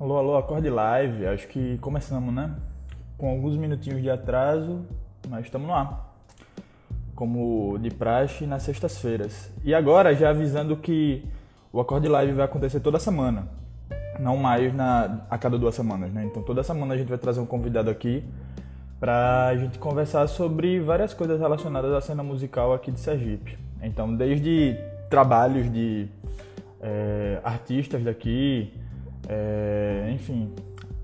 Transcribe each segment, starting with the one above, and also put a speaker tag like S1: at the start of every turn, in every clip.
S1: Alô, alô, acorde live. Acho que começamos, né? Com alguns minutinhos de atraso, mas estamos no ar. Como de praxe nas sextas-feiras. E agora, já avisando que o acorde live vai acontecer toda semana. Não mais na, a cada duas semanas, né? Então toda semana a gente vai trazer um convidado aqui para a gente conversar sobre várias coisas relacionadas à cena musical aqui de Sergipe. Então, desde trabalhos de é, artistas daqui, é, enfim,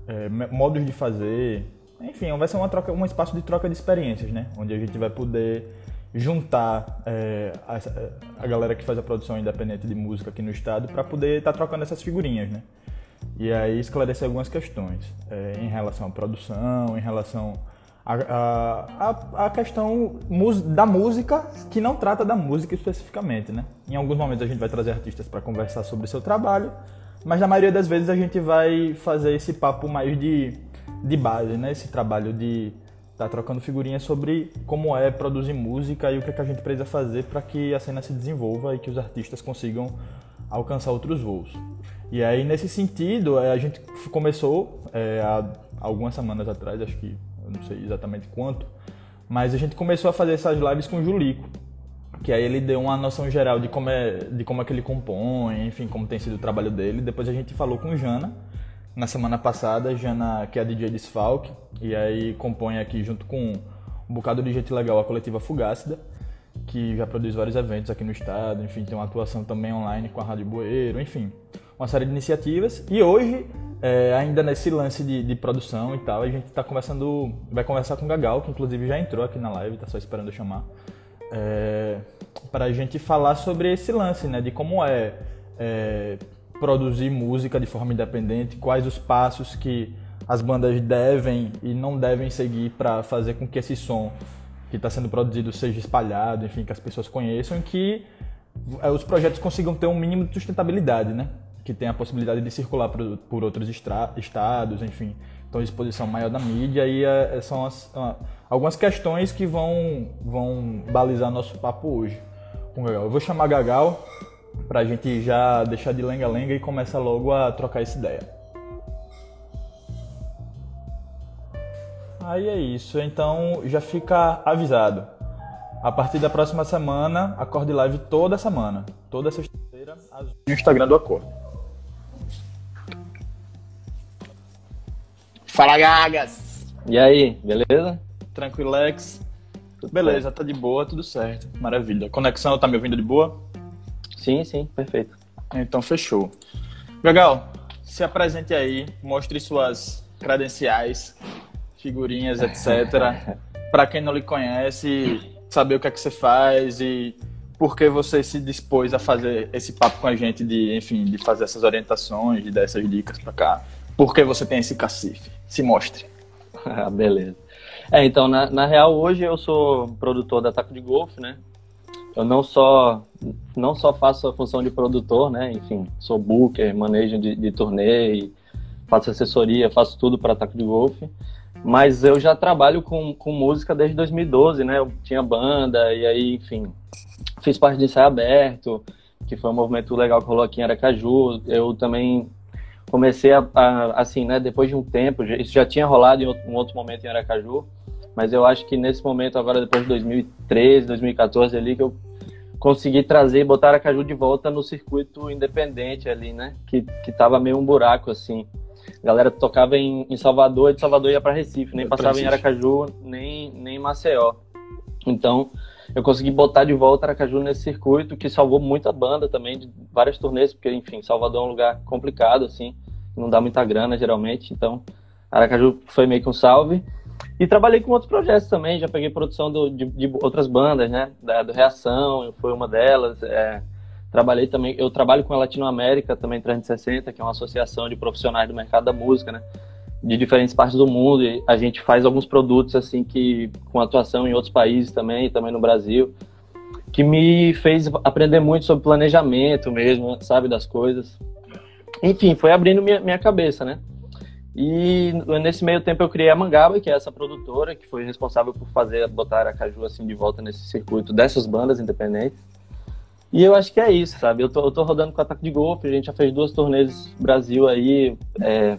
S1: é, modos de fazer, enfim, vai ser uma troca, um espaço de troca de experiências, né? Onde a gente vai poder juntar é, a, a, galera que faz a produção independente de música aqui no estado para poder estar tá trocando essas figurinhas, né? E aí esclarecer algumas questões é, em relação à produção, em relação à questão da música que não trata da música especificamente, né? Em alguns momentos a gente vai trazer artistas para conversar sobre o seu trabalho, mas na maioria das vezes a gente vai fazer esse papo mais de, de base, né? Esse trabalho de estar tá trocando figurinhas sobre como é produzir música e o que, é que a gente precisa fazer para que a cena se desenvolva e que os artistas consigam alcançar outros voos. E aí, nesse sentido, é, a gente começou é, há algumas semanas atrás, acho que eu não sei exatamente quanto, mas a gente começou a fazer essas lives com o Julico, que aí ele deu uma noção geral de como é, de como é que ele compõe, enfim, como tem sido o trabalho dele. Depois a gente falou com Jana, na semana passada, Jana, que é a DJ Desfalque, e aí compõe aqui junto com um bocado de gente legal a coletiva Fugácida, que já produz vários eventos aqui no estado, enfim, tem uma atuação também online com a Rádio Bueiro, enfim, uma série de iniciativas. E hoje, é, ainda nesse lance de, de, produção e tal, a gente está conversando, vai conversar com o Gagal, que inclusive já entrou aqui na live, tá só esperando eu chamar é, para a gente falar sobre esse lance, né? De como é, é, produzir música de forma independente, quais os passos que as bandas devem e não devem seguir para fazer com que esse som que está sendo produzido seja espalhado, enfim, que as pessoas conheçam e que é, os projetos consigam ter um mínimo de sustentabilidade, né? Que tenha a possibilidade de circular por, por outros estados, enfim, então exposição maior da mídia e é, são as, algumas questões que vão, vão balizar nosso papo hoje com o Gagal. Eu vou chamar Gagal para a gente já deixar de lenga-lenga e começar logo a trocar essa ideia. Aí é isso, então já fica avisado. A partir da próxima semana, acorde live toda semana, toda sexta-feira, no Instagram do Acorde.
S2: Fala, Gagas!
S3: E aí, beleza?
S1: Tranquilex. Beleza, tá de boa, tudo certo. Maravilha. Conexão, tá me ouvindo de boa?
S3: Sim, sim, perfeito.
S1: Então, fechou. Legal, se apresente aí, mostre suas credenciais, figurinhas, etc. Para quem não lhe conhece, saber o que é que você faz e por que você se dispôs a fazer esse papo com a gente de, enfim, de fazer essas orientações, de dar essas dicas para cá. Por que você tem esse cacife? Se mostre.
S3: Ah, beleza. É, então, na, na real, hoje eu sou produtor da Taco de Golfe, né? Eu não só, não só faço a função de produtor, né? Enfim, sou booker, manejo de, de turnê, faço assessoria, faço tudo para Taco de Golfe. Mas eu já trabalho com, com música desde 2012, né? Eu tinha banda e aí, enfim, fiz parte de ensaio aberto, que foi um movimento legal que rolou aqui em Aracaju. Eu também comecei a, a, assim, né, depois de um tempo, isso já tinha rolado em outro, um outro momento em Aracaju, mas eu acho que nesse momento agora, depois de 2013, 2014 ali, que eu consegui trazer e botar Aracaju de volta no circuito independente ali, né, que, que tava meio um buraco, assim. A galera tocava em, em Salvador, e de Salvador ia para Recife, nem passava em Aracaju, nem, nem em Maceió. Então, eu consegui botar de volta Aracaju nesse circuito que salvou muita banda também, de várias turnês, porque, enfim, Salvador é um lugar complicado, assim, não dá muita grana geralmente, então Aracaju foi meio que um salve. E trabalhei com outros projetos também, já peguei produção do, de, de, outras bandas, né, da, do Reação, foi uma delas. É, trabalhei também, eu trabalho com a Latinoamérica também 360, que é uma associação de profissionais do mercado da música, né, de diferentes partes do mundo e a gente faz alguns produtos assim que com atuação em outros países também, também no Brasil, que me fez aprender muito sobre planejamento mesmo, sabe, das coisas. Enfim, foi abrindo minha, minha cabeça, né? E nesse meio tempo eu criei a Mangaba, que é essa produtora que foi responsável por fazer botar a Caju assim de volta nesse circuito dessas bandas independentes. E eu acho que é isso, sabe? Eu tô, eu tô rodando com ataque de golfe, a gente já fez duas turnês Brasil aí. É,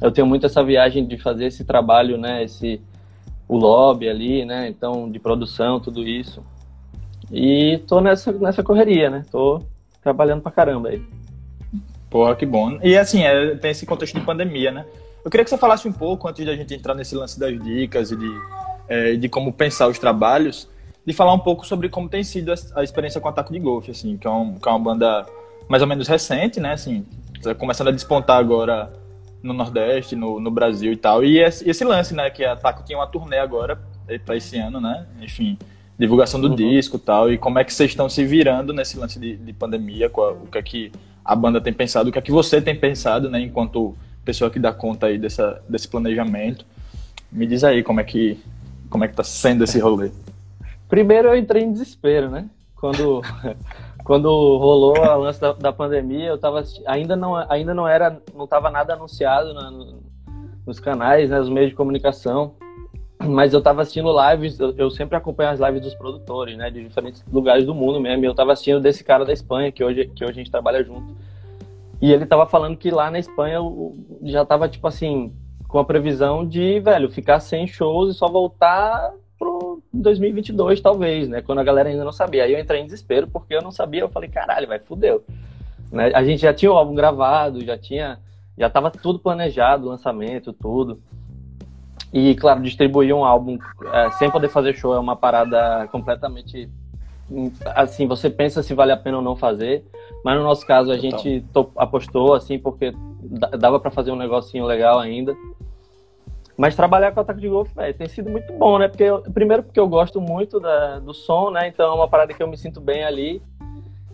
S3: eu tenho muito essa viagem de fazer esse trabalho, né? Esse, o lobby ali, né? Então, de produção, tudo isso. E tô nessa, nessa correria, né? Tô trabalhando pra caramba aí.
S1: Porra, que bom. E assim, é, tem esse contexto de pandemia, né? Eu queria que você falasse um pouco, antes de a gente entrar nesse lance das dicas e de, é, de como pensar os trabalhos, de falar um pouco sobre como tem sido a, experiência com o Ataque de Golfe, assim, que é, um, que é uma banda mais ou menos recente, né? Assim, tá começando a despontar agora no Nordeste, no, no Brasil e tal. E esse, esse lance, né? Que a Taco tinha uma turnê agora é, para esse ano, né? Enfim, divulgação do uhum. disco e tal. E como é que vocês estão se virando nesse lance de, de pandemia? Qual, o que é que a banda tem pensado? O que é que você tem pensado, né? Enquanto pessoa que dá conta aí dessa, desse planejamento. Me diz aí como é que como é que tá sendo esse rolê.
S3: Primeiro eu entrei em desespero, né? Quando quando rolou a lance da, da, pandemia, eu tava ainda não ainda não era não tava nada anunciado na, no, nos canais, né, nos meios de comunicação, mas eu tava assistindo lives, eu, eu, sempre acompanho as lives dos produtores, né, de diferentes lugares do mundo mesmo. E eu tava assistindo desse cara da Espanha que hoje que hoje a gente trabalha junto. E ele tava falando que lá na Espanha já tava tipo assim, com a previsão de, velho, ficar sem shows e só voltar pro 2022, talvez, né? Quando a galera ainda não sabia. Aí eu entrei em desespero porque eu não sabia. Eu falei, caralho, vai, fudeu. Né? A gente já tinha o álbum gravado, já tinha. Já tava tudo planejado, lançamento, tudo. E, claro, distribuir um álbum é, sem poder fazer show é uma parada completamente. Assim, você pensa se vale a pena ou não fazer. Mas no nosso caso, a Total. gente apostou, assim, porque dava para fazer um negocinho legal ainda. Mas trabalhar com ataque de golfe, véio, tem sido muito bom, né? Porque eu, primeiro porque eu gosto muito da, do som, né? Então é uma parada que eu me sinto bem ali.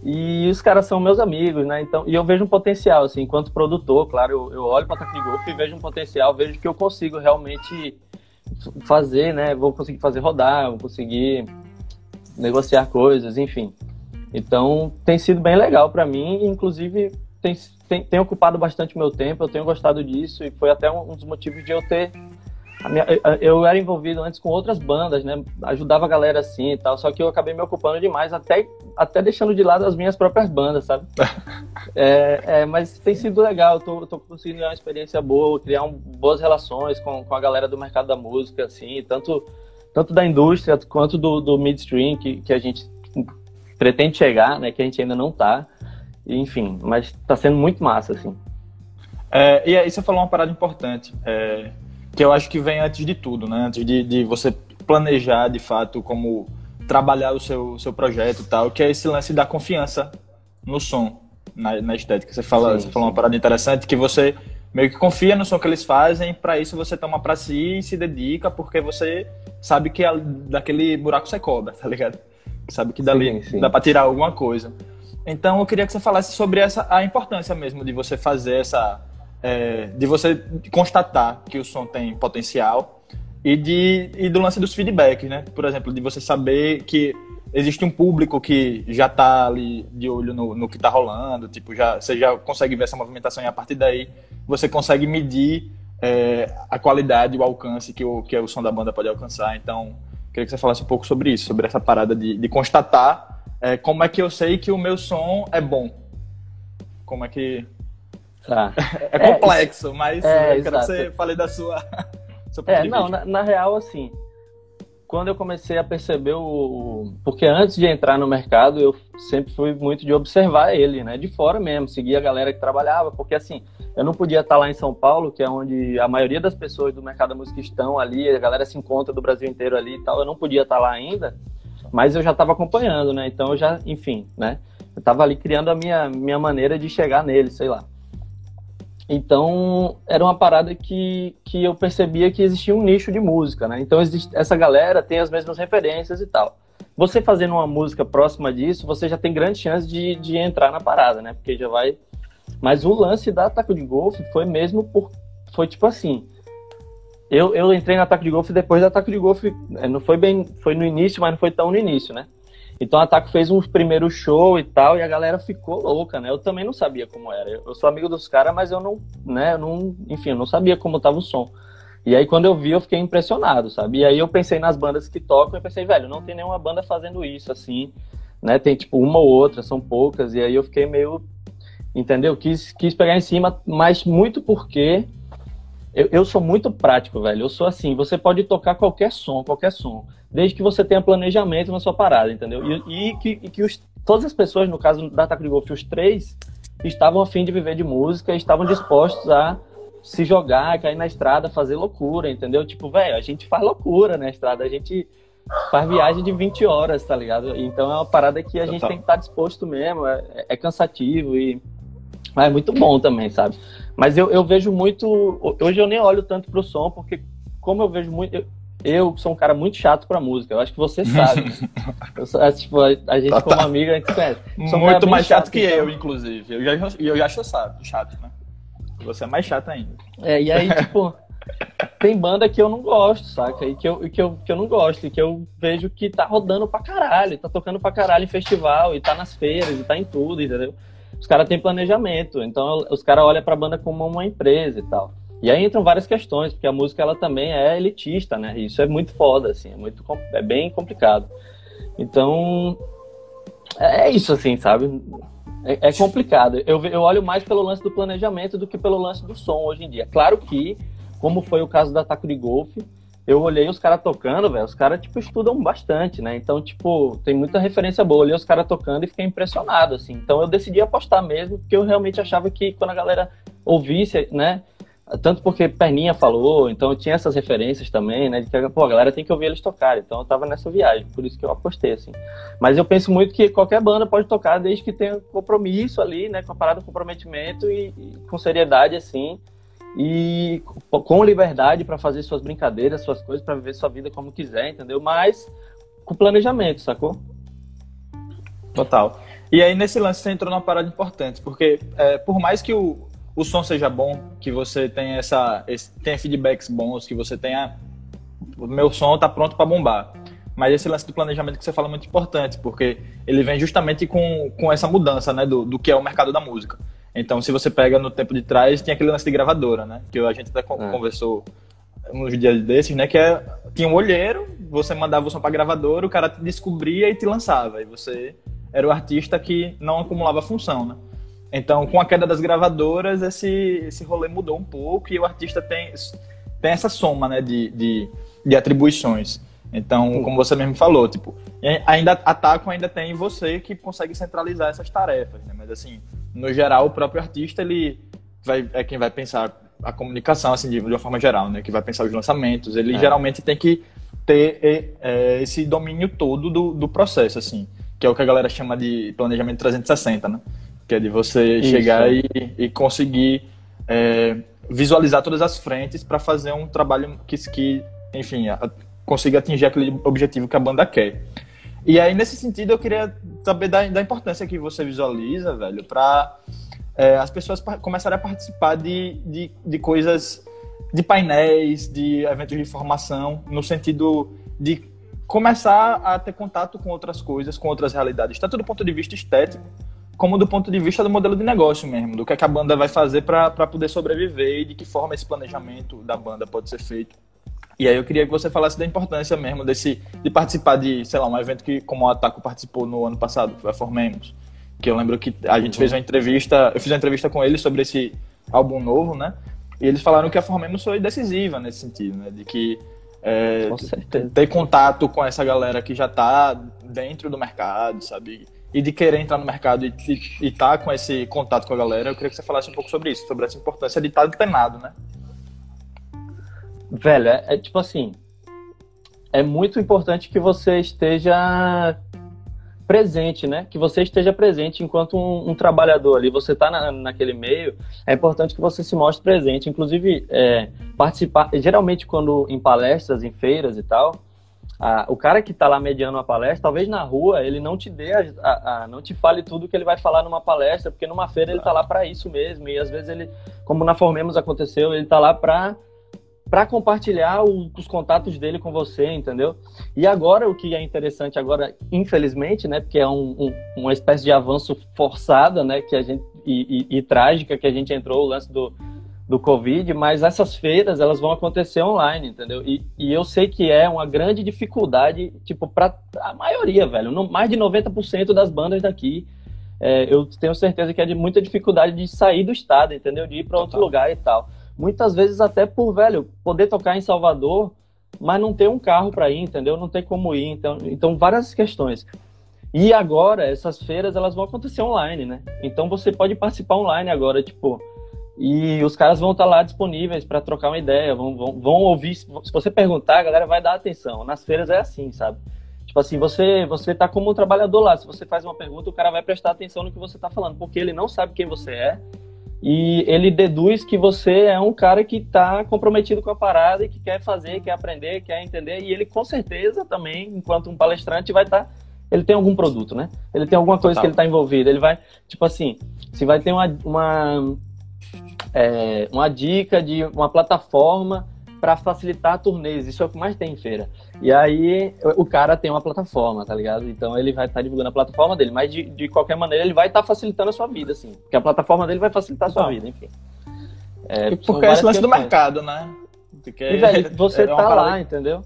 S3: E os caras são meus amigos, né? Então, e eu vejo um potencial, assim, enquanto produtor, claro, eu, eu olho para de golfe e vejo um potencial, vejo que eu consigo realmente fazer, né? Vou conseguir fazer rodar, vou conseguir negociar coisas, enfim. Então, tem sido bem legal para mim, inclusive tem, tem, tem, ocupado bastante meu tempo, eu tenho gostado disso e foi até um, um dos motivos de eu ter minha, eu era envolvido antes com outras bandas, né? Ajudava a galera assim e tal, só que eu acabei me ocupando demais, até, até deixando de lado as minhas próprias bandas, sabe? é, é, mas tem sido legal, eu tô, tô conseguindo uma experiência boa, criar um, boas relações com, com a galera do mercado da música, assim, tanto, tanto da indústria quanto do, do midstream que, que a gente pretende chegar, né? Que a gente ainda não tá. Enfim, mas tá sendo muito massa, assim.
S1: É, e aí você falou uma parada importante. É que eu acho que vem antes de tudo, né? Antes de, de você planejar de fato como trabalhar o seu, seu projeto e tal, que é esse lance da confiança no som, na, na estética. Você fala, sim, você falou uma parada interessante que você meio que confia no som que eles fazem, para isso você toma para si e se dedica, porque você sabe que daquele buraco você cobra, tá ligado? Sabe que dali sim, sim. dá para tirar alguma coisa. Então eu queria que você falasse sobre essa a importância mesmo de você fazer essa é, de você constatar que o som tem potencial e, de, e do lance dos feedbacks, né? Por exemplo, de você saber que existe um público que já está ali de olho no, no que está rolando, tipo, já, você já consegue ver essa movimentação e a partir daí você consegue medir é, a qualidade, o alcance que o, que o som da banda pode alcançar. Então, queria que você falasse um pouco sobre isso, sobre essa parada de, de constatar é, como é que eu sei que o meu som é bom. Como é que Tá. É complexo, é, mas é, eu quero que você fale da sua.
S3: é, não, na, na, real, assim, quando eu comecei a perceber o. Porque antes de entrar no mercado, eu sempre fui muito de observar ele, né? De fora mesmo, seguir a galera que trabalhava, porque assim, eu não podia estar lá em São Paulo, que é onde a maioria das pessoas do mercado da música estão ali, a galera se encontra do Brasil inteiro ali e tal, eu não podia estar lá ainda, mas eu já estava acompanhando, né? Então eu já, enfim, né? Eu estava ali criando a minha, minha maneira de chegar nele, sei lá. Então, era uma parada que, que eu percebia que existia um nicho de música, né? Então, existe, essa galera tem as mesmas referências e tal. Você fazendo uma música próxima disso, você já tem grande chance de, de entrar na parada, né? Porque já vai... Mas o lance da Taco de Golfe foi mesmo por... Foi tipo assim... Eu, eu entrei na Taco de Golfe depois da Taco de Golfe... É, não foi bem... Foi no início, mas não foi tão no início, né? Então a Taco fez um primeiro show e tal, e a galera ficou louca, né? Eu também não sabia como era. Eu sou amigo dos caras, mas eu não, né, eu não, enfim, eu não sabia como tava o som. E aí quando eu vi, eu fiquei impressionado, sabe? E aí eu pensei nas bandas que tocam, e pensei, velho, não tem nenhuma banda fazendo isso assim, né? Tem tipo uma ou outra, são poucas, e aí eu fiquei meio, entendeu? Quis, quis pegar em cima, mas muito porque eu, eu sou muito prático, velho. Eu sou assim, você pode tocar qualquer som, qualquer som, desde que você tenha planejamento na sua parada, entendeu? E, e que, e que os, todas as pessoas, no caso da Taco de Golf, os três, estavam a fim de viver de música estavam dispostos a se jogar, cair na estrada, fazer loucura, entendeu? Tipo, velho, a gente faz loucura na estrada, a gente faz viagem de 20 horas, tá ligado? Então é uma parada que a gente tem que estar tá disposto mesmo, é, é cansativo e mas é muito bom também, sabe? Mas eu, eu vejo muito. Hoje eu nem olho tanto pro som, porque como eu vejo muito. Eu, eu sou um cara muito chato pra música, eu acho que você sabe. eu, é, tipo, a gente, como amiga, a gente conhece.
S1: Sou muito um mais chato, chato que então... eu, inclusive. Eu já, eu já sou chato, chato, né? Você é mais chato ainda.
S3: É, e aí, tipo, tem banda que eu não gosto, saca? E que eu, que, eu, que eu não gosto, e que eu vejo que tá rodando pra caralho, tá tocando pra caralho em festival, e tá nas feiras, e tá em tudo, entendeu? Os caras têm planejamento, então os caras olham pra banda como uma empresa e tal. E aí entram várias questões, porque a música ela também é elitista, né? E isso é muito foda, assim, é, muito, é bem complicado. Então, é isso, assim, sabe? É, é, complicado. Eu, eu olho mais pelo lance do planejamento do que pelo lance do som hoje em dia. Claro que, como foi o caso da Taco de Golfe, eu olhei os caras tocando, velho. Os caras, tipo, estudam bastante, né? Então, tipo, tem muita referência boa. Eu olhei os caras tocando e fiquei impressionado, assim. Então, eu decidi apostar mesmo, porque eu realmente achava que quando a galera ouvisse, né? Tanto porque Perninha falou, então tinha essas referências também, né? De que, pô, a galera tem que ouvir eles tocar. Então eu tava nessa viagem, por isso que eu apostei, assim. Mas eu penso muito que qualquer banda pode tocar desde que tenha compromisso ali, né? Com a parada, comprometimento e, e com seriedade, assim. E com liberdade para fazer suas brincadeiras, suas coisas, para viver sua vida como quiser, entendeu? Mas com planejamento, sacou?
S1: Total. E aí, nesse lance, você entrou numa parada importante, porque é, por mais que o, o som seja bom, que você tenha essa esse, tenha feedbacks bons, que você tenha o meu som tá pronto para bombar. Mas esse lance do planejamento que você fala é muito importante, porque ele vem justamente com, com essa mudança, né, do, do que é o mercado da música. Então, se você pega no tempo de trás, tinha aquele lance de gravadora, né, que a gente até é. conversou uns dias desses, né, que é, tinha um olheiro, você mandava o som para gravadora, o cara te descobria e te lançava, e você era o artista que não acumulava função, né? Então, com a queda das gravadoras, esse, esse rolê mudou um pouco e o artista tem, tem essa soma né, de, de, de atribuições. Então, como você mesmo falou, tipo, ainda ataco ainda tem você que consegue centralizar essas tarefas, né? Mas assim, no geral, o próprio artista ele vai é quem vai pensar a comunicação assim de, de uma forma geral, né? Que vai pensar os lançamentos. Ele é. geralmente tem que ter é, esse domínio todo do, do processo, assim, que é o que a galera chama de planejamento 360, né? que é de você Isso. chegar e, e conseguir é, visualizar todas as frentes para fazer um trabalho que, que enfim, a, consiga atingir aquele objetivo que a banda quer. E aí, nesse sentido, eu queria saber da, da importância que você visualiza, velho, para é, as pessoas começarem a participar de, de, de coisas, de painéis, de eventos de formação, no sentido de começar a ter contato com outras coisas, com outras realidades, tanto do ponto de vista estético, como do ponto de vista do modelo de negócio mesmo, do que, é que a banda vai fazer para poder sobreviver e de que forma esse planejamento da banda pode ser feito. E aí eu queria que você falasse da importância mesmo desse de participar de, sei lá, um evento que como o Ataco participou no ano passado, foi a Formemos, que eu lembro que a gente fez uma entrevista, eu fiz uma entrevista com eles sobre esse álbum novo, né? E eles falaram que a Formemos foi decisiva nesse sentido, né? De que é, ter contato com essa galera que já está dentro do mercado, sabe? e de querer entrar no mercado e estar tá com esse contato com a galera, eu queria que você falasse um pouco sobre isso, sobre essa importância de estar antenado, né?
S3: Velho, é, é, tipo assim, é muito importante que você esteja presente, né? Que você esteja presente enquanto um, um trabalhador ali, você está na, naquele meio, é importante que você se mostre presente. Inclusive, é, participar, geralmente quando em palestras, em feiras e tal, a, o cara que está lá mediando uma palestra, talvez na rua ele não te dê, a, a, não te fale tudo que ele vai falar numa palestra, porque numa feira ele está lá para isso mesmo. E às vezes ele, como na Formemos aconteceu, ele está lá para para compartilhar o, os contatos dele com você, entendeu? E agora o que é interessante agora, infelizmente, né, porque é um, um, uma espécie de avanço forçada, né, que a gente e, e, e, trágica que a gente entrou o lance do do Covid, mas essas feiras elas vão acontecer online, entendeu? E, e eu sei que é uma grande dificuldade, tipo, para a maioria, velho. No, mais de 90% das bandas daqui, é, eu tenho certeza que é de muita dificuldade de sair do estado, entendeu? De ir para outro lugar e tal. Muitas vezes até por, velho, poder tocar em Salvador, mas não ter um carro para ir, entendeu? Não tem como ir, então, então várias questões. E agora, essas feiras, elas vão acontecer online, né? Então você pode participar online agora, tipo, e os caras vão estar lá disponíveis para trocar uma ideia, vão, vão, vão ouvir. Se você perguntar, a galera vai dar atenção. Nas feiras é assim, sabe? Tipo assim, você você tá como um trabalhador lá. Se você faz uma pergunta, o cara vai prestar atenção no que você tá falando, porque ele não sabe quem você é e ele deduz que você é um cara que está comprometido com a parada e que quer fazer, quer aprender, quer entender. E ele com certeza também, enquanto um palestrante, vai estar tá ele tem algum produto, né? Ele tem alguma coisa que ele está envolvido. Ele vai, tipo assim, se vai ter uma, uma é, uma dica de uma plataforma para facilitar turnês. Isso é o que mais tem em feira. E aí o cara tem uma plataforma, tá ligado? Então ele vai estar tá divulgando a plataforma dele, mas de, de qualquer maneira ele vai estar tá facilitando a sua vida, assim. Porque a plataforma dele vai facilitar a sua vida, enfim.
S1: É, porque é esse lance do mercado, né?
S3: Porque e, velho, você é tá lá, entendeu?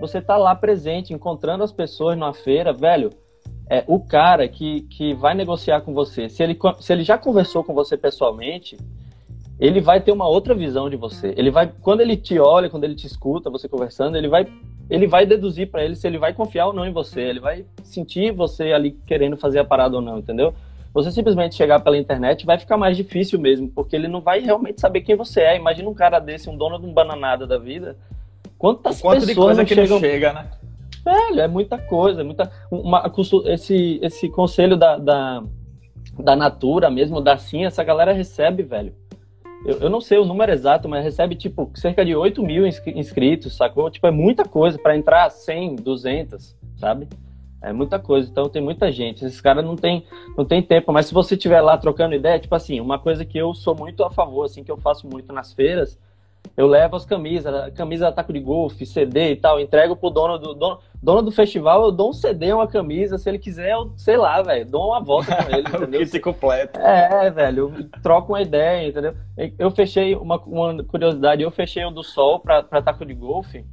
S3: Você tá lá presente, encontrando as pessoas numa feira, velho. É, o cara que, que vai negociar com você, se ele, se ele já conversou com você pessoalmente, ele vai ter uma outra visão de você. Ele vai, quando ele te olha, quando ele te escuta, você conversando, ele vai, ele vai deduzir para ele se ele vai confiar ou não em você. Ele vai sentir você ali querendo fazer a parada ou não, entendeu? Você simplesmente chegar pela internet vai ficar mais difícil mesmo, porque ele não vai realmente saber quem você é. Imagina um cara desse, um dono de um bananada da vida. Quantas
S1: Quanto
S3: pessoas
S1: de coisa que chegam... ele chega, né?
S3: Velho, é muita coisa, é muita. Uma, esse, esse conselho da, da, da Natura mesmo, da Sim, essa galera recebe, velho eu, eu, não sei o número exato, mas recebe, tipo, cerca de 8 mil inscritos, sacou? Tipo, é muita coisa para entrar 100, 200, sabe? É muita coisa, então tem muita gente. Esses caras não tem, não tem tempo, mas se você estiver lá trocando ideia, tipo assim, uma coisa que eu sou muito a favor, assim, que eu faço muito nas feiras, eu levo as camisas, camisa taco de golfe, CD e tal, entrego pro dono do dono, dono do festival, eu dou um CD, uma camisa, se ele quiser, eu sei lá, velho, dou uma volta com ele, entendeu?
S1: o kit completo.
S3: É, velho, troco uma ideia, entendeu? Eu fechei, uma, uma curiosidade, eu fechei o do Sol pra, pra taco de golfe,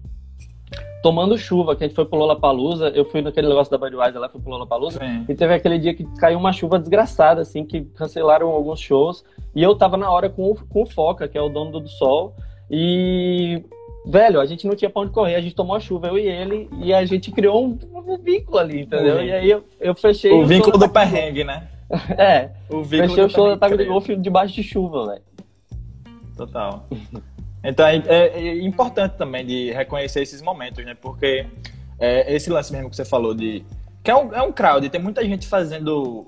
S3: tomando chuva, que a gente foi pro Lollapalooza, eu fui naquele negócio da Budweiser lá, fui pro Lollapalooza, Sim. e teve aquele dia que caiu uma chuva desgraçada, assim, que cancelaram alguns shows, e eu tava na hora com, com o Foca, que é o dono do Sol, e, velho, a gente não tinha pra onde correr, a gente tomou a chuva, eu e ele, e a gente criou um, um vínculo ali, entendeu? Uhum. E aí eu, eu fechei.
S1: O, o vínculo do perrengue, né?
S3: é. O vínculo fechei o show da Taco de Golfe debaixo de chuva, velho.
S1: Total. Então é, é, é, importante também de reconhecer esses momentos, né? Porque é, esse lance mesmo que você falou de. Que é um, é um crowd, tem muita gente fazendo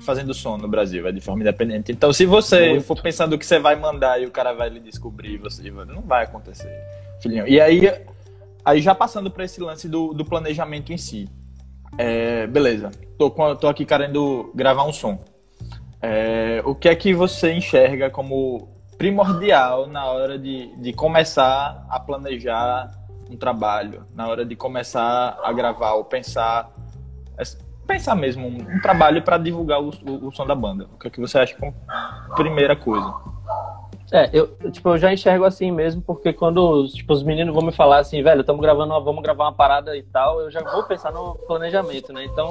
S1: fazendo som no Brasil, é de forma independente. Então, se você Muito. for pensando que você vai mandar e o cara vai lhe descobrir, você não vai acontecer, filhinho. E aí, aí já passando para esse lance do, do planejamento em si. É, beleza, tô, tô aqui querendo gravar um som. É, o que é que você enxerga como primordial na hora de, de começar a planejar um trabalho, na hora de começar a gravar ou pensar pensar mesmo um, um trabalho para divulgar o, o, o, som da banda. O que, é que você acha como primeira coisa?
S3: É, eu, tipo, eu já enxergo assim mesmo, porque quando tipo, os meninos vão me falar assim, velho, estamos gravando, vamos gravar uma parada e tal, eu já vou pensar no planejamento, né? Então,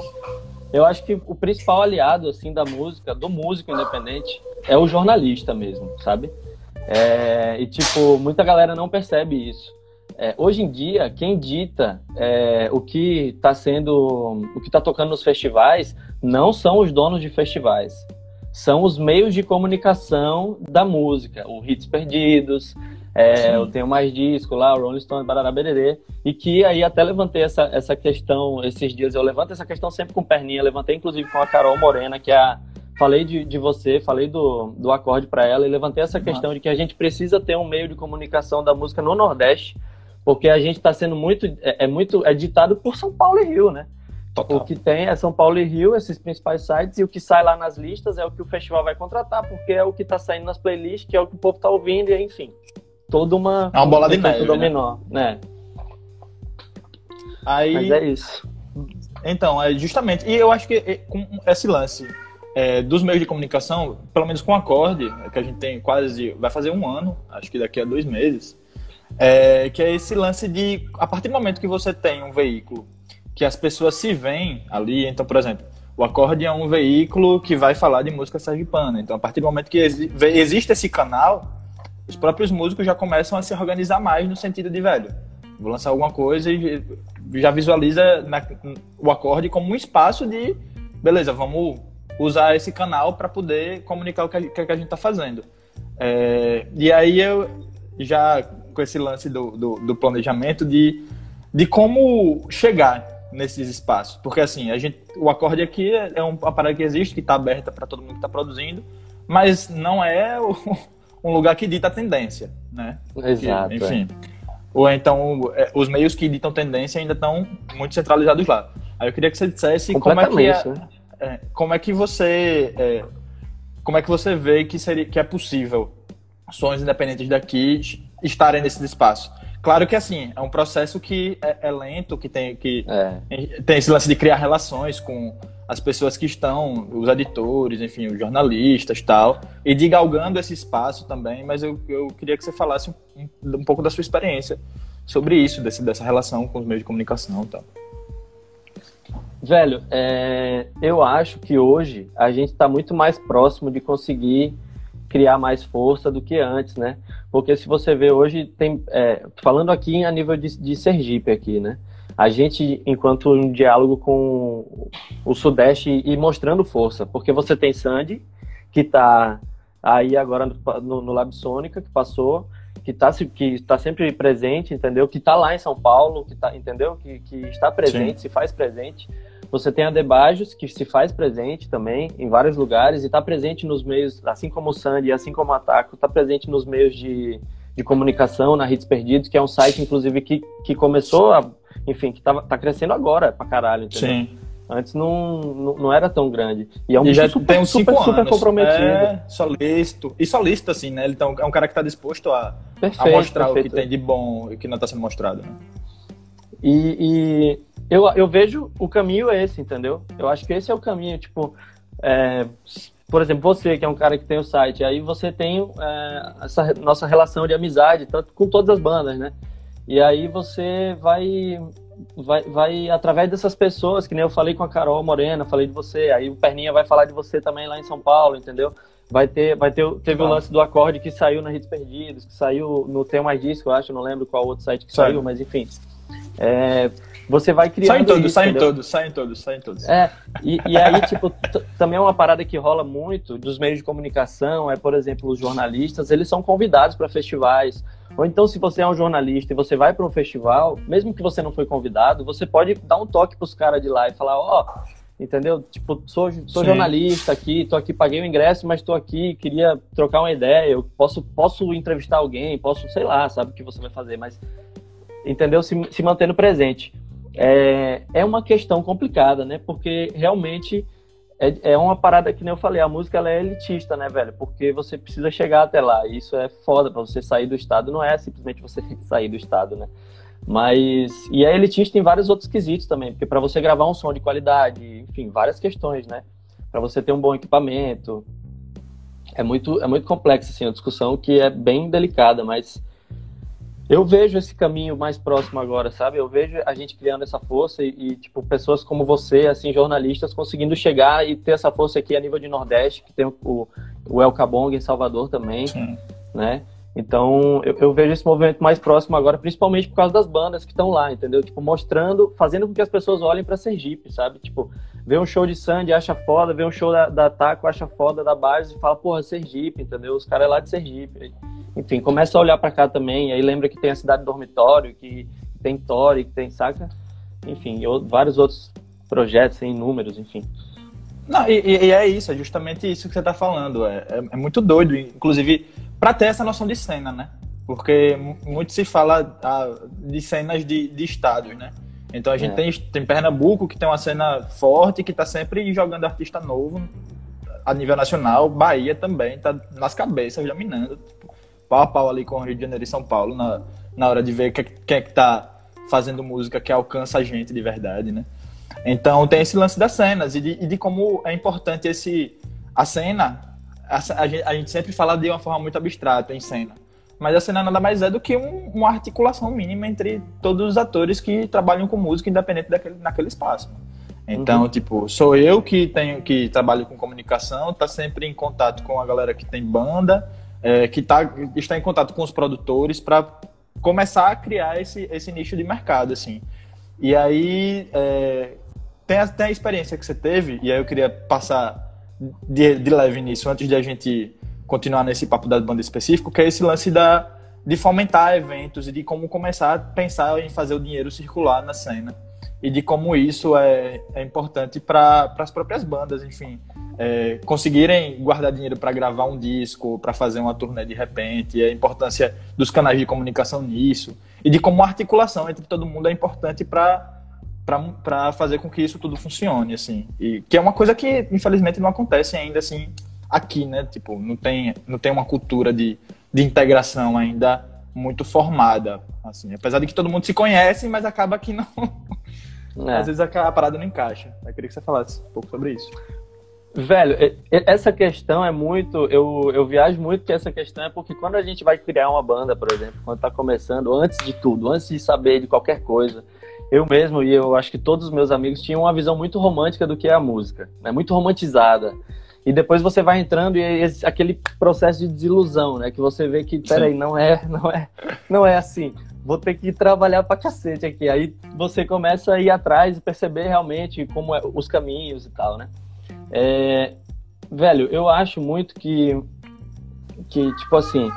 S3: eu acho que o principal aliado, assim, da música, do músico independente, é o jornalista mesmo, sabe? É, e, tipo, muita galera não percebe isso. É, hoje em dia, quem dita é, o que está sendo, o que está tocando nos festivais, não são os donos de festivais, são os meios de comunicação da música, o Hits Perdidos, é, eu tenho mais disco lá, o Rolling Stone, Barará Bererê, e que aí até levantei essa, essa questão, esses dias. Eu levanto essa questão sempre com perninha, levantei inclusive com a Carol Morena, que é a, falei de, de você, falei do, do acorde para ela e levantei essa questão de que a gente precisa ter um meio de comunicação da música no Nordeste, porque a gente está sendo muito é, é, muito é ditado por São Paulo e Rio, né? Total. O que tem é São Paulo e Rio, esses principais sites, e o que sai lá nas listas é o que o festival vai contratar, porque é o que está saindo nas playlists, que é o que o povo está ouvindo, e enfim. Toda uma.
S1: É uma bola de neve.
S3: Dominó, né? né?
S1: Aí...
S3: Mas é isso.
S1: Então, é justamente. E eu acho que com esse lance é, dos meios de comunicação, pelo menos com acorde, que a gente tem quase, vai fazer um ano, acho que daqui a dois meses, é, que é esse lance de, a partir do momento que você tem um veículo que as pessoas se veem ali, então, por exemplo, o acorde é um veículo que vai falar de música sergipana, então a partir do momento que existe esse canal, os próprios músicos já começam a se organizar mais no sentido de, velho, vou lançar alguma coisa e já visualiza na, o acorde como um espaço de, beleza, vamos usar esse canal para poder comunicar o que a, que a gente está fazendo. É, e aí eu já com esse lance do, do, do, planejamento de, de como chegar nesses espaços. Porque assim, a gente, o acorde aqui é, é uma parada que existe, que está aberta para todo mundo que está produzindo, mas não é o, um lugar que dita a tendência, né?
S3: Exato.
S1: Que, enfim. É. Ou então, é, os meios que ditam tendência ainda estão muito centralizados lá. Aí eu queria que você dissesse como é que, é, né? é, como é que você é, como é que você vê que seria que é possível sons independentes daqui estarem nesse espaço. Claro que assim é um processo que é, é lento, que tem que é. tem esse lance de criar relações com as pessoas que estão, os editores, enfim, os jornalistas tal, e de galgando esse espaço também, mas eu, eu queria que você falasse um, um pouco da sua experiência sobre isso, desse, dessa relação com os meios de comunicação e tal.
S3: Velho, é, eu acho que hoje a gente está muito mais próximo de conseguir criar mais força do que antes, né? Porque se você vê hoje, tem, é, falando aqui a nível de, de Sergipe aqui, né? a gente, enquanto um diálogo com o Sudeste e mostrando força, porque você tem Sandy, que está aí agora no, no Lab Sônica, que passou, que está que tá sempre presente, entendeu? Que está lá em São Paulo, que tá, entendeu? Que, que está presente, Sim. se faz presente. Você tem a Debajos, que se faz presente também em vários lugares e está presente nos meios, assim como o Sandy, assim como o Ataco, está presente nos meios de, de comunicação, na Hits Perdidos, que é um site, inclusive, que, que começou a enfim, que tá, tá crescendo agora pra caralho, entendeu? Sim. Antes não, não, não, era tão grande. E é um
S1: e já super, tem uns super, anos. super comprometido. É, solista. E solista, assim, né? Ele tá, é um cara que tá disposto a, perfeito, a mostrar perfeito. o que tem de bom e que não tá sendo mostrado, né?
S3: E, e, eu, eu vejo o caminho é esse, entendeu? Eu acho que esse é o caminho, tipo... É, por exemplo, você que é um cara que tem o site, aí você tem é, essa nossa relação de amizade, tanto com todas as bandas, né? E aí você vai, vai, vai, através dessas pessoas, que nem eu falei com a Carol Morena, falei de você, aí o Perninha vai falar de você também lá em São Paulo, entendeu? Vai ter, vai ter, teve o lance do acorde que saiu na Hits Perdidos, que saiu no Tem Mais Disco, eu acho, não lembro qual outro site que saiu, mas enfim. É, você vai criando.
S1: Saem todos, saem todos, saem todos, saem todos.
S3: É, e, e aí, tipo, também é uma parada que rola muito dos meios de comunicação, é, por exemplo, os jornalistas, eles são convidados para festivais, ou então, se você é um jornalista e você vai para um festival, mesmo que você não foi convidado, você pode dar um toque para os caras de lá e falar: Ó, oh, entendeu? Tipo, sou, sou jornalista aqui, tô aqui, paguei o ingresso, mas tô aqui, queria trocar uma ideia, eu posso, posso entrevistar alguém, posso, sei lá, sabe o que você vai fazer, mas, entendeu? Se, se mantendo presente. É, é uma questão complicada, né? Porque realmente é, é uma parada que nem eu falei, a música ela é elitista, né, velho? Porque você precisa chegar até lá. E isso é foda para você sair do estado, não é simplesmente você sair do estado, né? Mas e é elitista em vários outros quesitos também, porque para você gravar um som de qualidade, enfim, várias questões, né? Para você ter um bom equipamento, é muito é muito complexo assim, a discussão que é bem delicada, mas eu vejo esse caminho mais próximo agora, sabe? Eu vejo a gente criando essa força e, e, tipo, pessoas como você, assim, jornalistas, conseguindo chegar e ter essa força aqui a nível de Nordeste, que tem o, o El Cabong em Salvador também, Sim. né? Então, eu, eu, vejo esse movimento mais próximo agora, principalmente por causa das bandas que estão lá, entendeu? Tipo, mostrando, fazendo com que as pessoas olhem para Sergipe, sabe? Tipo, vê um show de Sandy, acha foda, vê um show da, da Taco, acha foda, da base e fala, porra, Sergipe, entendeu? Os caras é lá de Sergipe enfim, começa a olhar para cá também, aí lembra que tem a cidade dormitório, que tem Tori, que tem, saca? Enfim, vários outros projetos, sem números, enfim.
S1: Não, e, e, é isso, é justamente isso que você está falando. É, é, é, muito doido, inclusive, para ter essa noção de cena, né? Porque muito se fala ah, de cenas de, de estados, né? Então a gente é. tem, tem Pernambuco, que tem uma cena forte, que está sempre jogando artista novo a nível nacional. Bahia também, tá nas cabeças, dominando pau a pau ali com o Rio de Janeiro e São Paulo na, na hora de ver quem é que tá fazendo música que alcança a gente de verdade, né? Então tem esse lance das cenas e de, e de como é importante esse a cena. A, a, gente, a, gente, sempre fala de uma forma muito abstrata em cena, mas a cena nada mais é do que um, uma articulação mínima entre todos os atores que trabalham com música, independente daquele naquele espaço. Então, uhum. tipo, sou eu que tenho que trabalho com comunicação, tá sempre em contato com a galera que tem banda, é, que tá, está em contato com os produtores para começar a criar esse, esse nicho de mercado, assim. E aí, é, tem, a, tem a experiência que você teve, e aí eu queria passar de, de leve nisso, antes de a gente continuar nesse papo da banda específico, que é esse lance da, de fomentar eventos e de como começar a pensar em fazer o dinheiro circular na cena e de como isso é, é importante para as próprias bandas, enfim, é, conseguirem guardar dinheiro para gravar um disco, para fazer uma turnê de repente, a importância dos canais de comunicação nisso, e de como a articulação entre todo mundo é importante para para fazer com que isso tudo funcione, assim, e que é uma coisa que infelizmente não acontece ainda assim aqui, né? Tipo, não tem não tem uma cultura de, de integração ainda muito formada, assim, apesar de que todo mundo se conhece, mas acaba que não é. Às vezes a parada não encaixa. Eu queria que você falasse um pouco sobre isso.
S3: Velho, essa questão é muito. Eu, eu viajo muito que essa questão é porque quando a gente vai criar uma banda, por exemplo, quando tá começando, antes de tudo, antes de saber de qualquer coisa, eu mesmo e eu acho que todos os meus amigos tinham uma visão muito romântica do que é a música, né? muito romantizada. E depois você vai entrando e é aquele processo de desilusão, né? Que você vê que, peraí, não é, não é, não é assim vou ter que trabalhar pra cacete aqui. Aí você começa a ir atrás e perceber realmente como é, os caminhos e tal, né? É, velho, eu acho muito que, que tipo assim,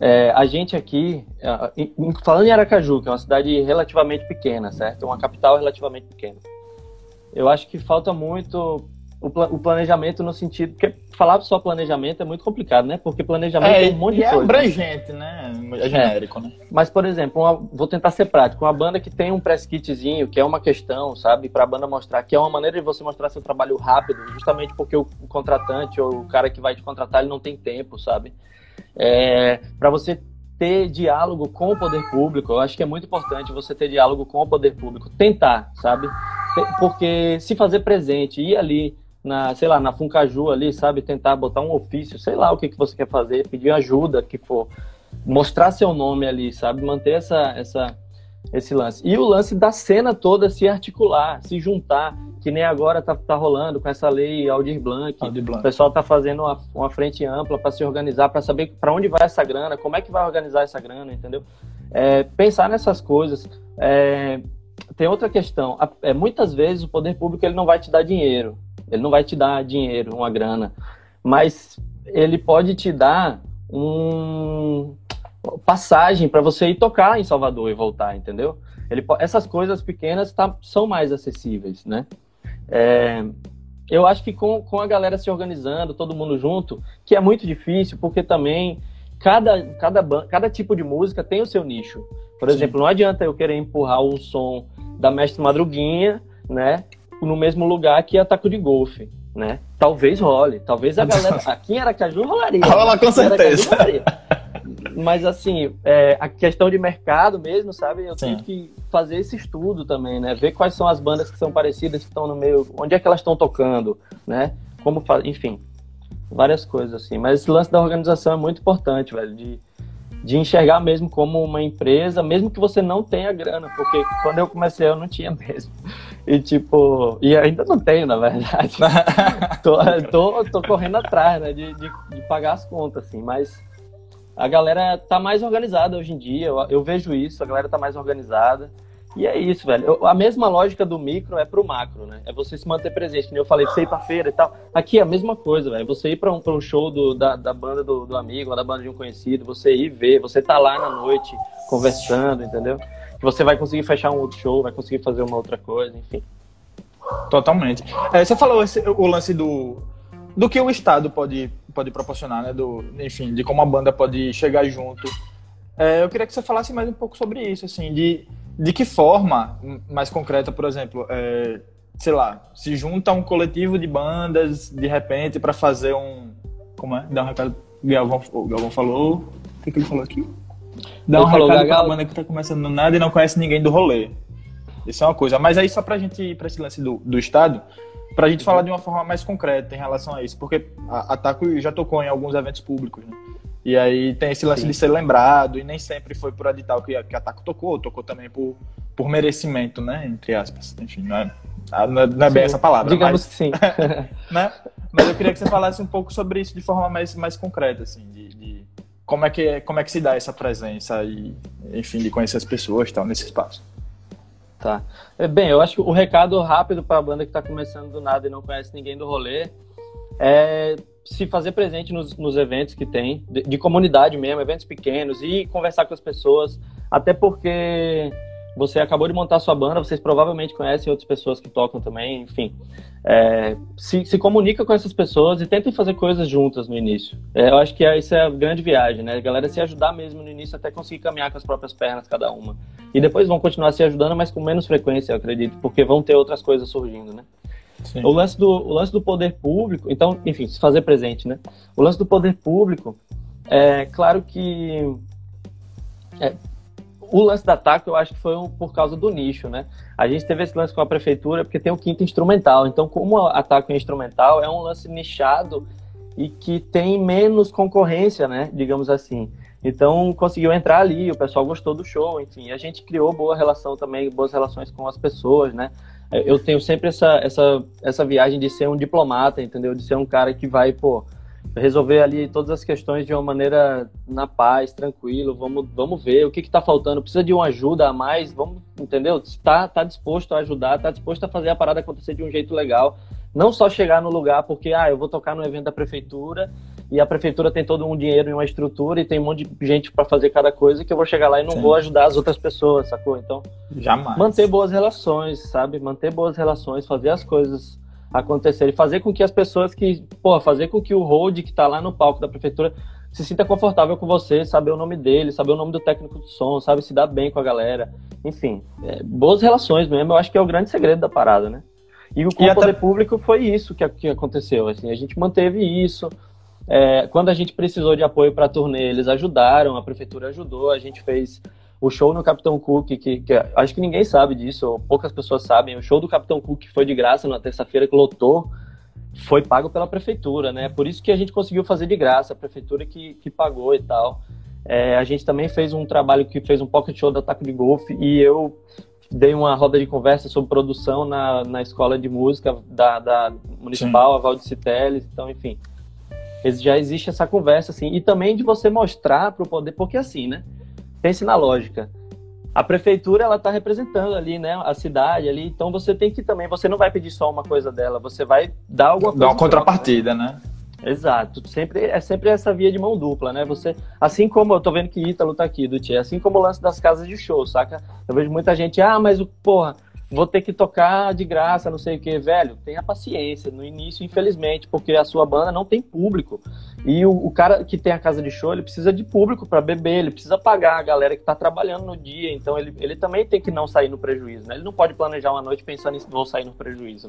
S3: é, a gente aqui, falando em Aracaju, que é uma cidade relativamente pequena, certo? Uma capital relativamente pequena. Eu acho que falta muito o, o, planejamento no sentido. Porque falar só planejamento é muito complicado, né? Porque planejamento é, é um monte de
S1: é
S3: coisa.
S1: É abrangente, né? É genérico, né?
S3: Mas, por exemplo, uma, vou tentar ser prático. Uma banda que tem um press kitzinho, que é uma questão, sabe? Pra banda mostrar, que é uma maneira de você mostrar seu trabalho rápido, justamente porque o, o contratante ou o cara que vai te contratar, ele não tem tempo, sabe? É, para você ter diálogo com o poder público, eu acho que é muito importante você ter diálogo com o poder público, tentar, sabe? Porque se fazer presente, ir ali, na, sei lá, na Funcaju ali, sabe, tentar botar um ofício, sei lá o que, que você quer fazer, pedir ajuda, que for, mostrar seu nome ali, sabe, manter essa, essa, esse lance. E o lance da cena toda se articular, se juntar, que nem agora tá, tá rolando com essa lei Aldir Blanc. Aldir Blanc. O pessoal tá fazendo uma, uma frente ampla para se organizar, para saber para onde vai essa grana, como é que vai organizar essa grana, entendeu? É, pensar nessas coisas. É, tem outra questão. É, muitas vezes o poder público ele não vai te dar dinheiro, ele não vai te dar dinheiro, uma grana, mas ele pode te dar um passagem para você ir tocar em Salvador e voltar, entendeu? Ele, essas coisas pequenas tá, são mais acessíveis, né? É, eu acho que com, com a galera se organizando, todo mundo junto, que é muito difícil, porque também cada, cada, cada tipo de música tem o seu nicho. Por Sim. exemplo, não adianta eu querer empurrar um som da Mestre Madruguinha, né? No mesmo lugar que ataco de golfe, né? Talvez role, talvez a galera aqui em Aracaju rolaria.
S1: Rola com certeza.
S3: Mas assim, é, a questão de mercado mesmo, sabe? Eu Sim. tenho que fazer esse estudo também, né? Ver quais são as bandas que são parecidas, que estão no meio, onde é que elas estão tocando, né? Como, enfim, várias coisas assim. Mas esse lance da organização é muito importante, velho, de de enxergar mesmo como uma empresa, mesmo que você não tenha grana, porque quando eu comecei eu não tinha mesmo. E tipo, e ainda não tenho, na verdade. tô, tô, tô, correndo atrás, né, de, de, de, pagar as contas, assim, mas a galera tá mais organizada hoje em dia, eu, eu vejo isso, a galera tá mais organizada. E é isso, velho. Eu, a mesma lógica do micro é pro macro, né? É você se manter presente. Como eu falei, você ir pra feira e tal. Aqui é a mesma coisa, velho. Você ir pra um, pra um show do, da, da banda do, do amigo, da banda de um conhecido, você ir ver, você tá lá na noite conversando, entendeu? Você vai conseguir fechar um outro show, vai conseguir fazer uma outra coisa, enfim.
S1: Totalmente. É, você falou esse, o lance do, do que o Estado pode, pode proporcionar, né? Do, enfim, de como a banda pode chegar junto. É, eu queria que você falasse mais um pouco sobre isso, assim, de de que forma, mais concreta, por exemplo, é, sei lá, se junta um coletivo de bandas de repente para fazer um. Como é? Dar um recado. O Galvão, o Galvão falou. O que, que ele falou aqui? Dar um recado pra banda que tá começando no nada e não conhece ninguém do rolê. Isso é uma coisa. Mas aí só pra gente ir pra esse lance do, do Estado, pra gente falar de uma forma mais concreta em relação a isso, porque a, a Taco já tocou em alguns eventos públicos, né? E aí tem esse lance Sim. de ser lembrado, e nem sempre foi por edital que, que a Taco tocou, tocou também por, por merecimento, né? Entre aspas. Enfim, não é, não é, não é bem essa palavra.
S3: Digamos mas, que sim.
S1: né? Mas eu queria que você falasse um pouco sobre isso de forma mais, mais concreta, assim, de, de como, é que, como é que se dá essa presença e, enfim, de conhecer as pessoas tal, nesse espaço.
S3: Tá. É, bem, eu acho que o recado rápido para a banda que está começando do nada e não conhece ninguém do rolê é se fazer presente nos, nos eventos que tem, de, de, comunidade mesmo, eventos pequenos, e conversar com as pessoas, até porque você acabou de montar sua banda, vocês provavelmente conhecem outras pessoas que tocam também, enfim. É, se, se comunica com essas pessoas e tentem fazer coisas juntas no início. É, eu acho que é, isso é a grande viagem, né? A galera se ajudar mesmo no início até conseguir caminhar com as próprias pernas, cada uma. E depois vão continuar se ajudando, mas com menos frequência, eu acredito, porque vão ter outras coisas surgindo, né? Sim. O lance, do, o lance do poder público, então, enfim, se fazer presente, né? O lance do poder público, é claro que é, o lance da TACO eu acho que foi por causa do nicho, né? A gente teve esse lance com a prefeitura porque tem o quinto instrumental. Então, como a TACO é instrumental, é um lance nichado e que tem menos concorrência, né? Digamos assim. Então, conseguiu entrar ali, o pessoal gostou do show, enfim. A gente criou boa relação também, boas relações com as pessoas, né? Eu tenho sempre essa, essa, essa viagem de ser um diplomata, entendeu? De ser um cara que vai, pô, resolver ali todas as questões de uma maneira na paz, tranquilo, vamos, vamos ver o que está faltando, precisa de uma ajuda a mais, vamos, entendeu? Está tá disposto a ajudar, está disposto a fazer a parada acontecer de um jeito legal, não só chegar no lugar porque, ah, eu vou tocar no evento da prefeitura e a prefeitura tem todo um dinheiro e uma estrutura e tem um monte de gente para fazer cada coisa que eu vou chegar lá e não Sim. vou ajudar as outras pessoas, sacou? Então,
S1: jamais.
S3: Manter boas relações, sabe? Manter boas relações, fazer as coisas acontecerem, fazer com que as pessoas que, pô, fazer com que o hold que tá lá no palco da prefeitura se sinta confortável com você, saber o nome dele, saber o nome do técnico do som, sabe se dar bem com a galera. Enfim, é, boas relações mesmo, eu acho que é o grande segredo da parada, né? E o com o poder público foi isso que, que aconteceu, assim, a gente manteve isso, é, quando a gente precisou de apoio para a turnê, eles ajudaram, a prefeitura ajudou, a gente fez o show no Capitão Cook, que, que, acho que ninguém sabe disso, ou poucas pessoas sabem. O show do Capitão Cook foi de graça na terça-feira, que lotou, foi pago pela prefeitura, né? Por isso que a gente conseguiu fazer de graça, a prefeitura que, que pagou e tal. É, a gente também fez um trabalho que fez um pocket show da Taco de Golfe e eu dei uma roda de conversa sobre produção na, na escola de música da, da municipal, Sim. a Valde então, enfim já existe essa conversa, assim, e também de você mostrar para o poder, porque assim, né? Pense na lógica. A prefeitura, ela está representando ali, né, a cidade ali, então você tem que também, você não vai pedir só uma coisa dela, você vai dar alguma coisa.
S1: Dar uma contrapartida, né?
S3: Exato, sempre é sempre essa via de mão dupla, né? Você, assim como eu tô vendo que Ítalo tá aqui do Tia, assim como o lance das casas de show, saca? Eu vejo muita gente, ah, mas o porra, vou ter que tocar de graça, não sei o que, velho, tenha paciência. No início, infelizmente, porque a sua banda não tem público. E o, o cara que tem a casa de show, ele precisa de público para beber, ele precisa pagar a galera que está trabalhando no dia. Então, ele, ele também tem que não sair no prejuízo, né? Ele não pode planejar uma noite pensando em vou sair no prejuízo.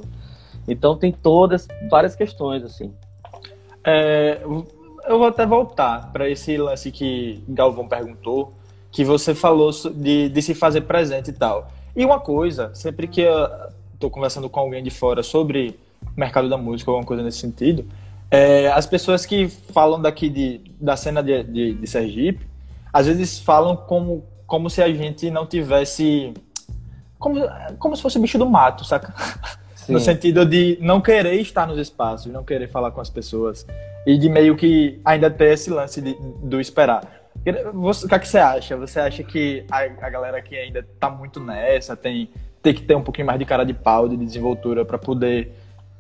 S3: Então, tem todas, várias questões, assim.
S1: É, eu vou até voltar para esse lance que Galvão perguntou, que você falou de, de se fazer presente e tal. E uma coisa, sempre que eu estou conversando com alguém de fora sobre mercado da música, alguma coisa nesse sentido, é, as pessoas que falam daqui de, da cena de, de, de, Sergipe, às vezes falam como, como se a gente não tivesse. Como, como se fosse bicho do mato, saca? Sim. No sentido de não querer estar nos espaços, não querer falar com as pessoas. E de meio que ainda ter esse lance de, do esperar. Você, o que, é que você acha? Você acha que a, a galera que ainda tá muito nessa tem, tem que ter um pouquinho mais de cara de pau, de desenvoltura para poder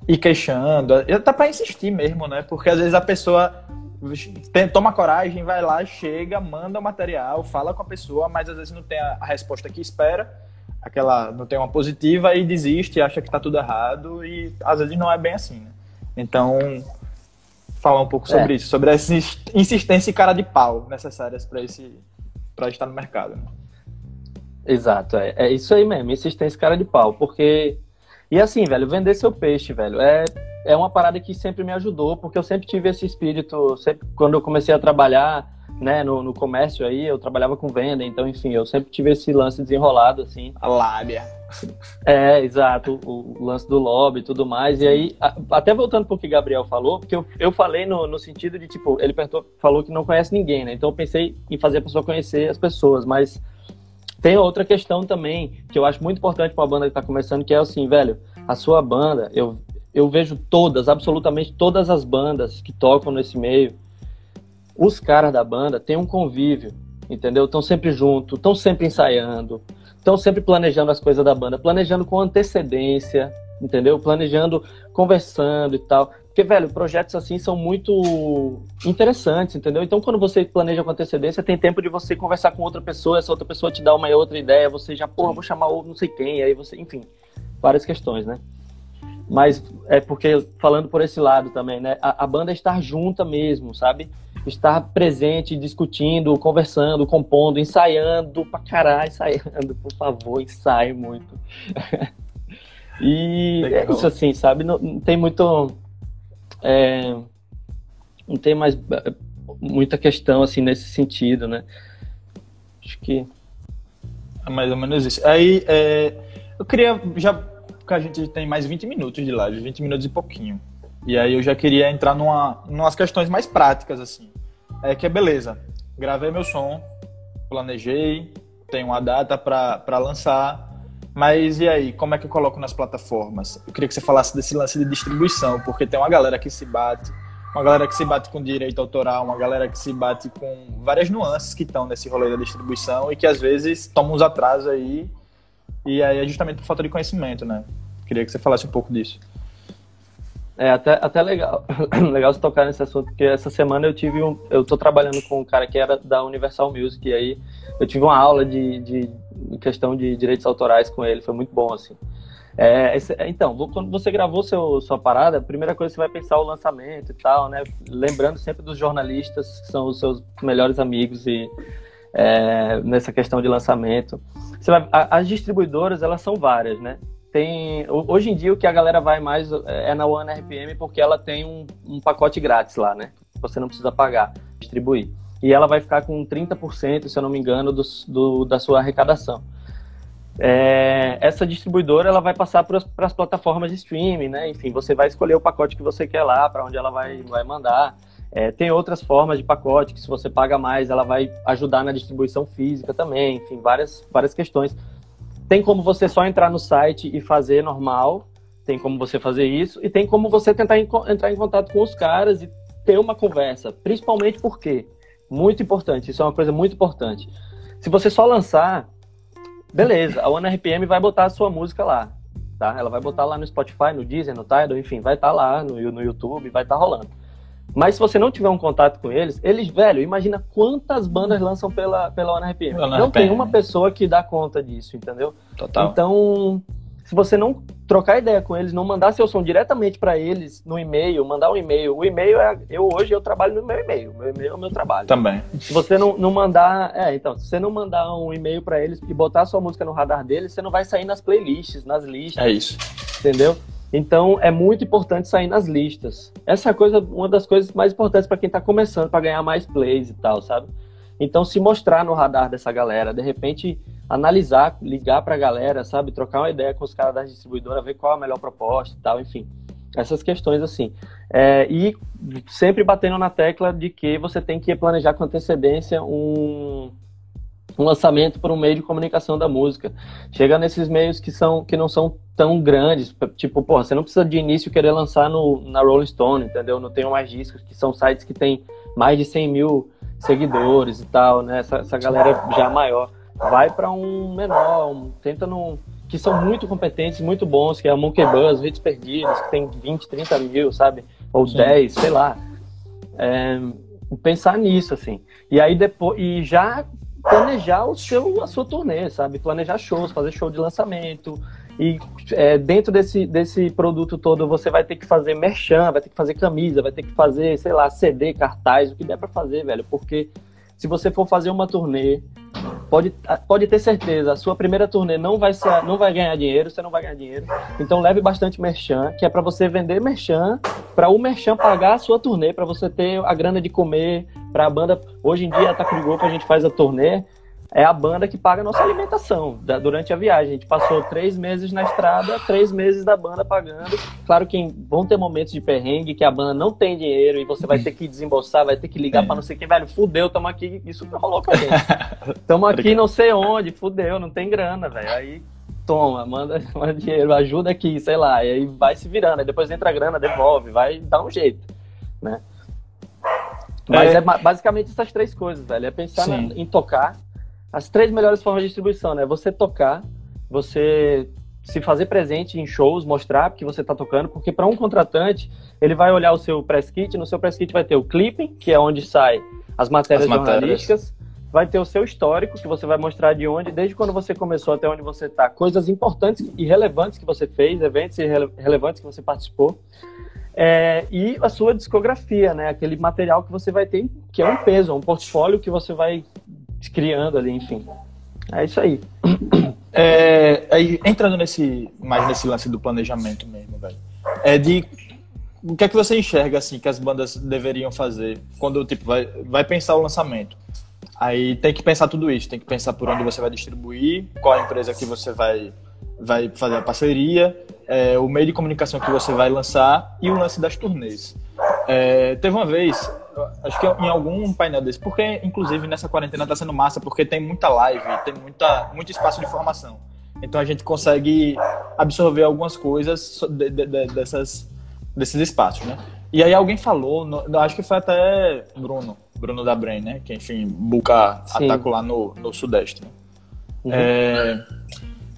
S1: ir queixando? Tá para insistir mesmo, né? Porque às vezes a pessoa tem, toma coragem, vai lá, chega, manda o material, fala com a pessoa, mas às vezes não tem a, a resposta que espera, aquela não tem uma positiva e desiste, acha que tá tudo errado e às vezes não é bem assim, né? Então, falar um pouco sobre é. isso, sobre essa insistência e cara de pau necessárias para esse para estar no mercado. Né?
S3: Exato, é, é isso aí mesmo, insistência e cara de pau, porque e assim, velho, vender seu peixe, velho, é é uma parada que sempre me ajudou, porque eu sempre tive esse espírito, sempre quando eu comecei a trabalhar, né, no, no comércio aí, eu trabalhava com venda, então, enfim, eu sempre tive esse lance desenrolado, assim.
S1: A lábia.
S3: É, exato, o, o, lance do lobby e tudo mais. E aí, a, até voltando pro que o Gabriel falou, porque eu, eu falei no, no sentido de, tipo, ele perguntou, falou que não conhece ninguém, né? Então eu pensei em fazer a pessoa conhecer as pessoas, mas tem outra questão também, que eu acho muito importante para uma banda que tá começando, que é assim, velho, a sua banda, eu, eu vejo todas, absolutamente todas as bandas que tocam nesse meio, os caras da banda têm um convívio, entendeu? Estão sempre juntos, estão sempre ensaiando, estão sempre planejando as coisas da banda, planejando com antecedência, entendeu? Planejando, conversando e tal. Porque, velho, projetos assim são muito interessantes, entendeu? Então, quando você planeja com antecedência, tem tempo de você conversar com outra pessoa, essa outra pessoa te dá uma outra ideia, você já, porra, vou chamar o não sei quem, aí você, enfim, várias questões, né? Mas é porque, falando por esse lado também, né? A, a banda é estar junta mesmo, sabe? Estar presente, discutindo, conversando, compondo, ensaiando pra caralho, ensaiando, por favor, ensaie muito. e Legal. é isso assim, sabe? Não, não tem muito. É, não tem mais é, muita questão assim nesse sentido, né? Acho que.
S1: É mais ou menos isso. Aí, é, eu queria já porque a gente tem mais 20 minutos de live, 20 minutos e pouquinho. E aí eu já queria entrar numa, numas questões mais práticas, assim. É que é beleza, gravei meu som, planejei, tenho uma data para lançar, mas e aí, como é que eu coloco nas plataformas? Eu queria que você falasse desse lance de distribuição, porque tem uma galera que se bate, uma galera que se bate com direito autoral, uma galera que se bate com várias nuances que estão nesse rolê da distribuição e que às vezes tomam uns atrasos aí e aí é justamente por falta de conhecimento, né? Queria que você falasse um pouco disso.
S3: É até, até legal, legal você tocar nesse assunto, porque essa semana eu tive um, eu tô trabalhando com um cara que era da Universal Music, e aí eu tive uma aula de, de questão de direitos autorais com ele, foi muito bom, assim. É, esse, então, quando você gravou seu, sua parada, a primeira coisa que você vai pensar é o lançamento e tal, né? Lembrando sempre dos jornalistas, que são os seus melhores amigos e é, nessa questão de lançamento. Vai, as distribuidoras, elas são várias, né? Tem, hoje em dia, o que a galera vai mais é, é na One RPM porque ela tem um, um pacote grátis lá, né? Você não precisa pagar, distribuir. E ela vai ficar com 30%, se eu não me engano, do, do da sua arrecadação. É, essa distribuidora ela vai passar para as plataformas de streaming, né? Enfim, você vai escolher o pacote que você quer lá, para onde ela vai, vai mandar. É, tem outras formas de pacote que se você paga mais, ela vai ajudar na distribuição física também, enfim, várias, várias questões. Tem como você só entrar no site e fazer normal, tem como você fazer isso, e tem como você tentar entrar em contato com os caras e ter uma conversa, principalmente porque, muito importante, isso é uma coisa muito importante. Se você só lançar, beleza, a OneRPM vai botar a sua música lá, tá? Ela vai botar lá no Spotify, no Deezer, no Tidal, enfim, vai estar tá lá no, no YouTube, vai estar tá rolando. Mas se você não tiver um contato com eles, eles, velho, imagina quantas bandas lançam pela, pela ONRPM. Não tem uma pessoa que dá conta disso, entendeu?
S1: Total.
S3: Então, se você não trocar ideia com eles, não mandar seu som diretamente para eles no e-mail, mandar um e-mail. O e-mail é. Eu hoje eu trabalho no meu e-mail. Meu e-mail é o meu trabalho.
S1: Também.
S3: Se você não, não mandar. É, então, se você não mandar um e-mail para eles e botar sua música no radar deles, você não vai sair nas playlists, nas listas.
S1: É isso.
S3: Entendeu? Então é muito importante sair nas listas. Essa é coisa, uma das coisas mais importantes para quem está começando, para ganhar mais plays e tal, sabe? Então se mostrar no radar dessa galera, de repente analisar, ligar para a galera, sabe? Trocar uma ideia com os caras da distribuidora, ver qual é a melhor proposta e tal, enfim. Essas questões assim. É, e sempre batendo na tecla de que você tem que planejar com antecedência um, um lançamento por um meio de comunicação da música. Chega nesses meios que, são, que não são tão grandes, tipo, porra, você não precisa de início querer lançar no, na Rolling Stone, entendeu? Não tem mais discos, que são sites que tem mais de 100 mil seguidores e tal, né? Essa, essa galera já maior. Vai para um menor, um, tenta num... que são muito competentes, muito bons, que é a Monkey Buzz, Hits Perdidos, que tem 20, 30 mil, sabe? Ou Sim. 10, sei lá. É, pensar nisso, assim. E aí depois, e já planejar o seu, a sua turnê, sabe? Planejar shows, fazer show de lançamento. E é, dentro desse, desse produto todo, você vai ter que fazer merchan, vai ter que fazer camisa, vai ter que fazer, sei lá, CD, cartaz, o que der para fazer, velho. Porque se você for fazer uma turnê, pode, pode ter certeza, a sua primeira turnê não vai, ser, não vai ganhar dinheiro, você não vai ganhar dinheiro. Então leve bastante merchan, que é para você vender merchan, para o merchan pagar a sua turnê, para você ter a grana de comer, para a banda. Hoje em dia, a Taco de Grupo, a gente faz a turnê é a banda que paga a nossa alimentação da, durante a viagem. A gente passou três meses na estrada, três meses da banda pagando. Claro que vão ter momentos de perrengue que a banda não tem dinheiro e você vai ter que desembolsar, vai ter que ligar é. para não sei quem, velho, fudeu, tamo aqui. Isso rolou com a gente. Tamo aqui não sei onde, fudeu, não tem grana, velho. Aí toma, manda, manda dinheiro, ajuda aqui, sei lá, e aí vai se virando, aí depois entra a grana, devolve, vai dar um jeito, né? Mas é, é basicamente essas três coisas, velho. É pensar na, em tocar, as três melhores formas de distribuição, né? Você tocar, você se fazer presente em shows, mostrar que você está tocando, porque para um contratante, ele vai olhar o seu press kit, no seu press kit vai ter o clipping, que é onde sai as matérias, as matérias. jornalísticas, vai ter o seu histórico, que você vai mostrar de onde, desde quando você começou até onde você está, coisas importantes e relevantes que você fez, eventos relevantes que você participou. É, e a sua discografia, né? Aquele material que você vai ter, que é um peso, um portfólio que você vai criando ali, enfim. É isso aí.
S1: É, aí, entrando nesse mais nesse lance do planejamento mesmo, velho. É de o que é que você enxerga assim que as bandas deveriam fazer quando tipo vai vai pensar o lançamento? Aí tem que pensar tudo isso, tem que pensar por onde você vai distribuir, qual a empresa que você vai vai fazer a parceria, é, o meio de comunicação que você vai lançar e o lance das turnês. É, teve uma vez, acho que em algum painel desse, porque inclusive nessa quarentena está sendo massa, porque tem muita live, tem muita, muito espaço de informação. Então a gente consegue absorver algumas coisas de, de, de, dessas, desses espaços, né? E aí alguém falou, no, acho que foi até Bruno, Bruno da Brain, né? Que enfim, buca ataco lá no, no Sudeste. Né? Uhum. É,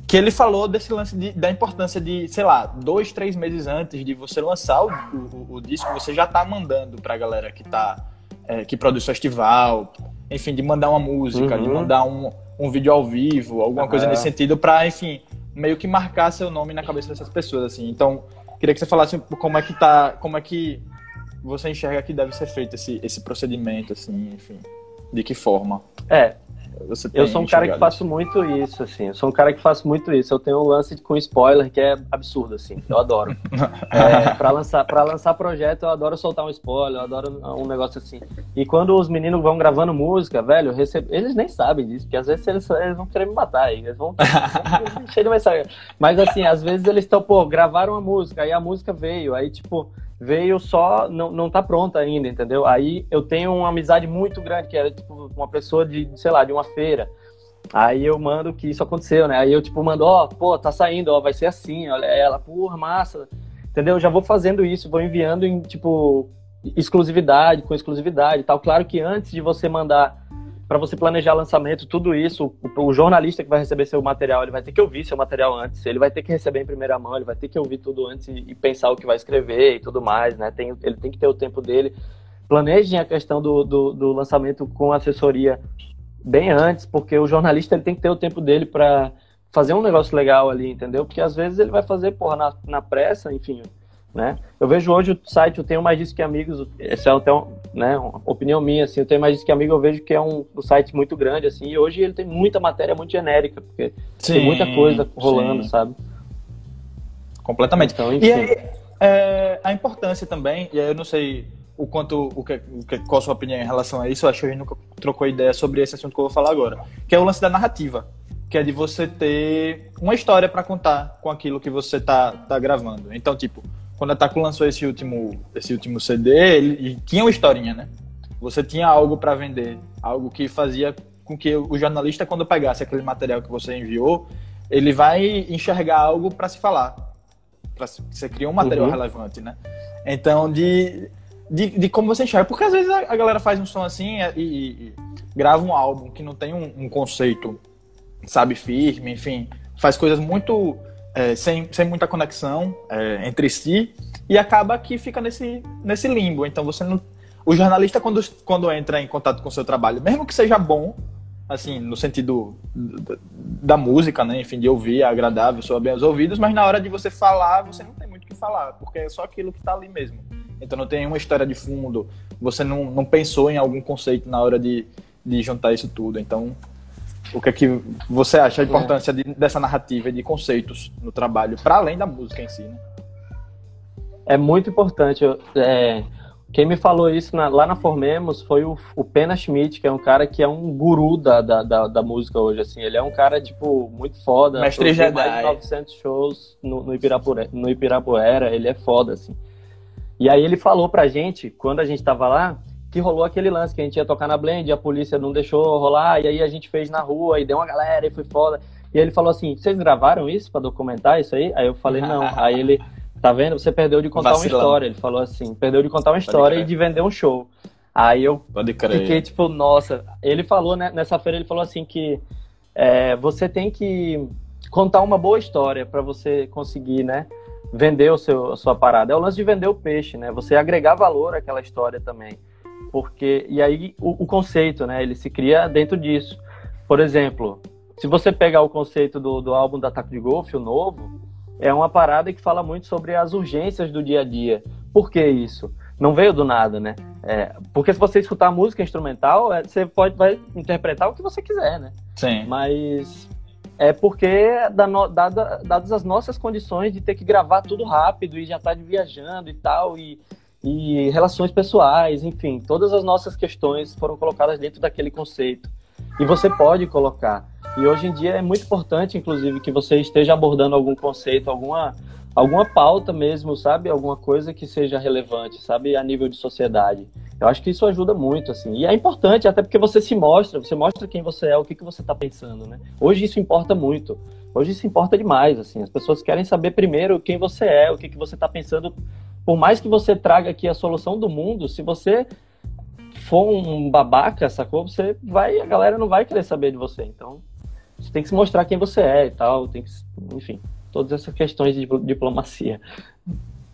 S1: que ele falou desse lance de, da importância de, sei lá, dois, três meses antes de você lançar o, o, o disco, você já tá mandando pra galera que tá é, que produz festival, enfim, de mandar uma música, uhum. de mandar um, um vídeo ao vivo, alguma coisa nesse sentido, pra, enfim, meio que marcar seu nome na cabeça dessas pessoas, assim. Então, queria que você falasse como é que tá, como é que você enxerga que deve ser feito esse, esse procedimento, assim, enfim, de que forma?
S3: É, eu sou um cara que faço muito isso, assim. Eu sou um cara que faço muito isso. Eu tenho um lance com spoiler que é absurdo, assim. Eu adoro. é, para lançar, para lançar projeto, eu adoro soltar um spoiler, eu adoro um negócio assim. E quando os meninos vão gravando música, velho, recebo... eles nem sabem disso, porque às vezes eles, eles vão querer me matar. Eles vão cheio de mensagem. Mas assim, às vezes eles estão, pô, gravaram uma música, aí a música veio, aí tipo veio só, não, não tá pronta ainda, entendeu? Aí eu tenho uma amizade muito grande, que era tipo uma pessoa de, sei lá, de uma feira. Aí eu mando que isso aconteceu, né? Aí eu tipo mando, ó, oh, pô, tá saindo, ó, vai ser assim, olha ela, porra, massa. Entendeu? Já vou fazendo isso, vou enviando em tipo exclusividade, com exclusividade e tal. Claro que antes de você mandar para você planejar lançamento, tudo isso, o, o, jornalista que vai receber seu material, ele vai ter que ouvir seu material antes, ele vai ter que receber em primeira mão, ele vai ter que ouvir tudo antes e, e pensar o que vai escrever e tudo mais, né? Tem, ele tem que ter o tempo dele. Planejem a questão do, do, do lançamento com assessoria bem antes, porque o jornalista ele tem que ter o tempo dele para fazer um negócio legal ali, entendeu? Porque às vezes ele vai fazer, porra, na, na pressa, enfim, né? Eu vejo hoje o site, eu tenho mais disso que amigos, essa é até um, né, opinião minha, assim, eu tenho mais que amigos, eu vejo que é um, um, site muito grande, assim, e hoje ele tem muita matéria muito genérica, porque sim, tem muita coisa rolando, sim. sabe?
S1: Completamente. Então, e aí, é, a importância também, e aí eu não sei o quanto, o que, o que, qual a sua opinião em relação a isso, eu acho que a gente nunca trocou ideia sobre esse assunto que eu vou falar agora, que é o lance da narrativa que é de você ter uma história para contar com aquilo que você tá, tá gravando. Então, tipo, quando a Taco lançou esse último, esse último CD, ele tinha uma historinha, né? Você tinha algo para vender, algo que fazia com que o jornalista, quando pegasse aquele material que você enviou, ele vai enxergar algo para se falar. Pra, você cria um material uhum. relevante, né? Então, de, de, de, como você enxerga. Porque às vezes a, a galera faz um som assim e, e, e, grava um álbum que não tem um, um conceito, sabe, firme, enfim, faz coisas muito é, sem, sem muita conexão é, entre si e acaba que fica nesse, nesse limbo. Então você não. O jornalista, quando, quando entra em contato com o seu trabalho, mesmo que seja bom, assim, no sentido da música, né? Enfim, de ouvir, é agradável, soa bem aos ouvidos, mas na hora de você falar, você não tem muito o que falar, porque é só aquilo que está ali mesmo. Então não tem uma história de fundo, você não, não pensou em algum conceito na hora de, de juntar isso tudo. Então o que é que você acha a é. importância de, dessa narrativa e de conceitos no trabalho, para além da música em si, né?
S3: É muito importante. É, Quem me falou isso na, lá na Formemos foi o, o, Pena Schmidt, que é um cara que é um guru da, da, da, da, música hoje, assim. Ele é um cara, tipo, muito foda.
S1: Mestre Jedi.
S3: mais de 900 shows no, no, Ibirapuera, no Ibirapuera, ele é foda, assim. E aí ele falou pra gente, quando a gente tava lá, que rolou aquele lance que a gente ia tocar na Blend, a polícia não deixou rolar, e aí a gente fez na rua, e deu uma galera, e foi foda. E ele falou assim, vocês gravaram isso pra documentar isso aí? Aí eu falei, não. aí ele Tá vendo? Você perdeu de contar Vacilando. uma história. Ele falou assim: perdeu de contar uma história e de vender um show. Aí eu fiquei tipo, nossa. Ele falou, né, nessa feira, ele falou assim que é, você tem que contar uma boa história para você conseguir, né? Vender o seu, a sua parada. É o lance de vender o peixe, né? Você agregar valor àquela história também. Porque, e aí o, o conceito, né? Ele se cria dentro disso. Por exemplo, se você pegar o conceito do, do álbum da Taco de Golf, o novo, é uma parada que fala muito sobre as urgências do dia a dia. Por que isso? Não veio do nada, né? É, porque se você escutar música instrumental, é, você pode vai interpretar o que você quiser, né?
S1: Sim.
S3: Mas é porque, dada, dadas as nossas condições de ter que gravar tudo rápido e já estar tá viajando e tal, e, e relações pessoais, enfim, todas as nossas questões foram colocadas dentro daquele conceito. E você pode colocar. E hoje em dia é muito importante, inclusive, que você esteja abordando algum conceito, alguma, alguma pauta mesmo, sabe? Alguma coisa que seja relevante, sabe? A nível de sociedade. Eu acho que isso ajuda muito, assim. E é importante, até porque você se mostra, você mostra quem você é, o que, que você está pensando, né? Hoje isso importa muito. Hoje isso importa demais, assim. As pessoas querem saber primeiro quem você é, o que, que você está pensando. Por mais que você traga aqui a solução do mundo, se você for um babaca, sacou? Você vai, a galera não vai querer saber de você. Então, você tem que se mostrar quem você é e tal, tem que, enfim, todas essas questões de diplomacia.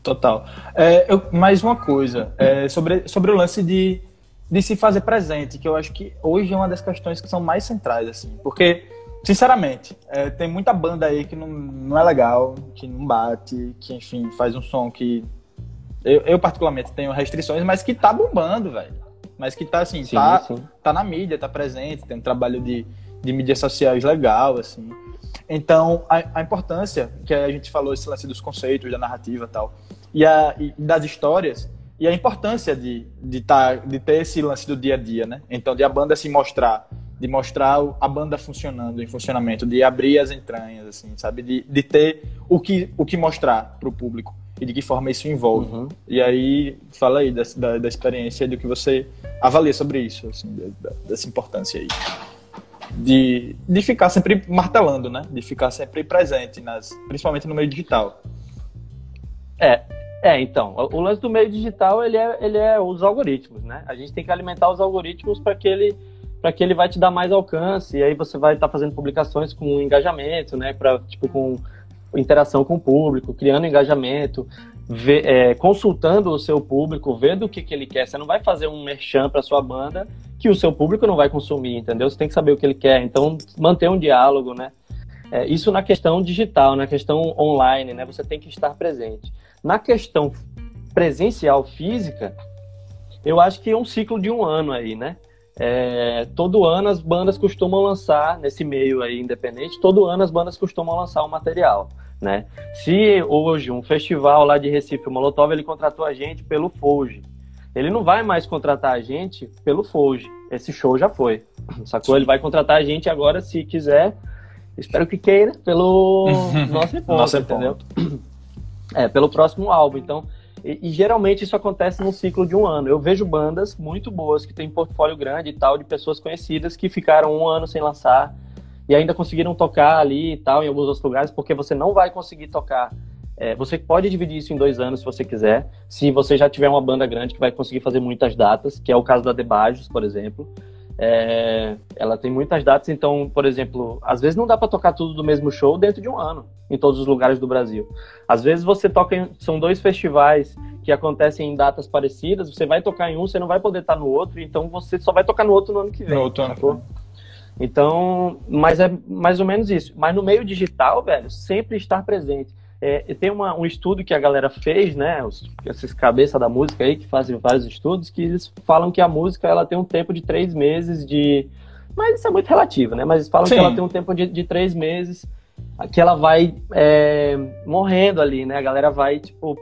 S1: Total. É, eu, mais uma coisa, é, sobre, sobre o lance de, de se fazer presente, que eu acho que hoje é uma das questões que são mais centrais, assim, porque, sinceramente, é, tem muita banda aí que não, não é legal, que não bate, que, enfim, faz um som que eu, eu particularmente tenho restrições, mas que tá bombando, velho. Mas que tá assim, sim, tá, sim. tá na mídia, tá presente, tem um trabalho de, de mídias sociais legal, assim. Então, a, a, importância, que a gente falou esse lance dos conceitos, da narrativa tal, e, a, e das histórias, e a importância de, de, tá, de ter esse lance do dia a dia, né? Então, de a banda se mostrar, de mostrar a banda funcionando, em funcionamento, de abrir as entranhas, assim, sabe? De, de ter o que, o que mostrar para o público e de que forma isso envolve. Uhum. E aí, fala aí da, da, da experiência, do que você avalia sobre isso, assim, da, dessa importância aí de, de ficar sempre martelando, né? De ficar sempre presente, nas, principalmente no meio digital.
S3: É, é, então, o lance do meio digital, ele é, ele é os algoritmos, né? A gente tem que alimentar os algoritmos para que ele para que ele vai te dar mais alcance e aí você vai estar tá fazendo publicações com engajamento, né, para tipo com interação com o público, criando engajamento, ver, é, consultando o seu público, vendo o que, que ele quer. Você não vai fazer um merchan para sua banda que o seu público não vai consumir, entendeu? Você tem que saber o que ele quer. Então, manter um diálogo, né? É, isso na questão digital, na questão online, né? Você tem que estar presente. Na questão presencial física, eu acho que é um ciclo de um ano aí, né? É, todo ano as bandas costumam lançar, nesse meio aí independente, todo ano as bandas costumam lançar um material né? Se hoje um festival lá de Recife, o Molotov, ele contratou a gente pelo Foge, ele não vai mais contratar a gente pelo Foge. Esse show já foi, sacou? Ele vai contratar a gente agora, se quiser, espero que queira, pelo nosso encontro, nosso entendeu? É, pelo próximo álbum. Então, e, e, geralmente isso acontece num ciclo de um ano. Eu vejo bandas muito boas que têm portfólio grande e tal, de pessoas conhecidas que ficaram um ano sem lançar e ainda conseguiram tocar ali e tal, em alguns outros lugares, porque você não vai conseguir tocar. É, você pode dividir isso em dois anos se você quiser, se você já tiver uma banda grande que vai conseguir fazer muitas datas, que é o caso da Debajos, por exemplo. É, ela tem muitas datas, então, por exemplo, às vezes não dá para tocar tudo do mesmo show dentro de um ano, em todos os lugares do Brasil. Às vezes você toca em, são dois festivais que acontecem em datas parecidas, você vai tocar em um, você não vai poder estar no outro, então você só vai tocar no outro no ano que vem. No outro ano. Então, mas é mais ou menos isso. Mas no meio digital, velho, sempre estar presente. É, tem uma, um estudo que a galera fez, né? Os, esses cabeça da música aí que fazem vários estudos que eles falam que a música ela tem um tempo de três meses de, mas isso é muito relativo, né? Mas eles falam Sim. que ela tem um tempo de, de três meses que ela vai é, morrendo ali, né? A galera vai tipo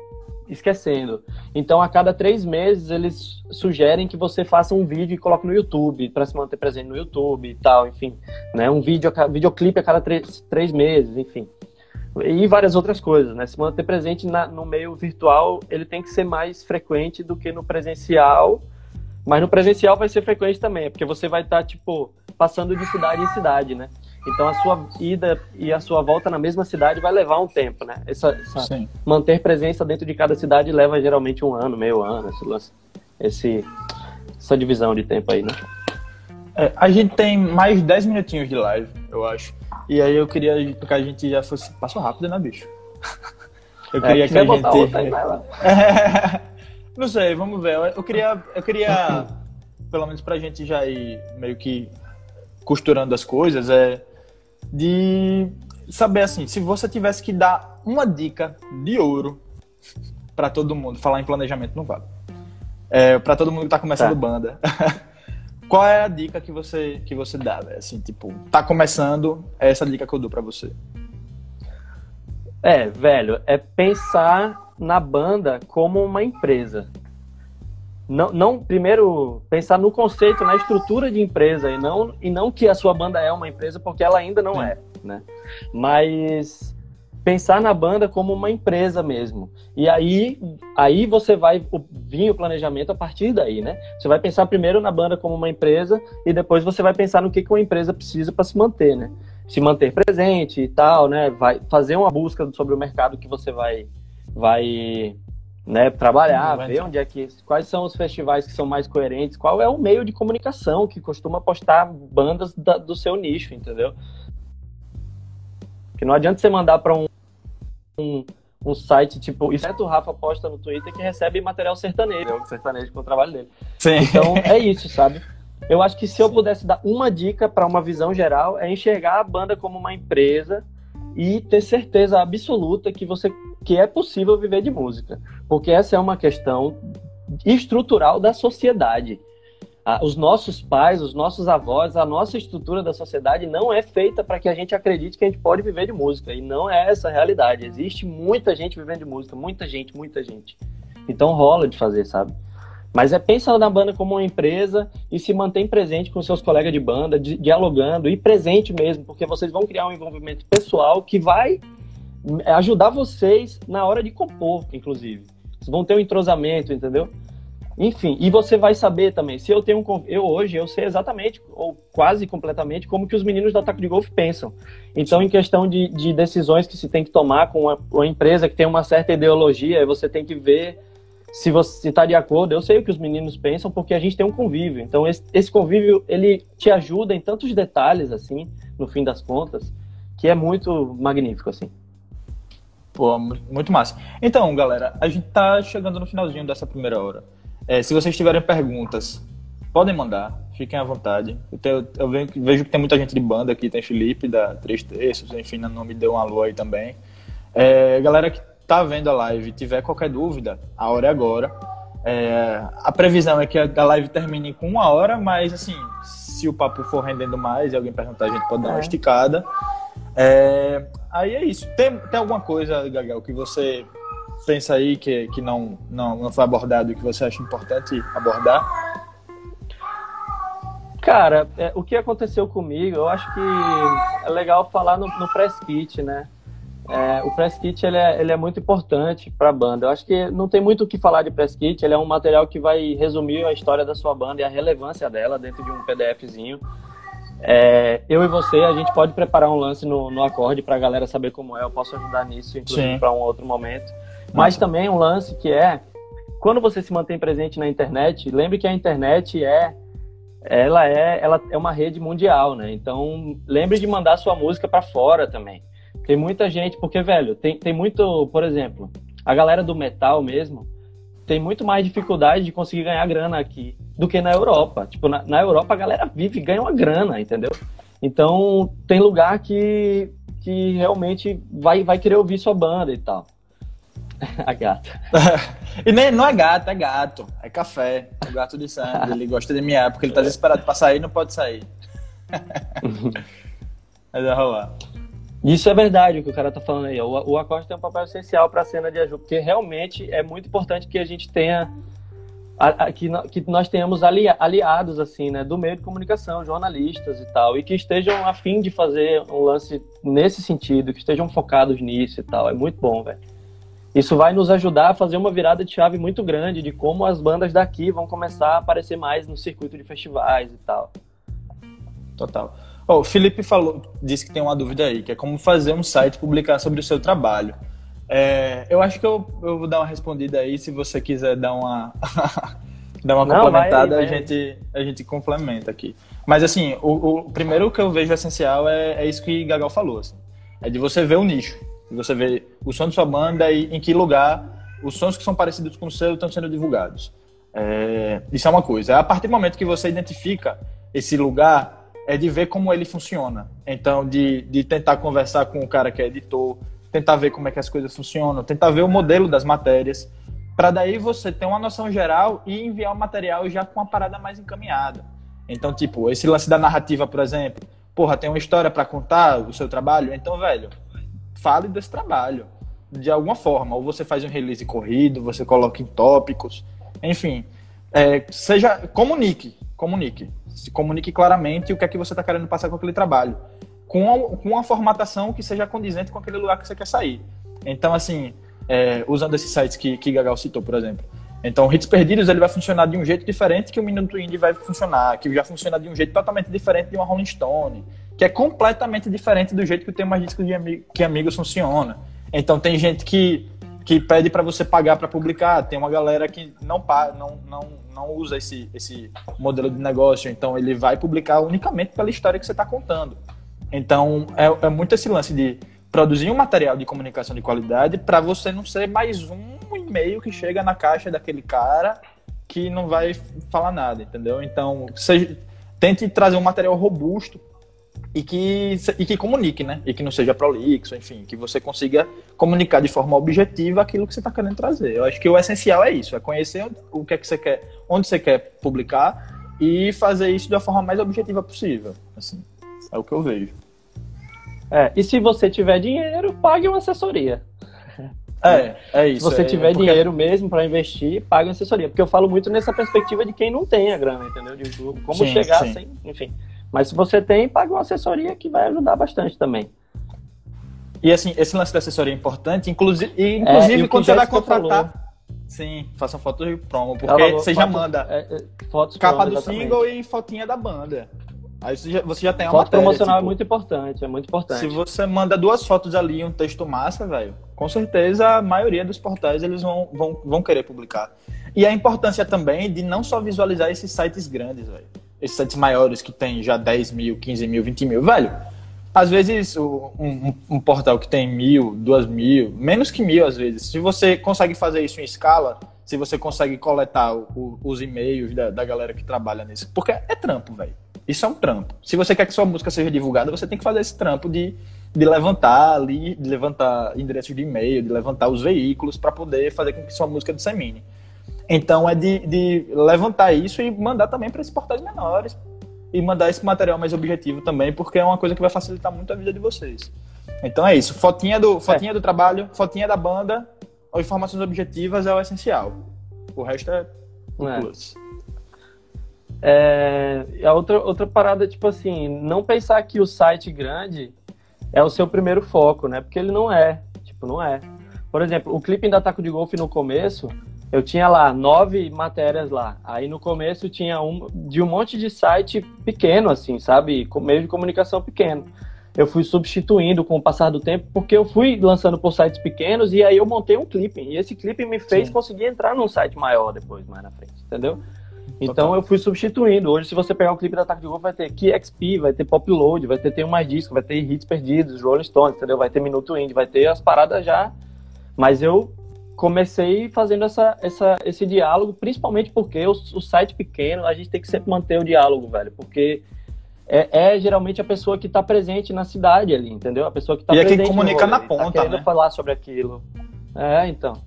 S3: esquecendo. Então, a cada três meses, eles sugerem que você faça um vídeo e coloque no YouTube, para se manter presente no YouTube e tal, enfim. Né? Um vídeo, videoclipe a cada três, três meses, enfim. E várias outras coisas, né? Se manter presente na, no meio virtual, ele tem que ser mais frequente do que no presencial, mas no presencial vai ser frequente também, porque você vai estar, tá, tipo, passando de cidade em cidade, né? Então a sua ida e a sua volta na mesma cidade vai levar um tempo, né? Essa, essa manter presença dentro de cada cidade leva geralmente um ano, meio ano, esse, esse essa divisão de tempo aí, né?
S1: É, a gente tem mais 10 minutinhos de live, eu acho. E aí eu queria que a gente já fosse. Passou rápido, né, bicho? Eu queria é, que, a gente. Outra, aí, é, não sei, vamos ver. Eu queria, eu queria, pelo menos pra gente já ir meio que costurando as coisas, é de saber assim, se você tivesse que dar uma dica de ouro para todo mundo, falar em planejamento não vale. É, para todo mundo que tá começando tá. banda. Qual é a dica que você que você dá, véio? assim, tipo, tá começando, é essa dica que eu dou para você.
S3: É, velho, é pensar na banda como uma empresa não, não primeiro pensar no conceito, na estrutura de empresa e não e não que a sua banda é uma empresa porque ela ainda não é, né? Mas pensar na banda como uma empresa mesmo. E aí aí você vai vir o planejamento a partir daí, né? Você vai pensar primeiro na banda como uma empresa e depois você vai pensar no que que uma empresa precisa para se manter, né? Se manter presente e tal, né? Vai fazer uma busca sobre o mercado que você vai vai né, trabalhar, ver onde é que quais são os festivais que são mais coerentes, qual é o meio de comunicação que costuma postar bandas da, do seu nicho, entendeu? Que não adianta você mandar para um, um, um, site tipo, exceto o Rafa posta no Twitter que recebe material sertanejo, o sertanejo com o trabalho dele. Sim. Então é isso, sabe? Eu acho que se eu pudesse dar uma dica para uma visão geral é enxergar a banda como uma empresa e ter certeza absoluta que você que é possível viver de música, porque essa é uma questão estrutural da sociedade. Os nossos pais, os nossos avós, a nossa estrutura da sociedade não é feita para que a gente acredite que a gente pode viver de música. E não é essa a realidade. Existe muita gente vivendo de música, muita gente, muita gente. Então rola de fazer, sabe? Mas é pensa na banda como uma empresa e se mantém presente com seus colegas de banda, dialogando e presente mesmo, porque vocês vão criar um envolvimento pessoal que vai ajudar vocês na hora de compor, inclusive. Vocês vão ter um entrosamento, entendeu? Enfim, e você vai saber também, se eu tenho um eu hoje eu sei exatamente ou quase completamente como que os meninos do ataque de golfe pensam. Então, em questão de, de decisões que se tem que tomar com uma, uma empresa que tem uma certa ideologia, você tem que ver se você está de acordo, eu sei o que os meninos pensam, porque a gente tem um convívio. Então, esse, esse, convívio, ele te ajuda em tantos detalhes, assim, no fim das contas, que é muito magnífico, assim.
S1: Pô, muito massa. Então, galera, a gente tá chegando no finalzinho dessa primeira hora. É, se vocês tiverem perguntas, podem mandar, fiquem à vontade. Eu, tenho, eu vejo que tem muita gente de banda aqui, tem Felipe da Três Terços, enfim, não me deu um alô aí também. É, galera que tá vendo a live tiver qualquer dúvida, a hora é agora. É, a previsão é que a live termine com uma hora, mas assim, se o papo for rendendo mais e alguém perguntar, a gente pode dar uma é. esticada. É, aí é isso. Tem, tem alguma coisa, Gagal, que você pensa aí que, que não, não, não foi abordado e que você acha importante abordar?
S3: Cara, é, o que aconteceu comigo, eu acho que é legal falar no, no press kit, né? É, o press kit ele é, ele é muito importante para a banda. Eu acho que não tem muito o que falar de press kit. Ele é um material que vai resumir a história da sua banda e a relevância dela dentro de um PDFzinho. É, eu e você, a gente pode preparar um lance no, no acorde para a galera saber como é. Eu posso ajudar nisso, inclusive para um outro momento. Mas também um lance que é quando você se mantém presente na internet, lembre que a internet é ela é ela é uma rede mundial, né? Então lembre de mandar sua música para fora também. Tem muita gente, porque, velho, tem, tem muito, por exemplo, a galera do metal mesmo tem muito mais dificuldade de conseguir ganhar grana aqui do que na Europa. Tipo, na, na Europa a galera vive e ganha uma grana, entendeu? Então, tem lugar que, que realmente vai, vai querer ouvir sua banda e tal. A gata.
S1: e nem, não é gato, é gato. É café. É gato de sangue. Ele gosta de miar porque ele tá desesperado pra sair e não pode sair. Mas vai rolar.
S3: Isso é verdade o que o cara tá falando aí. O, o acorde tem um papel essencial para a cena de ajuda, porque realmente é muito importante que a gente tenha a, a, que, que, nós tenhamos ali, aliados assim, né, do meio de comunicação, jornalistas e tal, e que estejam a fim de fazer um lance nesse sentido, que estejam focados nisso e tal. É muito bom, velho. Isso vai nos ajudar a fazer uma virada de chave muito grande de como as bandas daqui vão começar a aparecer mais no circuito de festivais e tal.
S1: Total. Oh, o Felipe falou, disse que tem uma dúvida aí, que é como fazer um site publicar sobre o seu trabalho. É, eu acho que eu, eu vou dar uma respondida aí, se você quiser dar uma, dar uma Não, complementada, vai. A, gente, a gente complementa aqui. Mas assim, o, o primeiro que eu vejo essencial é, é isso que Gagal falou. Assim, é de você ver o nicho, de você ver o som de sua banda e em que lugar os sons que são parecidos com o seu estão sendo divulgados. É, isso é uma coisa. A partir do momento que você identifica esse lugar, é de ver como ele funciona. Então, de, de tentar conversar com o cara que é editor, tentar ver como é que as coisas funcionam, tentar ver o modelo das matérias, para daí você ter uma noção geral e enviar o material já com uma parada mais encaminhada. Então, tipo, esse lance da narrativa, por exemplo, porra, tem uma história para contar o seu trabalho, então, velho, fale desse trabalho de alguma forma, ou você faz um release corrido, você coloca em tópicos, enfim, é, seja comunique, comunique. Se comunique claramente o que é que você está querendo passar com aquele trabalho, com, a, com uma formatação que seja condizente com aquele lugar que você quer sair. Então, assim, é, usando esses sites que, que Gagal citou, por exemplo. Então, Hits Perdidos ele vai funcionar de um jeito diferente que o Minuto Indie vai funcionar, que já funciona de um jeito totalmente diferente de uma Rolling Stone, que é completamente diferente do jeito que o Tem Mais Discos de que Amigos funciona. Então, tem gente que que pede para você pagar para publicar. Tem uma galera que não, não, não, não usa esse, esse modelo de negócio, então ele vai publicar unicamente pela história que você está contando. Então é, é muito esse lance de produzir um material de comunicação de qualidade para você não ser mais um e-mail que chega na caixa daquele cara que não vai falar nada, entendeu? Então, seja, tente trazer um material robusto e que, e que comunique, né? E que não seja prolixo, enfim, que você consiga comunicar de forma objetiva aquilo que você está querendo trazer. Eu acho que o essencial é isso, é conhecer o que é que você quer, onde você quer publicar e fazer isso da forma mais objetiva possível. Assim, é o que eu vejo.
S3: É, e se você tiver dinheiro, pague uma assessoria.
S1: É, é isso.
S3: Se você é, tiver porque... dinheiro mesmo para investir, pague uma assessoria. Porque eu falo muito nessa perspectiva de quem não tem a grana, entendeu? De como sim, chegar sim. sem, enfim. Mas se você tem, pague uma assessoria que vai ajudar bastante também.
S1: E assim, esse lance da assessoria é importante, inclusive, e, inclusive é, quando você vai contratar. Falou. Sim, faça foto de promo, porque falou, você já manda é, é, fotos capa promo, do single e fotinha da banda. Aí você já, você já tem uma
S3: Foto matéria, promocional é tipo, é muito importante, é muito importante.
S1: Se você manda duas fotos ali e um texto massa, velho, com certeza a maioria dos portais eles vão, vão, vão querer publicar. E a importância também de não só visualizar esses sites grandes, velho esses sites maiores que tem já 10 mil, 15 mil, 20 mil, velho, às vezes um, um, um, portal que tem mil, duas mil, menos que mil às vezes, se você consegue fazer isso em escala, se você consegue coletar o, o, os e-mails da, da, galera que trabalha nisso, porque é trampo, velho. Isso é um trampo. Se você quer que sua música seja divulgada, você tem que fazer esse trampo de, de levantar ali, de levantar endereços de e-mail, de levantar os veículos para poder fazer com que sua música dissemine. Então é de, de levantar isso e mandar também para esses portais menores e mandar esse material mais objetivo também, porque é uma coisa que vai facilitar muito a vida de vocês. Então é isso, fotinha do, fotinha é. do trabalho, fotinha da banda, ou informações objetivas é o essencial. O resto é é. plus.
S3: É, a outra, outra parada, tipo assim, não pensar que o site grande é o seu primeiro foco, né? Porque ele não é. Tipo, não é. Por exemplo, o clipe da Taco de Golfe no começo, eu tinha lá nove matérias lá. Aí no começo tinha um de um monte de site pequeno, assim, sabe? Meio de comunicação pequeno. Eu fui substituindo com o passar do tempo, porque eu fui lançando por sites pequenos e aí eu montei um clipe. E esse clipe me fez Sim. conseguir entrar num site maior depois, mais na frente, entendeu? Então eu fui substituindo. Hoje, se você pegar o clipe da Ataque de Gol, vai ter KXP, vai ter Pop Load, vai ter Tem Mais Disco, vai ter Hits Perdidos, Rolling Stones, entendeu? Vai ter Minuto Indie, vai ter as paradas já. Mas eu comecei fazendo essa, essa, esse diálogo, principalmente porque o, o, site pequeno, a gente tem que sempre manter o diálogo, velho, porque é, é geralmente a pessoa que está presente na cidade ali, entendeu? A pessoa que está presente.
S1: E é quem comunica na tá ponta, tá
S3: né? falar sobre aquilo. É, então.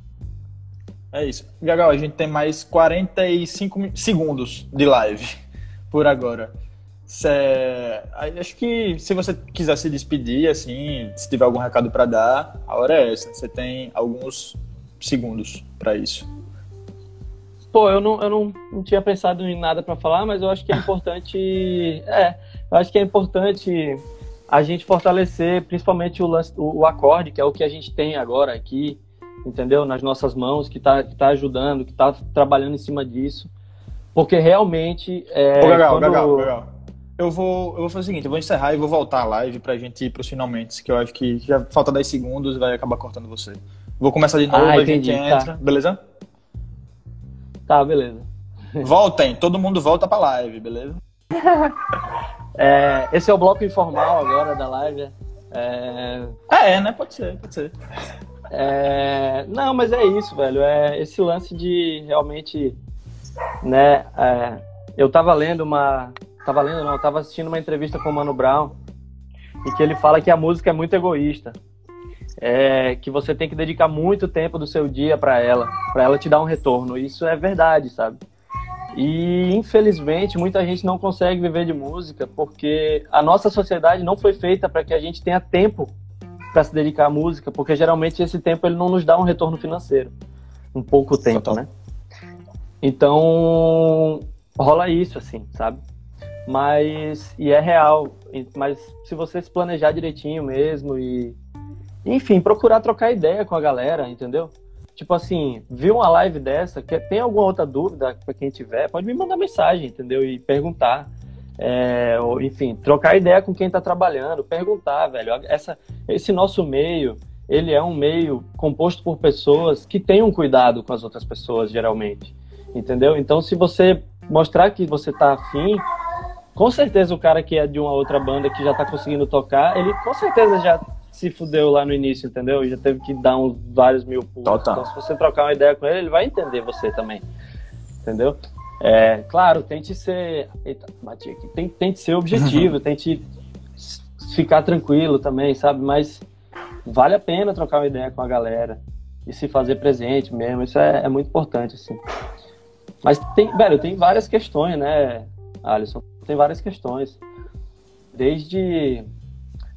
S1: É isso. Gagal, a gente tem mais 45 segundos de live por agora. Cê, acho que se você quiser se despedir, assim, se tiver algum recado para dar, a hora é essa. Você tem alguns segundos para isso.
S3: Pô, eu não, eu não, não tinha pensado em nada para falar, mas eu acho que é importante. é, eu acho que é importante a gente fortalecer principalmente o, o, o acorde, que é o que a gente tem agora aqui, entendeu? Nas nossas mãos, que está que tá ajudando, que está trabalhando em cima disso. Porque realmente. É,
S1: Ô, Gagal, quando... Gagal, Gagal. Eu vou, eu vou fazer o seguinte, eu vou encerrar e vou voltar a live pra gente ir pros finalmente, que eu acho que já falta 10 segundos e vai acabar cortando você. Vou começar de novo, ah, a gente tá. entra, beleza?
S3: Tá, beleza.
S1: Voltem, todo mundo volta pra live, beleza?
S3: é, esse é o bloco informal agora da live.
S1: É, é, é né? Pode ser, pode ser.
S3: É... Não, mas é isso, velho. É esse lance de realmente, né? É... Eu tava lendo uma, tava lendo não, tava assistindo uma entrevista com o Mano Brown e que ele fala que a música é muito egoísta. É, que você tem que dedicar muito tempo do seu dia para ela, para ela te dar um retorno. Isso é verdade, sabe? E infelizmente muita gente não consegue viver de música porque a nossa sociedade não foi feita para que a gente tenha tempo para se dedicar à música, porque geralmente esse tempo ele não nos dá um retorno financeiro, um pouco tempo, Total. né? Então rola isso assim, sabe? Mas e é real, mas se você se planejar direitinho mesmo e enfim, procurar trocar ideia com a galera, entendeu? Tipo assim, viu uma live dessa, quer, tem alguma outra dúvida para quem tiver, pode me mandar mensagem, entendeu? E perguntar. É, ou, enfim, trocar ideia com quem está trabalhando, perguntar, velho. Essa, esse nosso meio, ele é um meio composto por pessoas que têm um cuidado com as outras pessoas, geralmente. Entendeu? Então, se você mostrar que você está afim, com certeza o cara que é de uma outra banda que já está conseguindo tocar, ele com certeza já se fudeu lá no início, entendeu? Já teve que dar uns vários mil pulos. Total. Então, se você trocar uma ideia com ele, ele vai entender você também. Entendeu? É, claro, tente ser. Eita, bati aqui. Tente, tente ser objetivo, tente ficar tranquilo também, sabe? Mas vale a pena trocar uma ideia com a galera e se fazer presente mesmo. Isso é, é muito importante, assim. Mas tem, velho, tem várias questões, né, Alisson? Tem várias questões. Desde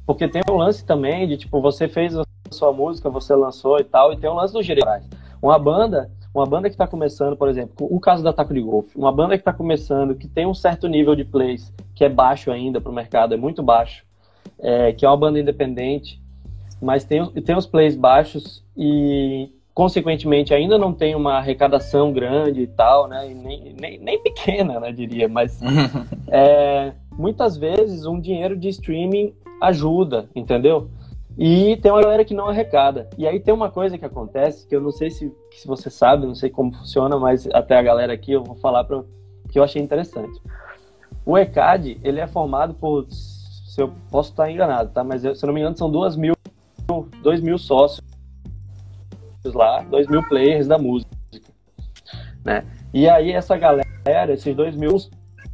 S3: porque tem um lance também de, tipo, você fez a sua música, você lançou e tal, e tem um lance do direitos. Uma banda, uma banda que está começando, por exemplo, o caso da Taco de Golf, uma banda que está começando, que tem um certo nível de plays, que é baixo ainda para o mercado, é muito baixo, é, que é uma banda independente, mas tem, tem os plays baixos e, consequentemente, ainda não tem uma arrecadação grande e tal, né? E nem, nem, nem pequena, né, diria, mas é, muitas vezes um dinheiro de streaming ajuda, entendeu? E tem uma galera que não arrecada. E aí tem uma coisa que acontece, que eu não sei se, se você sabe, não sei como funciona, mas até a galera aqui eu vou falar para que eu achei interessante. O ECAD, ele é formado por, se eu posso estar enganado, tá? Mas se eu não me engano são duas mil, dois mil sócios lá, dois mil players da música, né? E aí essa galera, esses dois mil, os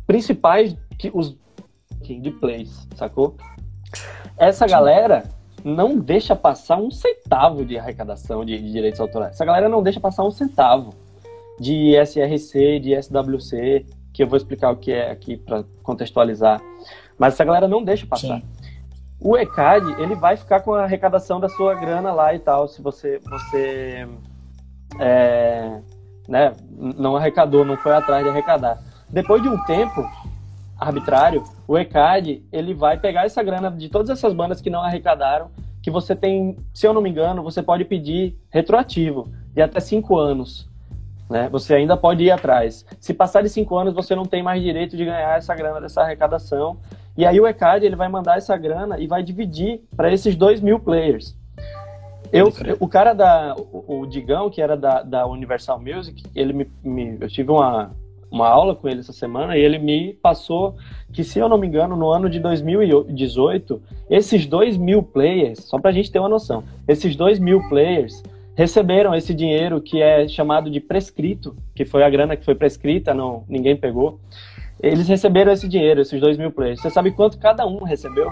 S3: principais, que, os de plays, sacou? Essa galera não deixa passar um centavo de arrecadação de, de, direitos autorais. Essa galera não deixa passar um centavo de SRC, de SWC, que eu vou explicar o que é aqui para contextualizar. Mas essa galera não deixa passar. Sim. O ECAD, ele vai ficar com a arrecadação da sua grana lá e tal, se você, você é, né, não arrecadou, não foi atrás de arrecadar. Depois de um tempo, arbitrário, o ECAD ele vai pegar essa grana de todas essas bandas que não arrecadaram, que você tem, se eu não me engano, você pode pedir retroativo de até cinco anos. Né? Você ainda pode ir atrás. Se passar de cinco anos, você não tem mais direito de ganhar essa grana dessa arrecadação. E aí o ECAD ele vai mandar essa grana e vai dividir para esses dois mil players. Eu, o cara da, o, o Digão, que era da, da Universal Music, ele me, me, eu tive uma, uma aula com ele essa semana e ele me passou que, se eu não me engano, no ano de 2018, esses 2 mil players, só para a gente ter uma noção, esses 2 mil players receberam esse dinheiro que é chamado de prescrito, que foi a grana que foi prescrita, não, ninguém pegou. Eles receberam esse dinheiro, esses 2 mil players. Você sabe quanto cada um recebeu?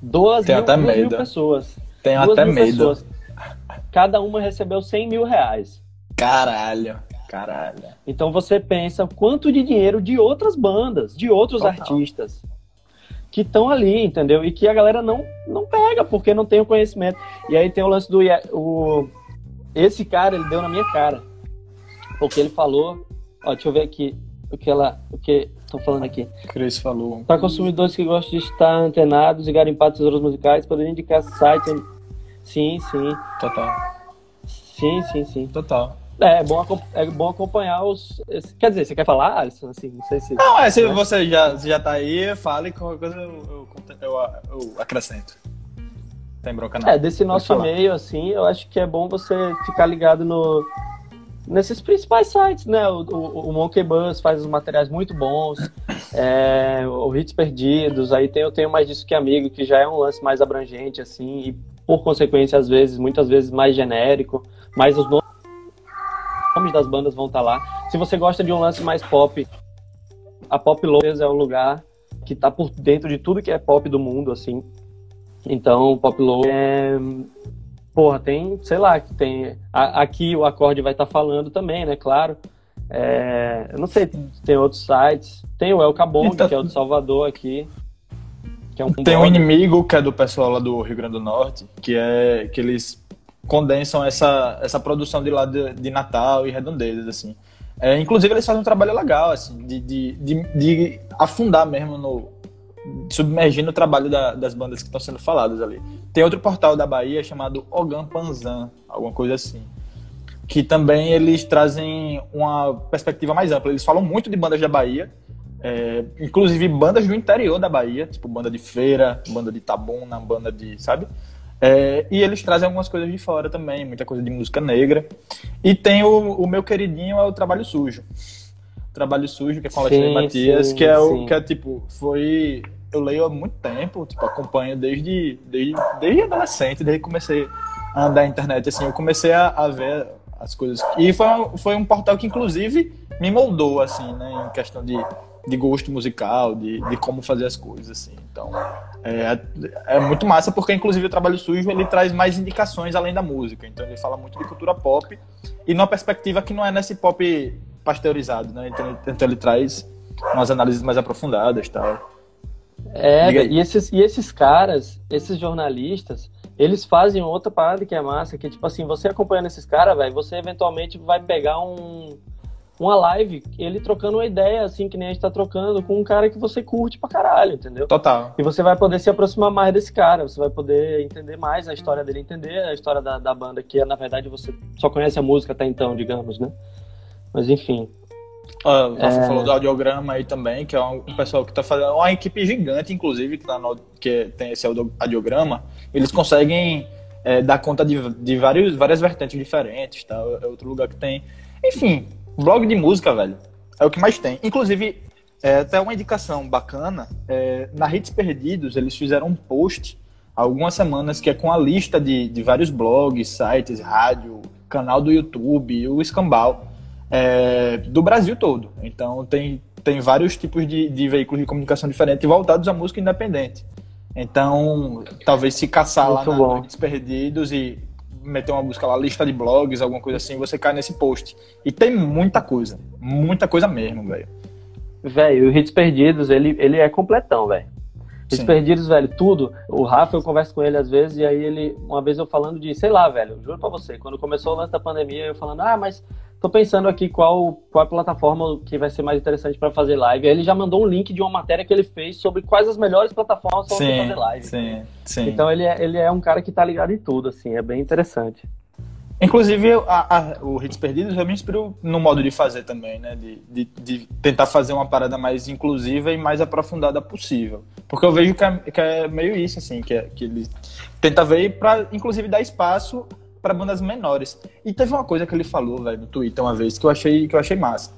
S3: 12
S1: Tem
S3: mil,
S1: até
S3: medo.
S1: mil
S3: pessoas.
S1: Tenho até medo.
S3: Pessoas. Cada uma recebeu 100 mil reais.
S1: Caralho.
S3: Caralho. Então você pensa quanto de dinheiro de outras bandas, de outros Total. artistas que estão ali, entendeu? E que a galera não, não pega porque não tem o conhecimento. E aí tem o lance do o esse cara, ele deu na minha cara. Porque ele falou, ó, deixa eu ver aqui o que ela, o que estão falando aqui.
S1: Cris falou.
S3: Para consumidores que gostam de estar antenados e garimpar tesouros musicais, poderiam indicar sites. Sim, sim.
S1: Total.
S3: Sim, sim, sim.
S1: Total.
S3: É, é bom, é bom acompanhar os. Quer dizer, você quer falar, Alisson? Assim, não sei se.
S1: Não, é, se né? você já, já tá aí, fale, qualquer coisa eu, eu, eu, eu acrescento. Tem bronca não.
S3: É, desse nosso meio, assim, eu acho que é bom você ficar ligado no, nesses principais sites, né? O, o, o Monkey Bus faz os materiais muito bons, é, o Hits Perdidos, aí tem, eu tenho mais disso que amigo, que já é um lance mais abrangente, assim, e por consequência, às vezes, muitas vezes mais genérico, mas os nomes nomes das bandas vão estar tá lá. Se você gosta de um lance mais pop, a Pop Lowers é um lugar que está por dentro de tudo que é pop do mundo, assim. Então, Pop Low é... Porra, tem, sei lá, tem... aqui o acorde vai estar tá falando também, né? Claro. É... Eu não sei, tem outros sites. Tem o El Cabong, então... que é o de Salvador aqui.
S1: É um tem um inimigo que é do pessoal lá do Rio Grande do Norte, que é que eles condensam essa, essa produção de lá de, de Natal e redondezas, assim. É, inclusive, eles fazem um trabalho legal, assim, de, de, de, de afundar mesmo no... submergir no trabalho da, das bandas que estão sendo faladas ali. Tem outro portal da Bahia chamado Ogan Panzan, alguma coisa assim. Que também eles trazem uma perspectiva mais ampla. Eles falam muito de bandas da Bahia, é, inclusive bandas do interior da Bahia, tipo banda de feira, banda de Tabuna, banda de, sabe? É, e eles trazem algumas coisas de fora também, muita coisa de música negra. E tem o, o meu queridinho, é o Trabalho Sujo. Trabalho Sujo, que é com Alexandre Matias, sim, que é o que é tipo, foi. Eu leio há muito tempo, tipo, acompanho desde, desde, desde adolescente, desde que comecei a andar na internet. Assim, eu comecei a, a ver as coisas. E foi, foi um portal que, inclusive, me moldou, assim, né, em questão de de gosto musical, de, de como fazer as coisas, assim. Então, é, é muito massa porque, inclusive, o Trabalho Sujo, ele traz mais indicações além da música. Então, ele fala muito de cultura pop e numa perspectiva que não é nesse pop pasteurizado, né? Então, então ele traz umas análises mais aprofundadas tal.
S3: É, e esses, e esses caras, esses jornalistas, eles fazem outra parada que é massa, que tipo assim, você acompanhando esses caras, velho, você eventualmente vai pegar um uma live, ele trocando uma ideia, assim, que nem a gente tá trocando, com um cara que você curte pra caralho, entendeu?
S1: Total.
S3: E você vai poder se aproximar mais desse cara, você vai poder entender mais a história dele, entender a história da, da banda, que na verdade você só conhece a música até então, digamos, né? Mas enfim.
S1: Ah, você é... falou do audiograma aí também, que é um, pessoal que tá fazendo. Uma equipe gigante, inclusive, que, tá no, que tem esse audiograma. Eles conseguem é, dar conta de, de vários, várias vertentes diferentes, tá? É outro lugar que tem. Enfim, Blog de música, velho, é o que mais tem. Inclusive, é, até uma indicação bacana, é, na Hits Perdidos, eles fizeram um post há algumas semanas que é com a lista de, de vários blogs, sites, rádio, canal do YouTube, o Escambau, é, do Brasil todo. Então, tem, tem vários tipos de, de veículos de comunicação diferentes voltados à música independente. Então, talvez se caçar Muito lá na Hits Perdidos e meter uma busca lá, lista de blogs, alguma coisa assim, você cai nesse post. E tem muita coisa. Muita coisa mesmo, velho.
S3: Velho, o Hits Perdidos, ele, ele é completão, velho. Hits Perdidos, velho, tudo. O Rafa, eu converso com ele às vezes, e aí ele, uma vez eu falando de, sei lá, velho, juro pra você, quando começou o lance da pandemia, eu falando, ah, mas tô pensando aqui qual, qual a plataforma que vai ser mais interessante para fazer live. Aí ele já mandou um link de uma matéria que ele fez sobre quais as melhores plataformas para fazer live.
S1: Sim, sim.
S3: Então ele é, ele é um cara que tá ligado em tudo, assim, é bem interessante.
S1: Inclusive, a, a, o Hits Perdidos eu me inspirou no modo de fazer também, né? De, de, de, tentar fazer uma parada mais inclusiva e mais aprofundada possível. Porque eu vejo que é, que é meio isso, assim, que, é, que ele tenta ver para, inclusive, dar espaço para bandas menores. E teve uma coisa que ele falou, velho, no Twitter uma vez que eu achei, que eu achei massa.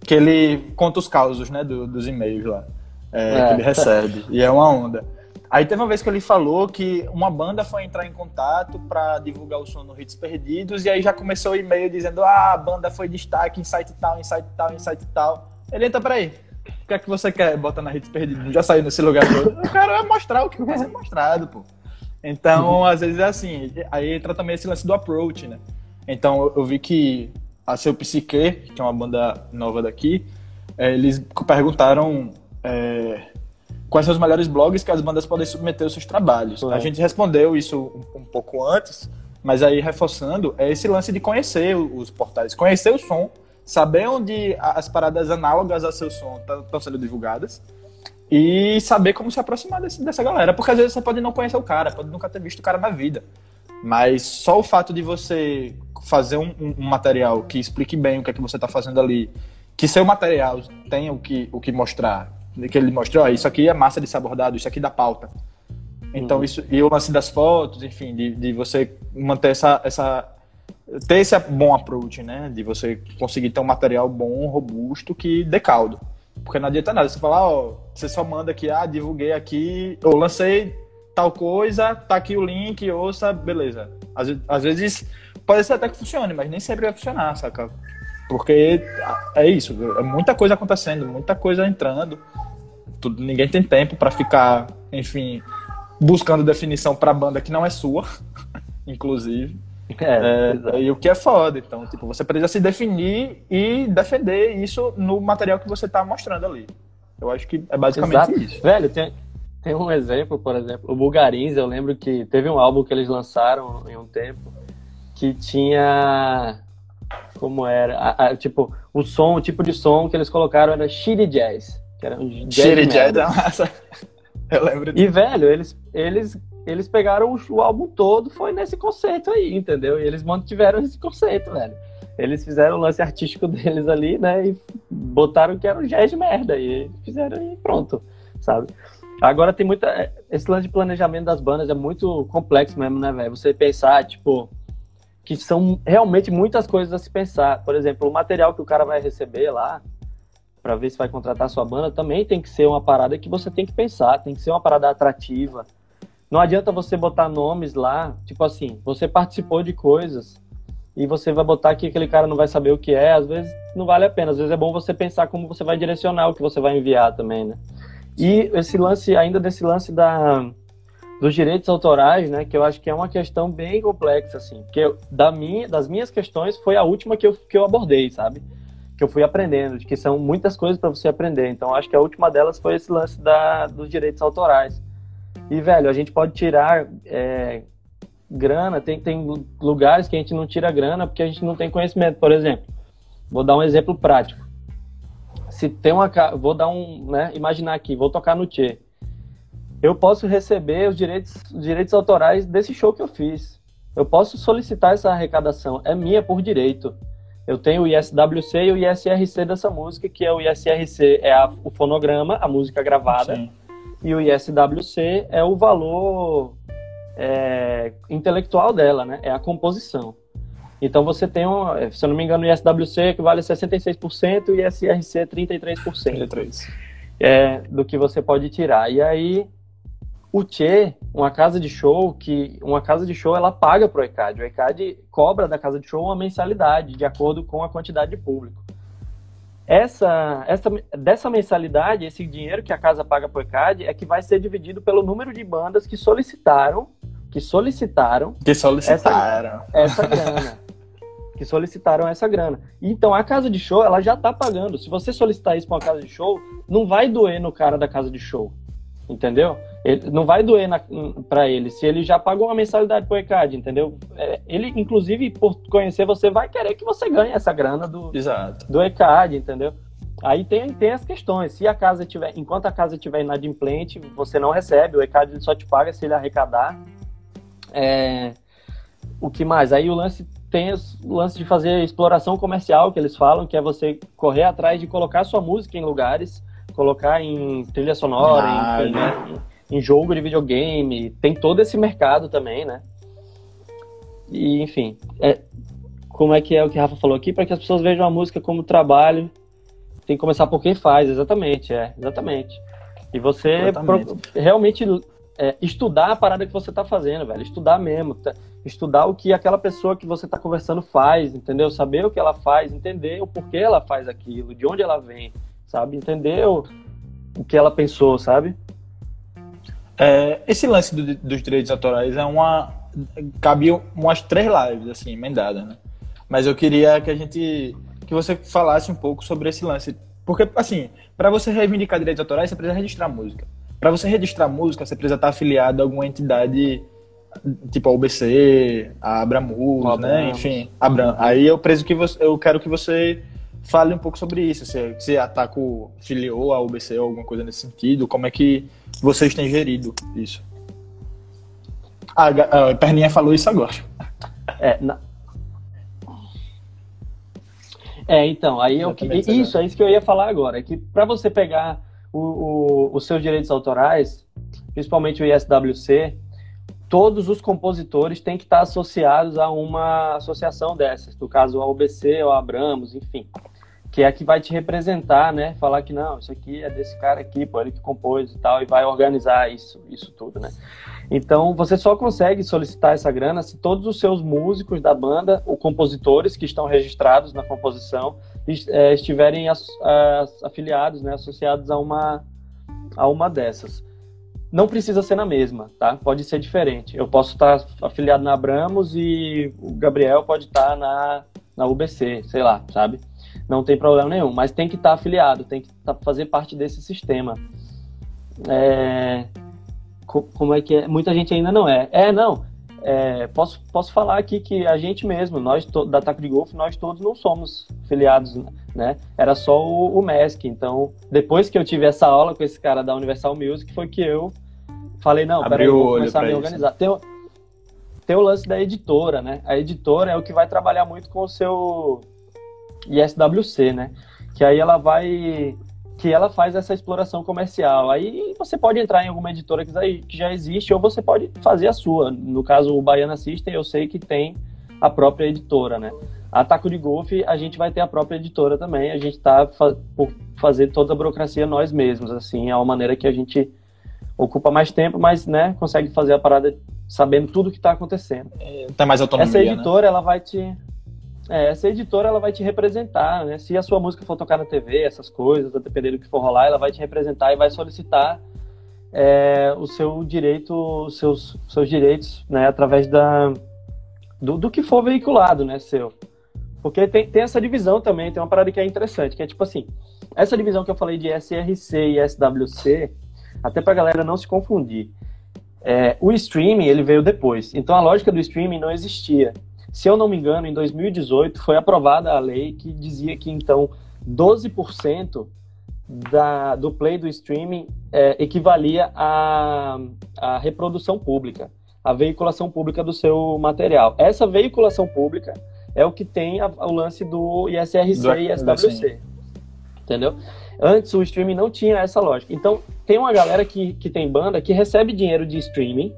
S1: Que ele conta os causos, né, do, dos e-mails lá. É, é. Que ele recebe. e é uma onda. Aí teve uma vez que ele falou que uma banda foi entrar em contato para divulgar o som no Hits Perdidos, e aí já começou o e-mail dizendo: ah, a banda foi destaque em site tal, em site tal, em site tal. Ele entra, peraí, o que é que você quer botar na Hits Perdidos? Já saiu nesse lugar todo. O cara vai mostrar o que vai ser mostrado, pô. Então, às vezes é assim. Aí entra também esse lance do approach, né? Então, eu vi que a Seu Psique, que é uma banda nova daqui, é, eles perguntaram é, quais são os melhores blogs que as bandas podem submeter os seus trabalhos. A gente respondeu isso um, um, pouco antes, mas aí reforçando, é esse lance de conhecer os portais, conhecer o som, saber onde as paradas análogas a seu som estão sendo divulgadas e saber como se aproximar desse, dessa galera. Porque às vezes você pode não conhecer o cara, pode nunca ter visto o cara na vida. Mas só o fato de você fazer um, um, material que explique bem o que é que você está fazendo ali, que seu material tenha o que, o que mostrar, que ele mostrou, oh, isso aqui é massa de ser abordado, isso aqui dá pauta. Então, uhum. isso, e o lance das fotos, enfim, de, de você manter essa, essa. ter esse bom approach, né? De você conseguir ter um material bom, robusto, que dê caldo. Porque não adianta nada você falar, ó, você só manda aqui, ah, divulguei aqui, ou lancei tal coisa, tá aqui o link, ouça, beleza. Às, às vezes pode ser até que funcione, mas nem sempre vai funcionar, saca? Porque é isso, é muita coisa acontecendo, muita coisa entrando. Tudo, ninguém tem tempo para ficar, enfim, buscando definição para banda que não é sua, inclusive. É, é, e o que é foda. Então, tipo, você precisa se definir e defender isso no material que você tá mostrando ali. Eu acho que é basicamente Exato. isso.
S3: Velho, tem, tem um exemplo, por exemplo, o Bulgarins, eu lembro que teve um álbum que eles lançaram em um tempo que tinha. Como era? A, a, tipo, o som, o tipo de som que eles colocaram era shitty jazz. Que era um jazz
S1: shitty jazz, massa. Eu lembro
S3: disso. E, velho, eles, eles, eles pegaram o, o, álbum todo, foi nesse conceito aí, entendeu? E eles mantiveram esse conceito, velho. Eles fizeram o lance artístico deles ali, né? E botaram que era um jazz de merda. E fizeram e pronto, sabe? Agora tem muita. Esse lance de planejamento das bandas é muito complexo mesmo, né, velho? Você pensar, tipo, que são realmente muitas coisas a se pensar. Por exemplo, o material que o cara vai receber lá, para ver se vai contratar sua banda, também tem que ser uma parada que você tem que pensar, tem que ser uma parada atrativa. Não adianta você botar nomes lá, tipo assim, você participou de coisas e você vai botar que aquele cara não vai saber o que é, às vezes não vale a pena. Às vezes é bom você pensar como você vai direcionar o que você vai enviar também, né? E esse lance, ainda desse lance da, dos direitos autorais, né, que eu acho que é uma questão bem complexa, assim, porque da minha, das minhas questões foi a última que eu, que eu abordei, sabe? Que eu fui aprendendo, de que são muitas coisas para você aprender. Então, acho que a última delas foi esse lance da, dos direitos autorais. E, velho, a gente pode tirar é, grana, tem, tem lugares que a gente não tira grana porque a gente não tem conhecimento. Por exemplo, vou dar um exemplo prático se tem uma. Vou dar um. Né, imaginar aqui, vou tocar no Tchê. Eu posso receber os direitos, direitos autorais desse show que eu fiz. Eu posso solicitar essa arrecadação. É minha por direito. Eu tenho o ISWC e o ISRC dessa música, que é o ISRC é a, o fonograma, a música gravada, Sim. e o ISWC é o valor é, intelectual dela, né? É a composição. Então você tem, um, se eu não me engano, o ISWC equivale a 66% e ISRC 33%. 33%. É, do que você pode tirar. E aí, o Tchê, uma casa de show, que uma casa de show ela paga para o ECAD. O ECAD cobra da casa de show uma mensalidade, de acordo com a quantidade de público. Essa, essa, dessa mensalidade, esse dinheiro que a casa paga para o ECAD é que vai ser dividido pelo número de bandas que solicitaram que solicitaram
S1: que solicitaram
S3: essa, essa grana que solicitaram essa grana. Então a casa de show, ela já está pagando. Se você solicitar isso para uma casa de show, não vai doer no cara da casa de show. Entendeu? Ele, não vai doer para ele se ele já pagou uma mensalidade pro ECAD, entendeu? É, ele, inclusive, por conhecer você, vai querer que você ganhe essa grana do,
S1: Exato.
S3: do ECAD, entendeu? Aí tem, tem as questões. Se a casa tiver, enquanto a casa estiver inadimplente, você não recebe, o ECAD só te paga se ele arrecadar. É, o que mais? Aí o lance tem o lance de fazer exploração comercial, que eles falam, que é você correr atrás de colocar sua música em lugares, colocar em trilha sonora, ah, em, né, em, jogo de videogame. Tem todo esse mercado também, né? E, enfim, é, como é que é o que a Rafa falou aqui? Para que as pessoas vejam a música como trabalho, tem que começar por quem faz, exatamente, é, exatamente. E você pro, realmente é, estudar a parada que você tá fazendo, velho. Estudar mesmo. Tá? Estudar o que aquela pessoa que você tá conversando faz, entendeu? Saber o que ela faz, entender o porquê ela faz aquilo, de onde ela vem, sabe? Entender o, o que ela pensou, sabe?
S1: É, esse lance do, dos direitos autorais é uma. Cabe umas três lives, assim, emendadas, né? Mas eu queria que a gente que você falasse um pouco sobre esse lance, porque assim, para você reivindicar direitos autorais, você precisa registrar música. Para você registrar música, você precisa estar afiliado a alguma entidade tipo a UBC, a Abramus, né? Enfim, Abram. Aí eu preso que você, eu quero que você fale um pouco sobre isso. Se, se a Taco filiou a UBC ou alguma coisa nesse sentido, como é que vocês têm gerido isso? Ah, a Perninha falou isso agora.
S3: É, na... é então, aí eu, isso, é isso que eu ia falar agora, é que para você pegar o, o, os seus direitos autorais, principalmente o ISWC, todos os compositores têm que estar associados a uma associação dessas, no caso a UBC ou a Abramos, enfim, que é a que vai te representar, né? Falar que não, isso aqui é desse cara aqui, pô, ele que compôs e tal, e vai organizar isso, isso tudo, né? Então, você só consegue solicitar essa grana se todos os seus músicos da banda, ou compositores que estão registrados na composição, é, estiverem afiliados, né, associados a uma, a uma dessas. Não precisa ser na mesma, tá? Pode ser diferente. Eu posso estar afiliado na Abramos e o Gabriel pode estar na, na UBC, sei lá, sabe? Não tem problema nenhum, mas tem que estar afiliado, tem que estar, fazer parte desse sistema. É... Como é que é? Muita gente ainda não é. É, não. É, posso, posso falar aqui que a gente mesmo, nós da Taco de Golf, nós todos não somos filiados, né? Era só o, o MESC. Então, depois que eu tive essa aula com esse cara da Universal Music, foi que eu falei, não, peraí, vou começar a me organizar. Tem, tem o lance da editora, né? A editora é o que vai trabalhar muito com o seu ISWC, né? Que aí ela vai que ela faz essa exploração comercial. Aí você pode entrar em alguma editora que já existe ou você pode fazer a sua. No caso, o Baiana System, eu sei que tem a própria editora, né? A Taco de Golfe, a gente vai ter a própria editora também. A gente está por fazer toda a burocracia nós mesmos, assim, é uma maneira que a gente ocupa mais tempo, mas, né, consegue fazer a parada sabendo tudo que está acontecendo.
S1: É, tem mais autonomia,
S3: Essa editora, né? ela vai te é, essa editora ela vai te representar, né? Se a sua música for tocar na TV, essas coisas, dependendo do que for rolar, ela vai te representar e vai solicitar é, o seu direito, os seus, seus direitos, né? Através da, do, do que for veiculado, né? Seu. Porque tem, tem essa divisão também, tem uma parada que é interessante, que é tipo assim, essa divisão que eu falei de SRC e SWC, até pra galera não se confundir. É, o streaming, ele veio depois. Então a lógica do streaming não existia. Se eu não me engano, em 2018 foi aprovada a lei que dizia que então 12% da, do play do streaming é, equivalia à, à reprodução pública, à veiculação pública do seu material. Essa veiculação pública é o que tem a, o lance do ISRC do, e SWC. Entendeu? Antes o streaming não tinha essa lógica. Então, tem uma galera que, que tem banda que recebe dinheiro de streaming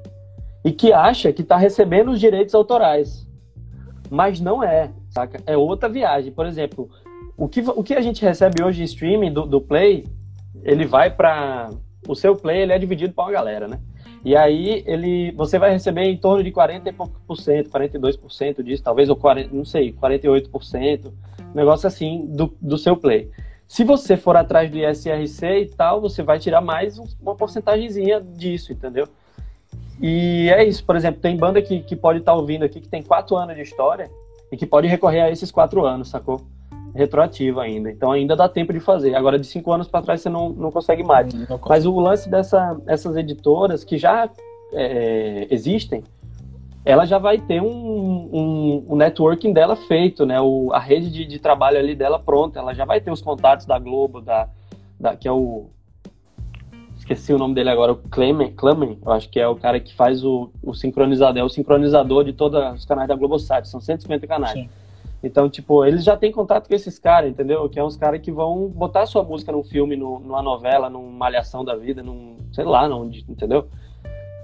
S3: e que acha que está recebendo os direitos autorais mas não é, saca? É outra viagem. Por exemplo, o que, o que a gente recebe hoje em streaming do, do Play, ele vai para o seu Play, ele é dividido para uma galera, né? E aí ele, você vai receber em torno de 40 e pouco por cento, 42% disso, talvez ou 40, não sei, 48%, um negócio assim do, do seu Play. Se você for atrás do ISRC e tal, você vai tirar mais uma porcentagemzinha disso, entendeu? E é isso, por exemplo, tem banda que, que pode estar tá ouvindo aqui que tem quatro anos de história e que pode recorrer a esses quatro anos, sacou? Retroativo ainda. Então ainda dá tempo de fazer. Agora, de cinco anos para trás, você não, não consegue mais. Não Mas o lance dessas editoras que já é, existem, ela já vai ter um, um, um, networking dela feito, né? O, a rede de, de trabalho ali dela pronta. Ela já vai ter os contatos da Globo, da, da que é o esqueci o nome dele agora, o Clemen, Clemen, eu acho que é o cara que faz o, o sincronizador, é o sincronizador de todos os canais da Globosat, são 150 canais. Sim. Então, tipo, eles já têm contato com esses caras, entendeu? Que é uns caras que vão botar sua música num filme, no, numa novela, numa malhação da vida, num, sei lá, num, entendeu?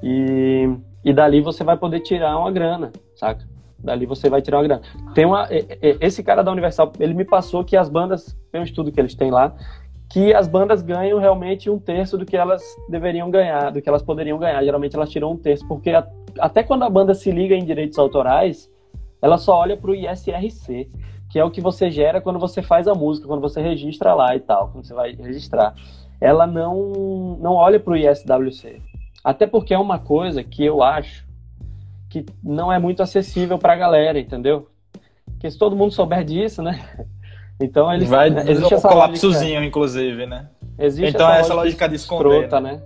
S3: E, e dali você vai poder tirar uma grana, saca? Dali você vai tirar uma grana. Tem uma, esse cara da Universal, ele me passou que as bandas, tem um estudo que eles têm lá, que as bandas ganham realmente um terço do que elas deveriam ganhar, do que elas poderiam ganhar. Geralmente elas tiram um terço, porque a, até quando a banda se liga em direitos autorais, ela só olha para o ISRC, que é o que você gera quando você faz a música, quando você registra lá e tal, quando você vai registrar. Ela não, não olha para o ISWC. Até porque é uma coisa que eu acho que não é muito acessível para a galera, entendeu? Porque se todo mundo souber disso, né?
S1: Então eles vai né, existe um colapsozinho, lógica, inclusive, né?
S3: Existe
S1: então essa, essa lógica, lógica de esconder,
S3: escrota, né?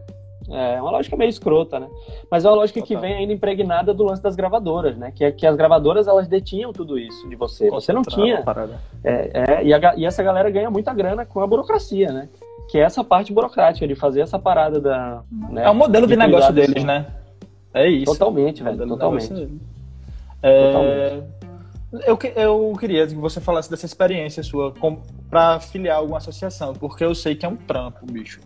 S3: né? É uma lógica meio escrota, né? Mas é uma lógica Total. que vem ainda impregnada do lance das gravadoras, né? Que é que as gravadoras elas detinham tudo isso de você. Você não tinha. É, é, e, a, e essa galera ganha muita grana com a burocracia, né? Que é essa parte burocrática de fazer essa parada da.
S1: Né, é o modelo de, de negócio deles, né?
S3: É isso. Totalmente, velho. Totalmente.
S1: É... Eu, eu queria que você falasse dessa experiência sua para filiar alguma associação, porque eu sei que é um trampo, bicho.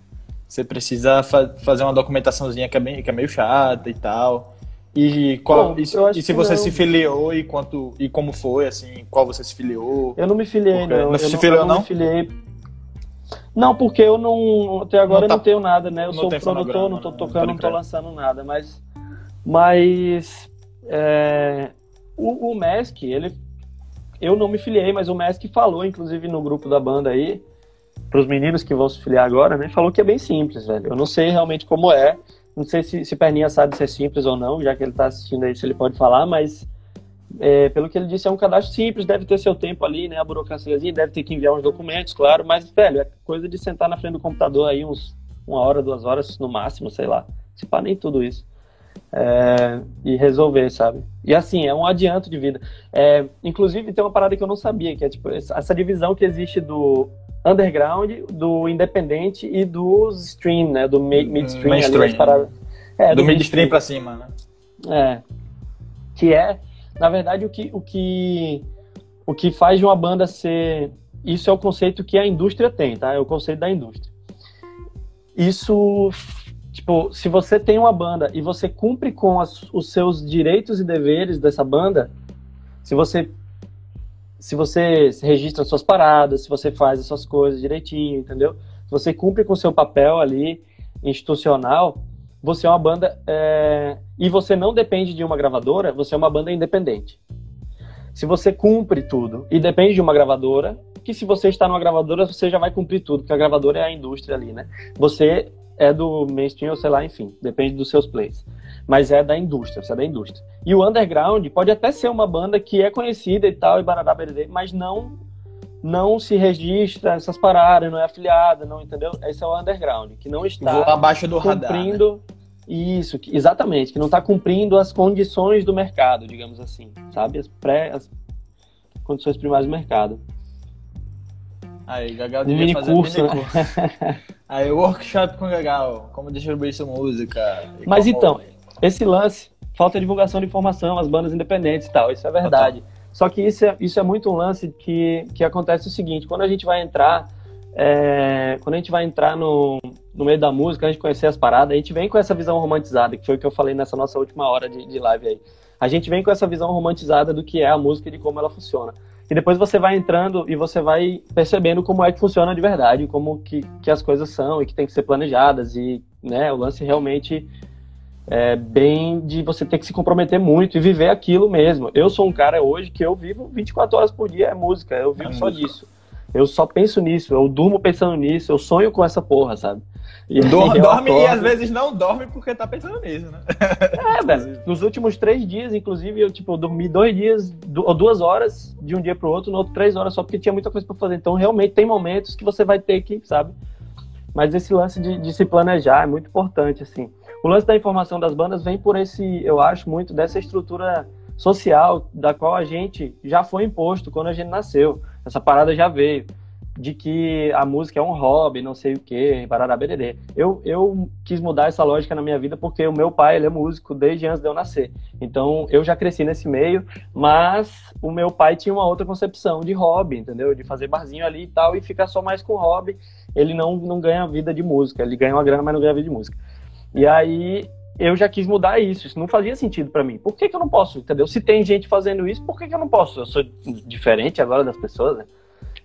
S1: Você precisa fa fazer uma documentaçãozinha que é, bem, que é meio chata e tal. E, qual, Bom, e, e se você não. se filiou e quanto e como foi, assim, qual você se filiou?
S3: Eu não me filiei,
S1: não.
S3: Não
S1: se filiou, não?
S3: Não me filiei. Não, porque eu não. Até agora não, tá, não tenho nada, né? Eu sou produtor, não tô né? tocando, não tô lançando nada, mas. Mas. É, o, o Mask, ele. Eu não me filiei, mas o Mask falou, inclusive, no grupo da banda aí, para os meninos que vão se filiar agora, né? Falou que é bem simples, velho. Eu não sei realmente como é. Não sei se, se Perninha sabe se é simples ou não, já que ele está assistindo aí, se ele pode falar, mas é, pelo que ele disse, é um cadastro simples, deve ter seu tempo ali, né? A burocraciazinha, deve ter que enviar uns documentos, claro, mas, velho, é coisa de sentar na frente do computador aí uns uma hora, duas horas no máximo, sei lá. Se pá, nem tudo isso é, e resolver, sabe? E assim, é um adianto de vida. É, inclusive, tem uma parada que eu não sabia, que é tipo essa divisão que existe do underground, do independente e do stream, né? Do midstream.
S1: Mainstream. Ali, paradas, é, do, do midstream pra cima, né?
S3: É. Que é, na verdade, o que, o que, o que faz de uma banda ser. Isso é o conceito que a indústria tem, tá? É o conceito da indústria. Isso Tipo, se você tem uma banda e você cumpre com as, os seus direitos e deveres dessa banda, se você se você registra suas paradas, se você faz as suas coisas direitinho, entendeu? Se você cumpre com o seu papel ali institucional, você é uma banda é... e você não depende de uma gravadora, você é uma banda independente. Se você cumpre tudo e depende de uma gravadora, que se você está numa gravadora, você já vai cumprir tudo, porque a gravadora é a indústria ali, né? Você é do mainstream ou sei lá, enfim, depende dos seus plays. Mas é da indústria, você é da indústria. E o underground pode até ser uma banda que é conhecida e tal, e barará, bererê, mas não não se registra essas paradas, não é afiliada, não entendeu? Esse é o underground, que não está
S1: abaixo do cumprindo radar, né?
S3: isso, que, exatamente, que não está cumprindo as condições do mercado, digamos assim, sabe? As pré as condições primárias do mercado.
S1: Aí, Gagal devia mini fazer curso, um mini curso. Né? Aí, workshop com Gagal, como distribuir sua música.
S3: Mas então, esse lance, falta divulgação de informação, as bandas independentes e tal, isso é verdade. Só que isso é, isso é muito um lance que, que acontece o seguinte, quando a gente vai entrar, é, quando a gente vai entrar no, no meio da música, a gente conhecer as paradas, a gente vem com essa visão romantizada, que foi o que eu falei nessa nossa última hora de, de live aí. A gente vem com essa visão romantizada do que é a música e de como ela funciona. E depois você vai entrando e você vai percebendo como é que funciona de verdade, como que, que as coisas são e que tem que ser planejadas. E né, o lance realmente é bem de você ter que se comprometer muito e viver aquilo mesmo. Eu sou um cara hoje que eu vivo 24 horas por dia é música, eu vivo é só música. disso. Eu só penso nisso, eu durmo pensando nisso, eu sonho com essa porra, sabe?
S1: E dorme, dorme e às vezes não dorme porque tá pensando nisso, né?
S3: É, velho. Nos últimos três dias, inclusive, eu, tipo, dormi dois dias, ou duas horas de um dia pro outro, no outro três horas só porque tinha muita coisa pra fazer. Então, realmente, tem momentos que você vai ter que, sabe? Mas esse lance de, de se planejar é muito importante, assim. O lance da informação das bandas vem por esse, eu acho, muito dessa estrutura social da qual a gente já foi imposto quando a gente nasceu. Essa parada já veio de que a música é um hobby, não sei o que, parará bererê. Eu, eu quis mudar essa lógica na minha vida porque o meu pai ele é músico desde antes de eu nascer. Então eu já cresci nesse meio, mas o meu pai tinha uma outra concepção de hobby, entendeu? De fazer barzinho ali e tal e ficar só mais com hobby. Ele não, não ganha vida de música, ele ganha uma grana, mas não ganha vida de música. E aí eu já quis mudar isso. Isso não fazia sentido para mim. Por que, que eu não posso, entendeu? Se tem gente fazendo isso, por que, que eu não posso? Eu sou diferente agora das pessoas, né?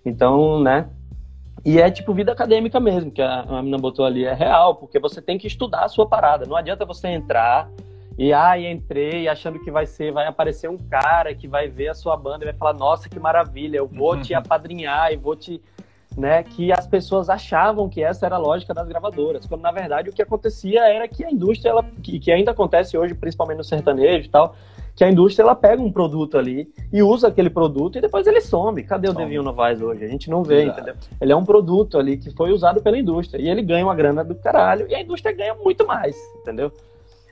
S3: Então, né? E é tipo vida acadêmica mesmo, que a, a menina botou ali, é real, porque você tem que estudar a sua parada. Não adianta você entrar e ai, ah, entrei achando que vai ser, vai aparecer um cara que vai ver a sua banda e vai falar, nossa, que maravilha, eu vou te apadrinhar e vou te. Né, que as pessoas achavam que essa era a lógica das gravadoras, quando na verdade o que acontecia era que a indústria, ela, que, que ainda acontece hoje, principalmente no sertanejo e tal, que a indústria ela pega um produto ali e usa aquele produto e depois ele some. Cadê o Devinho Novaes hoje? A gente não vê, Exato. entendeu? Ele é um produto ali que foi usado pela indústria e ele ganha uma grana do caralho e a indústria ganha muito mais, entendeu?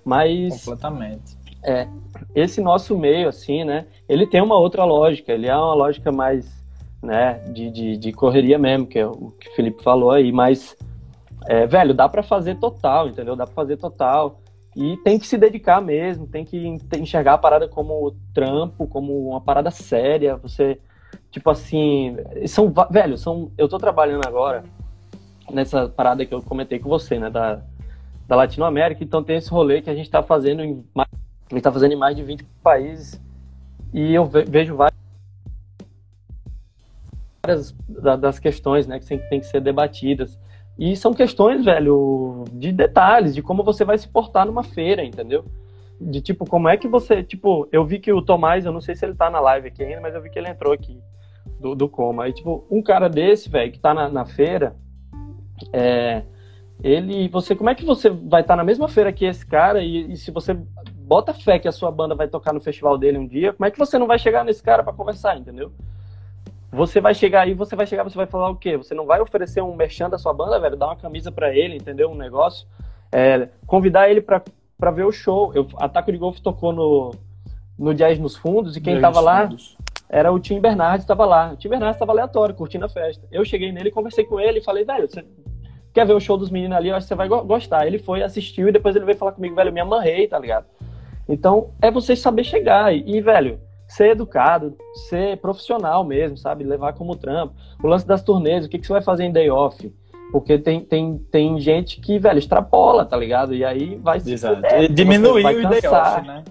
S3: Mas
S1: completamente.
S3: É, esse nosso meio assim, né? Ele tem uma outra lógica, ele é uma lógica mais, né, de, de, de correria mesmo, que é o que o Felipe falou aí, mas é, velho, dá para fazer total, entendeu? Dá para fazer total. E tem que se dedicar mesmo, tem que enxergar a parada como trampo, como uma parada séria. Você, tipo assim, são, velho, são, eu tô trabalhando agora nessa parada que eu comentei com você, né, da, da Latinoamérica, então tem esse rolê que a gente tá fazendo em mais, a gente tá fazendo em mais de 20 países e eu vejo várias das questões, né, que tem que ser debatidas. E são questões, velho, de detalhes, de como você vai se portar numa feira, entendeu? De tipo, como é que você. Tipo, eu vi que o Tomás, eu não sei se ele tá na live aqui ainda, mas eu vi que ele entrou aqui do, do coma. Aí, tipo, um cara desse, velho, que tá na, na feira, é, ele. Você, como é que você vai estar tá na mesma feira que esse cara e, e se você bota fé que a sua banda vai tocar no festival dele um dia, como é que você não vai chegar nesse cara para conversar, entendeu? Você vai chegar aí, você vai chegar, você vai falar o quê? Você não vai oferecer um merchan da sua banda, velho, dar uma camisa para ele, entendeu? Um negócio. É, convidar ele para ver o show. Eu, a Taco de Golf tocou no, no Jazz nos Fundos e quem Jazz tava lá fundos. era o Tim Bernardes, estava lá. O Tim Bernardes estava aleatório, curtindo a festa. Eu cheguei nele, conversei com ele e falei, velho, você quer ver o show dos meninos ali? Eu acho que você vai gostar. Ele foi, assistiu e depois ele veio falar comigo, velho, eu me amarrei, tá ligado? Então, é você saber chegar. E, e velho, ser educado, ser profissional mesmo, sabe? Levar como trampo. O lance das turnês, o que, que você vai fazer em day off? Porque tem, tem, tem gente que, velho, extrapola, tá ligado? E aí vai se
S1: Exato. Fuder, diminuir o day off, né?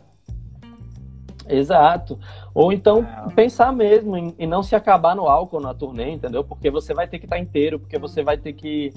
S3: Exato. Ou então é. pensar mesmo em, em, não se acabar no álcool na turnê, entendeu? Porque você vai ter que estar tá inteiro, porque você vai ter que.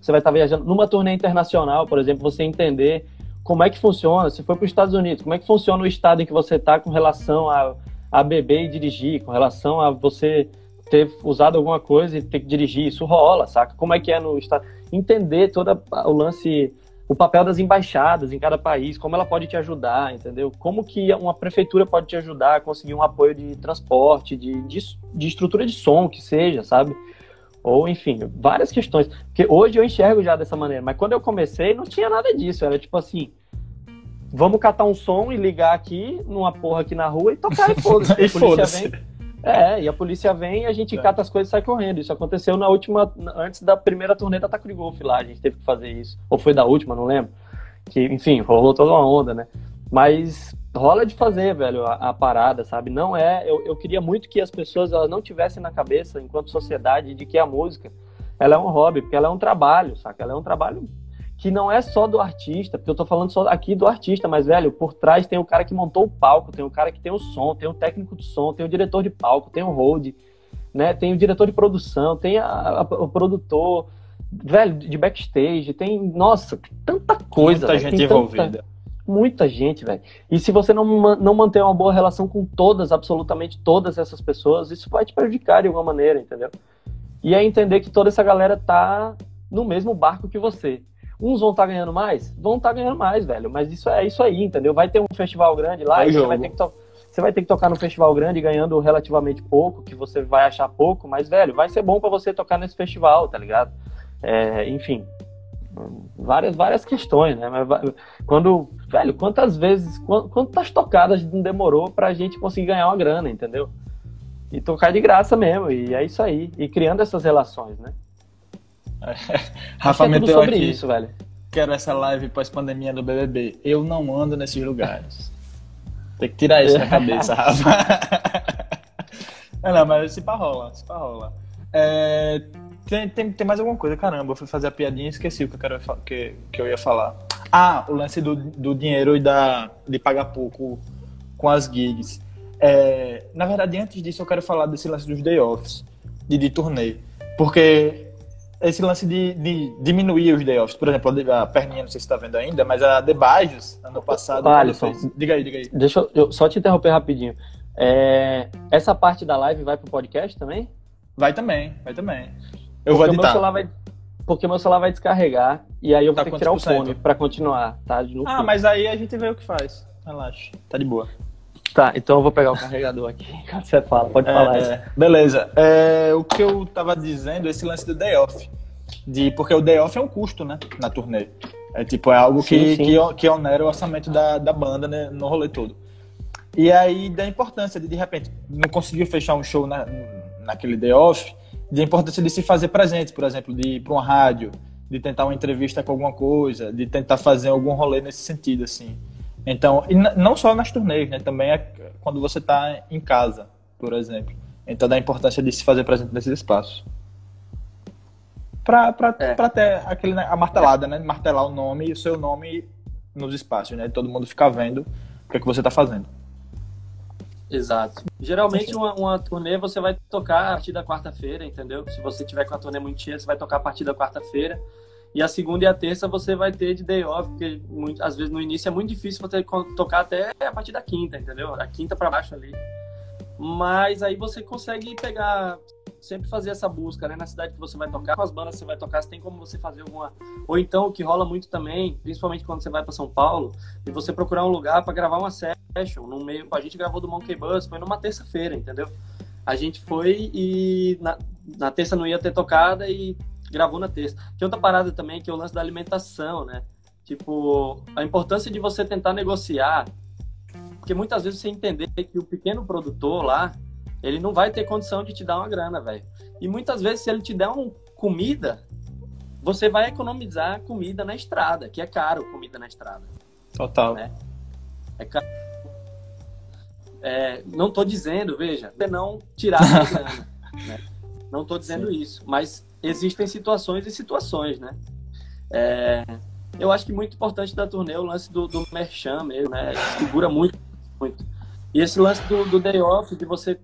S3: Você vai estar tá viajando. Numa turnê internacional, por exemplo, você entender como é que funciona, se for para os Estados Unidos, como é que funciona o estado em que você está com relação a, a beber e dirigir, com relação a você ter usado alguma coisa e ter que dirigir, isso rola, saca? Como é que é no estado? Entender todo o lance, o papel das embaixadas em cada país, como ela pode te ajudar, entendeu? Como que uma prefeitura pode te ajudar a conseguir um apoio de transporte, de, de, de estrutura de som, que seja, sabe? Ou, enfim, várias questões. Porque hoje eu enxergo já dessa maneira, mas quando eu comecei não tinha nada disso. Era tipo assim: vamos catar um som e ligar aqui, numa porra aqui na rua e tocar e foda-se.
S1: e foda-se.
S3: É, e a polícia vem e a gente é. cata as coisas e sai correndo. Isso aconteceu na última, antes da primeira turnê da Taco de Golf lá, a gente teve que fazer isso. Ou foi da última, não lembro. Que, enfim, rolou toda uma onda, né? Mas rola de fazer, velho, a, a, parada, sabe? Não é. Eu, eu queria muito que as pessoas elas não tivessem na cabeça, enquanto sociedade, de que a música ela é um hobby, porque ela é um trabalho, saca? Ela é um trabalho que não é só do artista, porque eu tô falando só aqui do artista, mas, velho, por trás tem o cara que montou o palco, tem o cara que tem o som, tem o técnico de som, tem o diretor de palco, tem o hold, né? Tem o diretor de produção, tem a, a, o produtor, velho, de backstage, tem, nossa, tanta coisa.
S1: Muita gente envolvida. Tanta,
S3: muita gente, velho. E se você não, não manter uma boa relação com todas, absolutamente todas essas pessoas, isso vai te prejudicar de alguma maneira, entendeu? E é entender que toda essa galera tá no mesmo barco que você. Uns vão estar tá ganhando mais? Vão estar tá ganhando mais, velho. Mas isso é isso aí, entendeu? Vai ter um festival grande lá é e você vai, ter que você vai ter que tocar no festival grande ganhando relativamente pouco, que você vai achar pouco, mas, velho, vai ser bom para você tocar nesse festival, tá ligado? É, enfim, várias, várias questões, né? Mas, quando, velho, quantas vezes, quantas tocadas não demorou pra gente conseguir ganhar uma grana, entendeu? E tocar de graça mesmo, e é isso aí. E criando essas relações, né?
S1: Rafa é meteu sobre aqui. isso, velho. Quero essa live pós-pandemia do BBB. Eu não ando nesses lugares. Tem que tirar isso da cabeça, Rafa. não, não, mas se rola, se rola. É, tem, tem, tem mais alguma coisa, caramba. Eu fui fazer a piadinha e esqueci o que eu, quero, que, que eu ia falar. Ah, o lance do, do dinheiro e da, de pagar pouco com as gigs. É, na verdade, antes disso, eu quero falar desse lance dos day offs, de, de turnê. Porque esse lance de, de, diminuir os day offs. Por exemplo, a perninha, não sei se está vendo ainda, mas a Debajos, ano passado,
S3: Alisson, fez... diga aí, diga aí. Deixa eu, só te interromper rapidinho. É, essa parte da live vai pro podcast também?
S1: Vai também, vai também.
S3: Eu porque vou editar. Meu celular vai, porque meu celular vai descarregar e aí eu vou tá ter que tirar o fone para continuar, tá?
S1: ah, mas aí a gente vê o que faz. Relaxa, tá de boa.
S3: Tá, então eu vou pegar o carregador aqui. Você fala, pode falar.
S1: É, beleza. É, o que eu tava dizendo, esse lance do day off. De, porque o day off é um custo, né? Na turnê. É tipo, é algo que, sim, sim. que, que onera o orçamento da, da banda né, no rolê todo. E aí da importância de, de repente, não conseguiu fechar um show na, naquele day off, de importância de se fazer presente, por exemplo, de ir para uma rádio, de tentar uma entrevista com alguma coisa, de tentar fazer algum rolê nesse sentido, assim. Então, e não só nas turnês, né? Também é quando você está em casa, por exemplo. Então, da importância de se fazer presente nesses espaços. Para é. ter aquele, né, a martelada, né? Martelar o nome e o seu nome nos espaços, né? Todo mundo ficar vendo o que, é que você está fazendo.
S3: Exato. Geralmente uma, uma turnê você vai tocar a partir da quarta-feira, entendeu? Se você tiver com a turnê muito cheia, você vai tocar a partir da quarta-feira. E a segunda e a terça você vai ter de day off, porque muito, às vezes no início é muito difícil você tocar até a partir da quinta, entendeu? A quinta para baixo ali. Mas aí você consegue pegar, sempre fazer essa busca, né? Na cidade que você vai tocar, com as bandas que você vai tocar, você tem como você fazer alguma. Ou então, o que rola muito também, principalmente quando você vai para São Paulo, e você procurar um lugar para gravar uma session. No meio, a gente gravou do Monkey Bus, foi numa terça-feira, entendeu? A gente foi e na, na terça não ia ter tocada e gravou na terça. Tem outra parada também que é o lance da alimentação, né? Tipo, a importância de você tentar negociar, porque muitas vezes você entender que o pequeno produtor lá, ele não vai ter condição de te dar uma grana, velho. E muitas vezes se ele te der uma comida, você vai economizar comida na estrada, que é caro comida na estrada.
S1: Total. Né?
S3: É caro. É, não estou dizendo, veja, não tirar a grana. né? Não estou dizendo Sim. isso, mas existem situações e situações, né? É, eu acho que muito importante da turnê é o lance do, do merchan mesmo, né? Segura muito, muito. E esse lance do, do day off, de você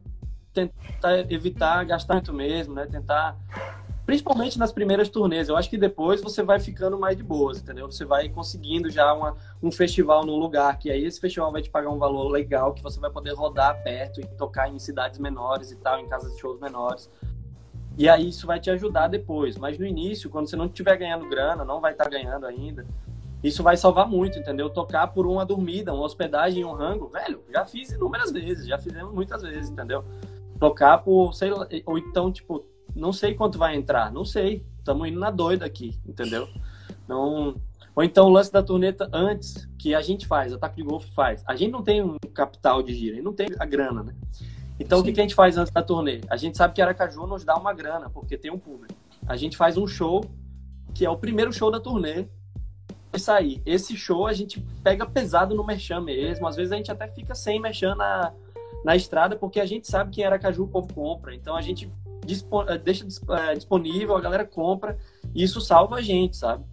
S3: tentar evitar gastar muito mesmo, né? Tentar principalmente nas primeiras turnês. Eu acho que depois você vai ficando mais de boas, entendeu? Você vai conseguindo já uma, um festival num lugar que aí esse festival vai te pagar um valor legal que você vai poder rodar perto e tocar em cidades menores e tal, em casas de shows menores. E aí isso vai te ajudar depois. Mas no início, quando você não estiver ganhando grana, não vai estar tá ganhando ainda, isso vai salvar muito, entendeu? Tocar por uma dormida, uma hospedagem, um rango, velho, já fiz inúmeras vezes, já fizemos muitas vezes, entendeu? Tocar por, sei lá, ou então, tipo, não sei quanto vai entrar, não sei, estamos indo na doida aqui, entendeu? Não... Ou então o lance da turneta antes, que a gente faz, ataque de golfe faz. A gente não tem um capital de giro, a gente não tem a grana, né? Então, Sim. o que, que a gente faz antes da turnê? A gente sabe que Aracaju nos dá uma grana, porque tem um público. A gente faz um show, que é o primeiro show da turnê, e sair. Esse show a gente pega pesado no merchan mesmo. Às vezes a gente até fica sem merchan na, na estrada, porque a gente sabe que em Aracaju o povo compra. Então a gente eh, deixa eh, disponível, a galera compra, e isso salva a gente, sabe?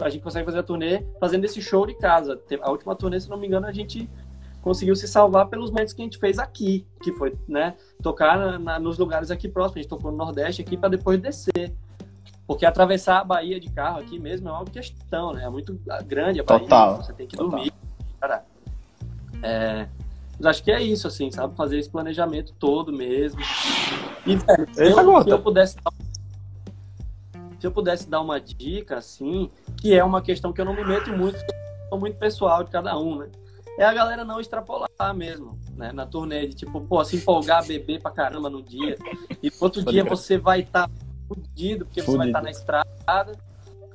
S3: a gente consegue fazer a turnê fazendo esse show de casa. A última turnê, se não me engano, a gente conseguiu se salvar pelos momentos que a gente fez aqui, que foi, né, tocar na, na, nos lugares aqui próximos. A gente tocou no Nordeste aqui para depois descer. Porque atravessar a Bahia de carro aqui mesmo é uma questão, né? É muito grande a Bahia.
S1: Total.
S3: Você tem que
S1: Total.
S3: dormir. Cara, é, mas acho que é isso, assim, sabe? Fazer esse planejamento todo mesmo. E, velho, se, eu, se eu pudesse dar se eu pudesse dar uma dica, assim, que é uma questão que eu não me meto muito, muito pessoal de cada um, né? é a galera não extrapolar mesmo, né? Na turnê, de tipo, pô, se empolgar, beber pra caramba no dia. E outro dia você vai estar tá fudido, porque fudido. você vai estar tá na estrada,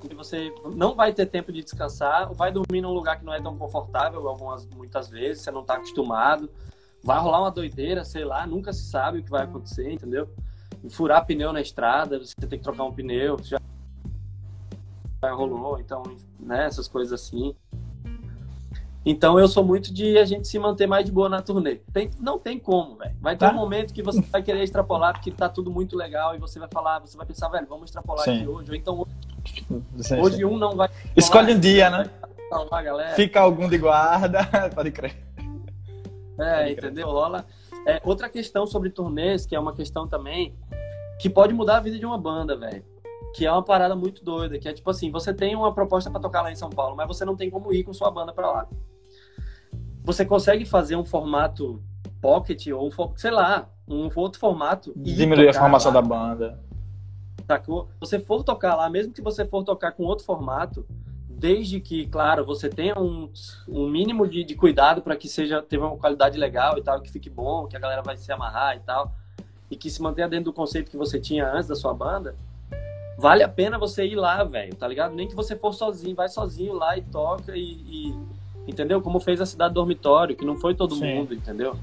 S3: e você não vai ter tempo de descansar, vai dormir num lugar que não é tão confortável, algumas, muitas vezes, você não tá acostumado. Vai rolar uma doideira, sei lá, nunca se sabe o que vai acontecer, entendeu? Furar pneu na estrada, você tem que trocar um pneu, já rolou, então, né, essas coisas assim. Então eu sou muito de a gente se manter mais de boa na turnê. Tem, não tem como, velho. Vai ter tá. um momento que você vai querer extrapolar porque tá tudo muito legal e você vai falar, você vai pensar, velho, vamos extrapolar sim. aqui hoje. Ou então hoje, hoje um não vai.
S1: Escolhe um dia, né? Salvar, galera. Fica algum de guarda, pode crer.
S3: É, pode entendeu? Crer. Rola. É, outra questão sobre turnês, que é uma questão também que pode mudar a vida de uma banda, velho que é uma parada muito doida, que é tipo assim, você tem uma proposta para tocar lá em São Paulo, mas você não tem como ir com sua banda para lá. Você consegue fazer um formato pocket ou sei lá, um outro formato
S1: diminuir a formação lá. da banda.
S3: Sacou? Você for tocar lá, mesmo que você for tocar com outro formato, desde que, claro, você tenha um, um mínimo de, de cuidado para que seja tenha uma qualidade legal e tal, que fique bom, que a galera vai se amarrar e tal, e que se mantenha dentro do conceito que você tinha antes da sua banda, vale a pena você ir lá, velho, tá ligado? Nem que você for sozinho, vai sozinho lá e toca e, e entendeu? Como fez a cidade dormitório, que não foi todo Sim. mundo, entendeu?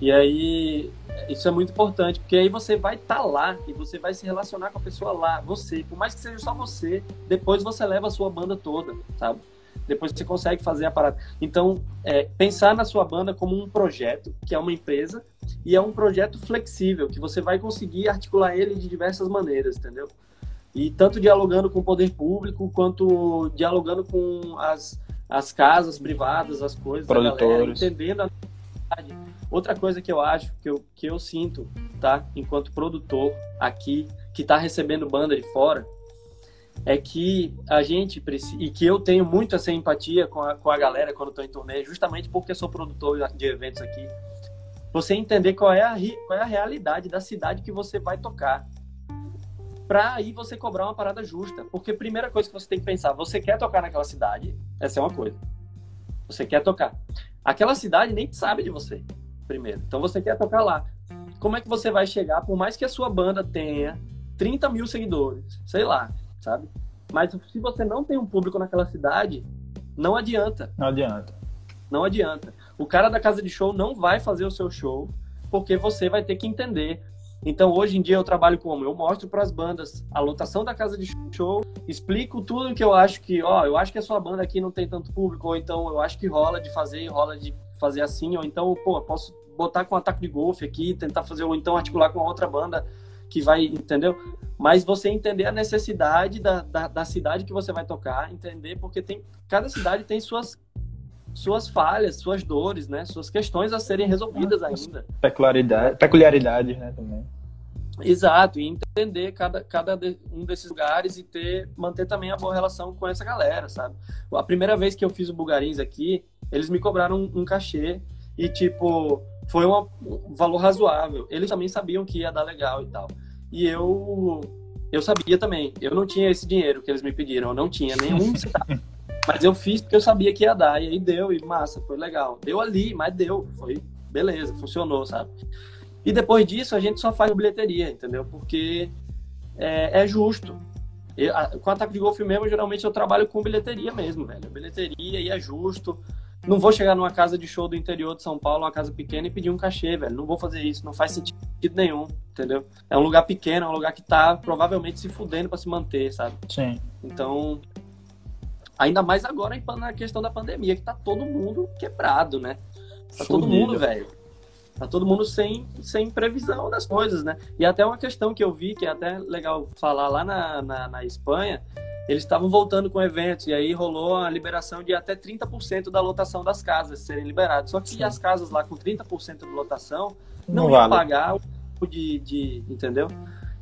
S3: E aí, isso é muito importante, porque aí você vai estar tá lá e você vai se relacionar com a pessoa lá, você, por mais que seja só você, depois você leva a sua banda toda, sabe? Depois você consegue fazer a parada. Então, é, pensar na sua banda como um projeto, que é uma empresa, e é um projeto flexível, que você vai conseguir articular ele de diversas maneiras, entendeu? E tanto dialogando com o poder público, quanto dialogando com as, as casas privadas, as coisas,
S1: Produtores. Galera,
S3: entendendo a Outra coisa que eu acho, que eu, que eu sinto, tá? Enquanto produtor aqui, que está recebendo banda de fora, é que a gente precisa, e que eu tenho muito essa empatia com a, com a galera quando estou em turnê, justamente porque sou produtor de eventos aqui. Você entender qual é a, qual é a realidade da cidade que você vai tocar. Pra aí você cobrar uma parada justa. Porque a primeira coisa que você tem que pensar, você quer tocar naquela cidade, essa é uma coisa. Você quer tocar. Aquela cidade nem sabe de você primeiro. Então você quer tocar lá. Como é que você vai chegar, por mais que a sua banda tenha 30 mil seguidores, sei lá, sabe? Mas se você não tem um público naquela cidade, não adianta.
S1: Não adianta.
S3: Não adianta. O cara da casa de show não vai fazer o seu show porque você vai ter que entender. Então, hoje em dia, eu trabalho como? Eu mostro para as bandas a lotação da casa de show, explico tudo que eu acho que, ó, eu acho que a sua banda aqui não tem tanto público, ou então eu acho que rola de fazer, rola de fazer assim, ou então, pô, posso botar com um ataque de golfe aqui, tentar fazer, ou então articular com outra banda que vai, entendeu? Mas você entender a necessidade da, da, da, cidade que você vai tocar, entender, porque tem cada cidade tem suas suas falhas, suas dores, né? Suas questões a serem resolvidas ainda.
S1: Peculiaridade, peculiaridades, né, também.
S3: Exato, e entender cada, cada um desses lugares e ter manter também a boa relação com essa galera, sabe? A primeira vez que eu fiz o Bugarins aqui, eles me cobraram um, um cachê e, tipo, foi uma, um valor razoável. Eles também sabiam que ia dar legal e tal. E eu eu sabia também. Eu não tinha esse dinheiro que eles me pediram, eu não tinha nenhum centavo. Mas eu fiz porque eu sabia que ia dar, e aí deu, e massa, foi legal. Deu ali, mas deu, foi beleza, funcionou, sabe? E depois disso a gente só faz bilheteria, entendeu? Porque é, é justo. Eu, a, com ataque de golfe mesmo, geralmente eu trabalho com bilheteria mesmo, velho. Bilheteria e é justo. Não vou chegar numa casa de show do interior de São Paulo, uma casa pequena, e pedir um cachê, velho. Não vou fazer isso, não faz sentido nenhum, entendeu? É um lugar pequeno, é um lugar que tá provavelmente se fudendo para se manter, sabe?
S1: Sim.
S3: Então, ainda mais agora na questão da pandemia, que tá todo mundo quebrado, né? Tá Fudido. todo mundo, velho Tá todo mundo sem, sem previsão das coisas, né? E até uma questão que eu vi, que é até legal falar lá na, na, na Espanha, eles estavam voltando com eventos e aí rolou a liberação de até 30% da lotação das casas serem liberadas. Só que Sim. as casas lá com 30% de lotação não, não iam vale. pagar o de, de. Entendeu?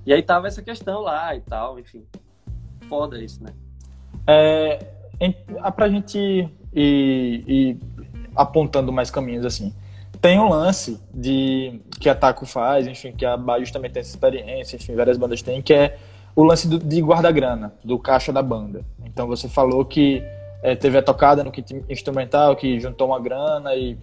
S3: E aí tava essa questão lá e tal, enfim. Foda isso, né?
S1: É, pra gente ir, ir apontando mais caminhos assim tem um lance de que a Taco faz, enfim, que a Bajus também tem essa experiência, enfim, várias bandas têm, que é o lance do, de guarda-grana, do caixa da banda. Então você falou que é, teve a tocada no kit instrumental, que juntou uma grana e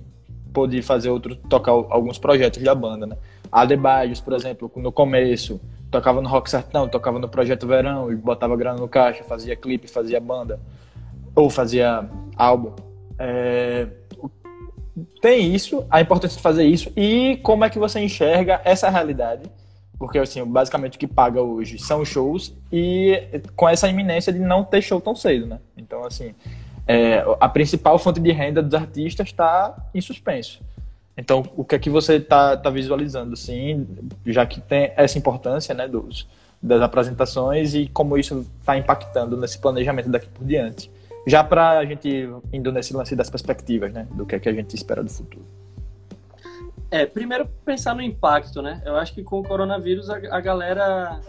S1: pôde fazer outro, tocar alguns projetos da banda, né? A The Bajus, por exemplo, no começo, tocava no Rock Sertão, tocava no Projeto Verão e botava grana no caixa, fazia clipe, fazia banda, ou fazia álbum. É, tem isso, a importância de fazer isso e como é que você enxerga essa realidade. Porque, assim, basicamente o que paga hoje são shows e com essa iminência de não ter show tão cedo, né? Então, assim, é, a principal fonte de renda dos artistas está em suspenso. Então, o que é que você está tá visualizando, assim, já que tem essa importância, né, dos, das apresentações e como isso está impactando nesse planejamento daqui por diante? Já para a gente indo nesse lance das perspectivas, né? Do que é que a gente espera do futuro.
S3: É, primeiro pensar no impacto, né? Eu acho que com o coronavírus a, a galera,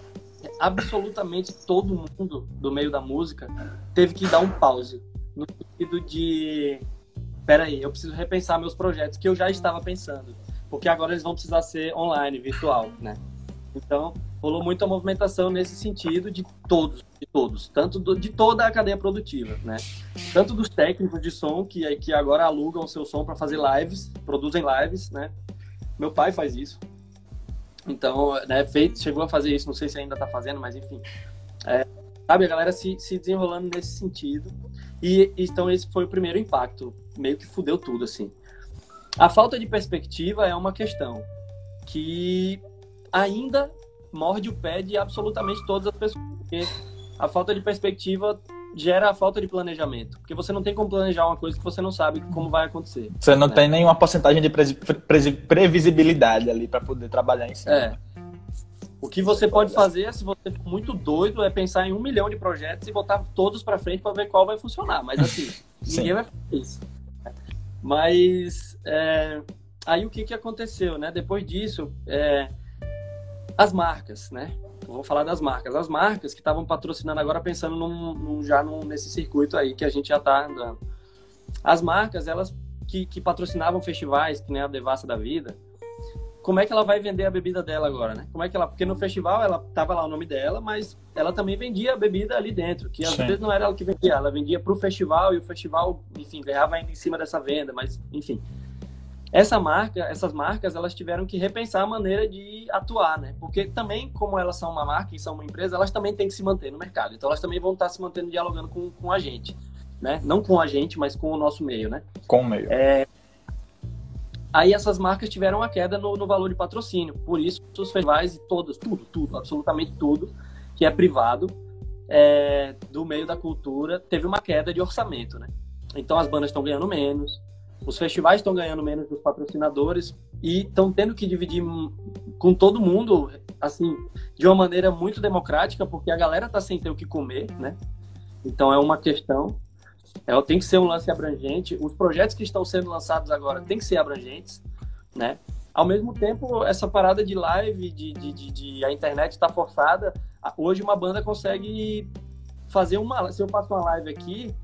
S3: absolutamente todo mundo do meio da música, teve que dar um pause. No sentido de, peraí, eu preciso repensar meus projetos que eu já estava pensando. Porque agora eles vão precisar ser online, virtual, né? Então, rolou muita movimentação nesse sentido de todos, de todos, tanto do, de toda a cadeia produtiva, né? Tanto dos técnicos de som que, que agora alugam seu som para fazer lives, produzem lives, né? Meu pai faz isso. Então, né, feito, chegou a fazer isso, não sei se ainda está fazendo, mas enfim. É, sabe, a galera se, se desenrolando nesse sentido. E então esse foi o primeiro impacto, meio que fudeu tudo assim. A falta de perspectiva é uma questão que ainda morde o pé de absolutamente todas as pessoas, porque a falta de perspectiva gera a falta de planejamento, porque você não tem como planejar uma coisa que você não sabe como vai acontecer.
S1: Você não né? tem nenhuma porcentagem de pre pre previsibilidade ali para poder trabalhar em cima.
S3: É. O que você pode fazer, se você for muito doido, é pensar em um milhão de projetos e botar todos para frente para ver qual vai funcionar. Mas assim, ninguém vai fazer isso. Mas é, aí o que, que aconteceu, né? Depois disso, é, as marcas, né? Vamos falar das marcas. As marcas que estavam patrocinando agora, pensando num, num, já num, nesse circuito aí que a gente já está andando. As marcas, elas que, que, patrocinavam festivais, que nem a Devassa da Vida, como é que ela vai vender a bebida dela agora, né? Como é que ela... Porque no festival ela tava lá o nome dela, mas ela também vendia a bebida ali dentro, que às Sim. vezes não era ela que vendia, ela vendia para o festival e o festival, enfim, ganhava ainda em cima dessa venda, mas enfim essa marca, essas marcas, elas tiveram que repensar a maneira de atuar, né? Porque também, como elas são uma marca e são uma empresa, elas também têm que se manter no mercado. Então, elas também vão estar se mantendo dialogando com, com a gente, né? Não com a gente, mas com o nosso meio, né?
S1: Com o meio.
S3: É... Aí essas marcas tiveram uma queda no, no valor de patrocínio. Por isso, os festivais e todas, tudo, tudo, absolutamente tudo que é privado é, do meio da cultura teve uma queda de orçamento, né? Então, as bandas estão ganhando menos, os festivais estão ganhando menos dos patrocinadores e estão tendo que dividir com todo mundo, assim, de uma maneira muito democrática, porque a galera está sem ter o que comer, né? Então é uma questão. É, tem que ser um lance abrangente. Os projetos que estão sendo lançados agora têm que ser abrangentes, né? Ao mesmo tempo, essa parada de live, de, de, de, de a internet está forçada. Hoje uma banda consegue fazer uma. Se eu faço uma live aqui,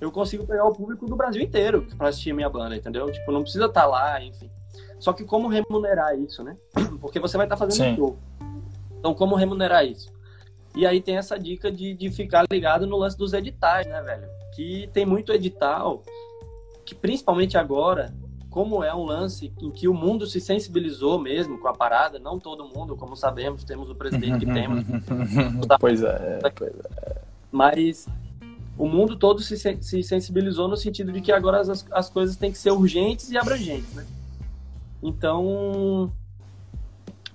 S3: eu consigo pegar o público do Brasil inteiro para assistir a minha banda, entendeu? Tipo, não precisa estar tá lá, enfim. Só que como remunerar isso, né? Porque você vai estar tá fazendo Sim. show. Então, como remunerar isso? E aí tem essa dica de, de ficar ligado no lance dos editais, né, velho? Que tem muito edital, que principalmente agora, como é um lance em que o mundo se sensibilizou mesmo com a parada, não todo mundo, como sabemos, temos o presidente que temos.
S1: pois é, pois é.
S3: Mas o mundo todo se, se sensibilizou no sentido de que agora as, as coisas têm que ser urgentes e abrangentes, né? Então,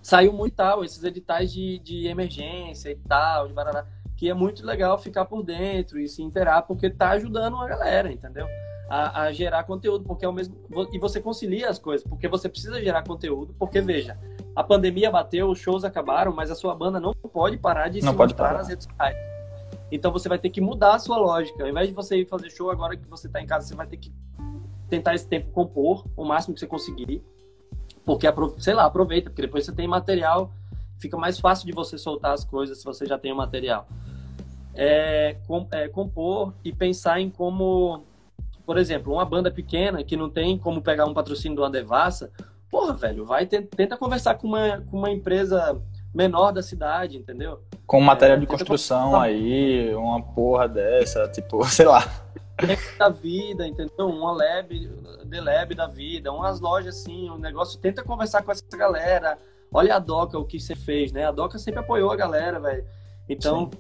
S3: saiu muito tal, esses editais de, de emergência e tal, de barará, que é muito legal ficar por dentro e se interar, porque tá ajudando a galera, entendeu? A, a, gerar conteúdo, porque é o mesmo. E você concilia as coisas, porque você precisa gerar conteúdo, porque veja, a pandemia bateu, os shows acabaram, mas a sua banda não pode parar de
S1: não se mostrar parar.
S3: nas redes sociais. Então você vai ter que mudar a sua lógica. Ao invés de você ir fazer show agora que você está em casa, você vai ter que tentar esse tempo compor o máximo que você conseguir. Porque, sei lá, aproveita, porque depois você tem material, fica mais fácil de você soltar as coisas se você já tem o material. É, com, é, compor e pensar em como, por exemplo, uma banda pequena que não tem como pegar um patrocínio do Devassa, porra, velho, vai tenta conversar com uma, com uma empresa menor da cidade, entendeu?
S1: Com material é, de construção aí, uma porra dessa, tipo, sei lá.
S3: Da vida, entendeu? Uma lab, The Lab da vida, umas lojas assim, um negócio. Tenta conversar com essa galera. Olha a Doca, o que você fez, né? A Doca sempre apoiou a galera, velho. Então, Sim.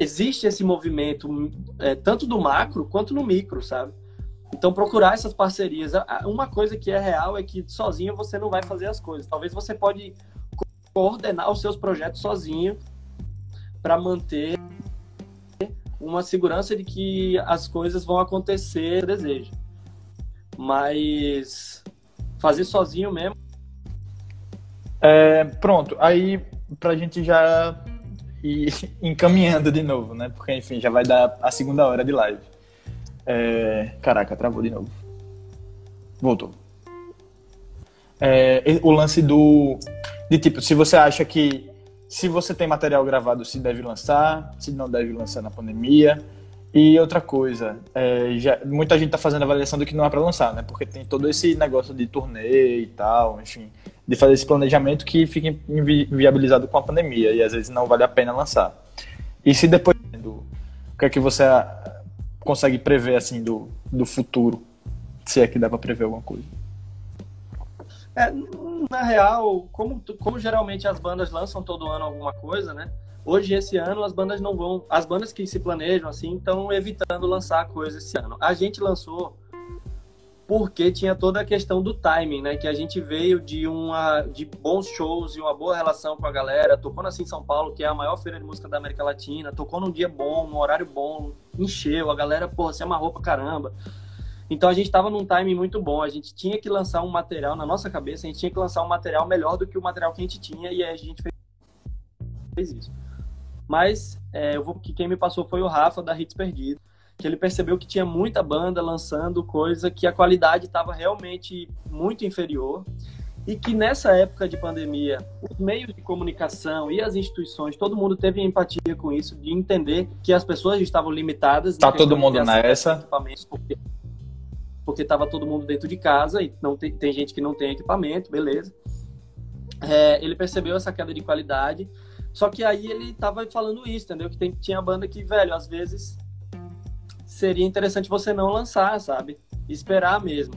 S3: existe esse movimento, é, tanto do macro quanto no micro, sabe? Então, procurar essas parcerias. Uma coisa que é real é que sozinho você não vai fazer as coisas. Talvez você pode coordenar os seus projetos sozinho para manter uma segurança de que as coisas vão acontecer desejo. Mas fazer sozinho mesmo.
S1: É, pronto, aí pra gente já ir encaminhando de novo, né? Porque enfim, já vai dar a segunda hora de live. É, caraca, travou de novo. Voltou. É, o lance do de tipo, se você acha que se você tem material gravado, se deve lançar, se não deve lançar na pandemia. E outra coisa, é, já, muita gente está fazendo avaliação do que não é para lançar, né? Porque tem todo esse negócio de turnê e tal, enfim, de fazer esse planejamento que fica inviabilizado com a pandemia e às vezes não vale a pena lançar. E se depois do o que é que você consegue prever assim do, do futuro, se é que dá para prever alguma coisa?
S3: É, na real, como, como geralmente as bandas lançam todo ano alguma coisa, né? Hoje, esse ano, as bandas não vão. As bandas que se planejam assim estão evitando lançar coisas esse ano. A gente lançou porque tinha toda a questão do timing, né? Que a gente veio de uma de bons shows e uma boa relação com a galera. Tocou na Sim São Paulo, que é a maior feira de música da América Latina. Tocou num dia bom, num horário bom, encheu. A galera, porra, se amarrou pra caramba. Então a gente estava num timing muito bom. A gente tinha que lançar um material na nossa cabeça. A gente tinha que lançar um material melhor do que o material que a gente tinha e aí a gente fez isso. Mas é, eu vou que quem me passou foi o Rafa da Hits Perdido que ele percebeu que tinha muita banda lançando coisa que a qualidade estava realmente muito inferior e que nessa época de pandemia, os meios de comunicação e as instituições, todo mundo teve empatia com isso, de entender que as pessoas estavam limitadas.
S1: Tá todo mundo nessa.
S3: Porque porque estava todo mundo dentro de casa e não tem, tem gente que não tem equipamento, beleza. É, ele percebeu essa queda de qualidade, só que aí ele estava falando isso, entendeu? Que tem, tinha banda que, velho, às vezes seria interessante você não lançar, sabe? Esperar mesmo.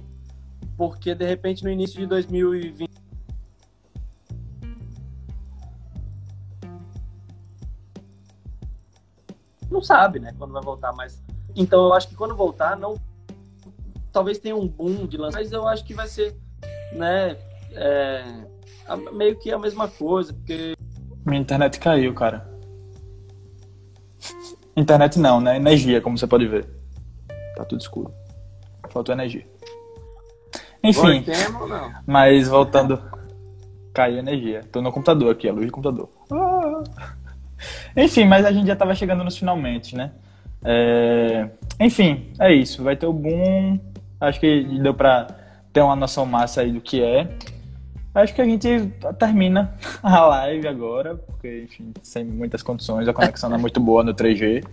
S3: Porque de repente no início de 2020 não sabe, né, quando vai voltar, mas então eu acho que quando voltar não talvez tenha um boom de lançar, mas eu acho que vai ser, né, é, meio que a mesma coisa, porque
S1: minha internet caiu, cara. Internet não, né? Energia, como você pode ver. Tá tudo escuro. Faltou energia. Enfim. Mas voltando. Caiu energia. Tô no computador aqui, a luz do computador. Ah. Enfim, mas a gente já tava chegando nos finalmente, né? É... Enfim, é isso. Vai ter o boom. Acho que deu pra ter uma noção massa aí do que é. Acho que a gente termina a live agora, porque, enfim, sem muitas condições, a conexão não é muito boa no 3G.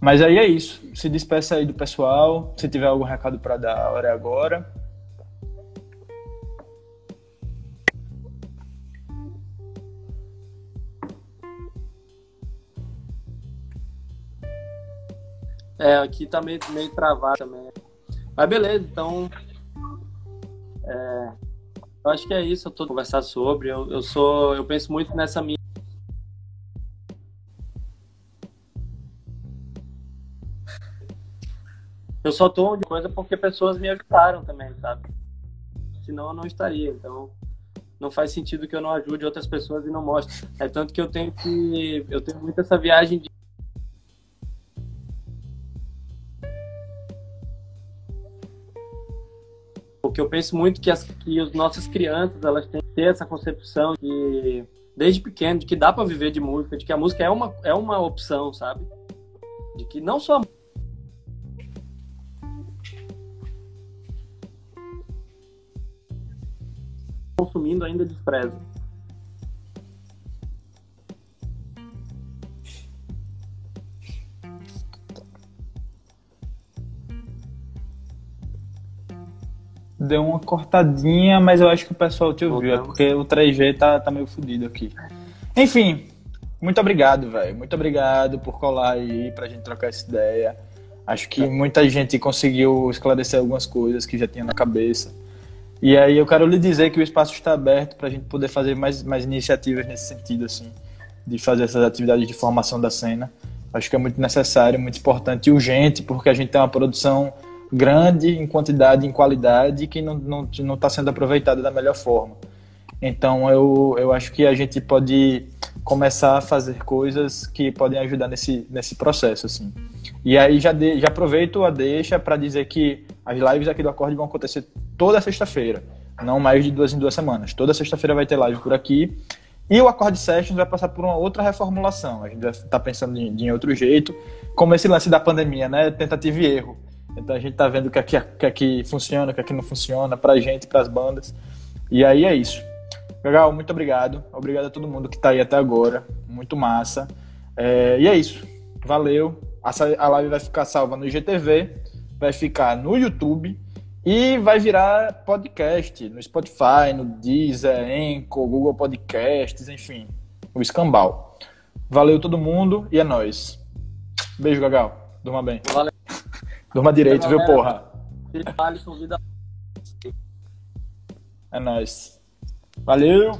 S1: Mas aí é isso. Se despeça aí do pessoal. Se tiver algum recado para dar, a hora é agora.
S3: É, aqui tá meio, meio travado também. Mas beleza, então. É, eu acho que é isso, eu tô conversar sobre. Eu, eu sou, eu penso muito nessa minha. Eu só tô onde coisa porque pessoas me ajudaram também, sabe? Senão eu não estaria. Então, não faz sentido que eu não ajude outras pessoas e não mostre. É tanto que eu tenho que. Eu tenho muito essa viagem de porque eu penso muito que as, que as nossas crianças elas têm que ter essa concepção de desde pequeno de que dá para viver de música, de que a música é uma é uma opção, sabe? De que não só consumindo ainda despreza.
S1: Deu uma cortadinha, mas eu acho que o pessoal te ouviu. É porque o 3G tá, tá meio fodido aqui. Enfim, muito obrigado, velho. Muito obrigado por colar aí pra gente trocar essa ideia. Acho que muita gente conseguiu esclarecer algumas coisas que já tinha na cabeça. E aí eu quero lhe dizer que o espaço está aberto para a gente poder fazer mais, mais iniciativas nesse sentido, assim, de fazer essas atividades de formação da cena. Acho que é muito necessário, muito importante e urgente, porque a gente tem uma produção grande em quantidade em qualidade que não está não, não tá sendo aproveitada da melhor forma. Então eu, eu acho que a gente pode começar a fazer coisas que podem ajudar nesse, nesse processo. Assim. E aí já, de, já aproveito a deixa para dizer que as lives aqui do Acorde vão acontecer toda sexta-feira, não mais de duas em duas semanas. Toda sexta-feira vai ter live por aqui. E o Acorde Sessions vai passar por uma outra reformulação. A gente vai estar tá pensando em, em outro jeito, como esse lance da pandemia, né? Tentativa e erro. Então a gente tá vendo o que aqui, que aqui funciona, o que aqui não funciona, pra gente, pras bandas. E aí é isso. Legal, muito obrigado. Obrigado a todo mundo que tá aí até agora. Muito massa. É, e é isso. Valeu. A, a live vai ficar salva no IGTV, vai ficar no YouTube E vai virar podcast no Spotify, no Deezer, Enco, Google Podcasts, enfim, o escambau. Valeu todo mundo e é nóis. Beijo, Gagal. Durma bem.
S3: Valeu.
S1: Durma direito, viu, porra? É nóis. Valeu!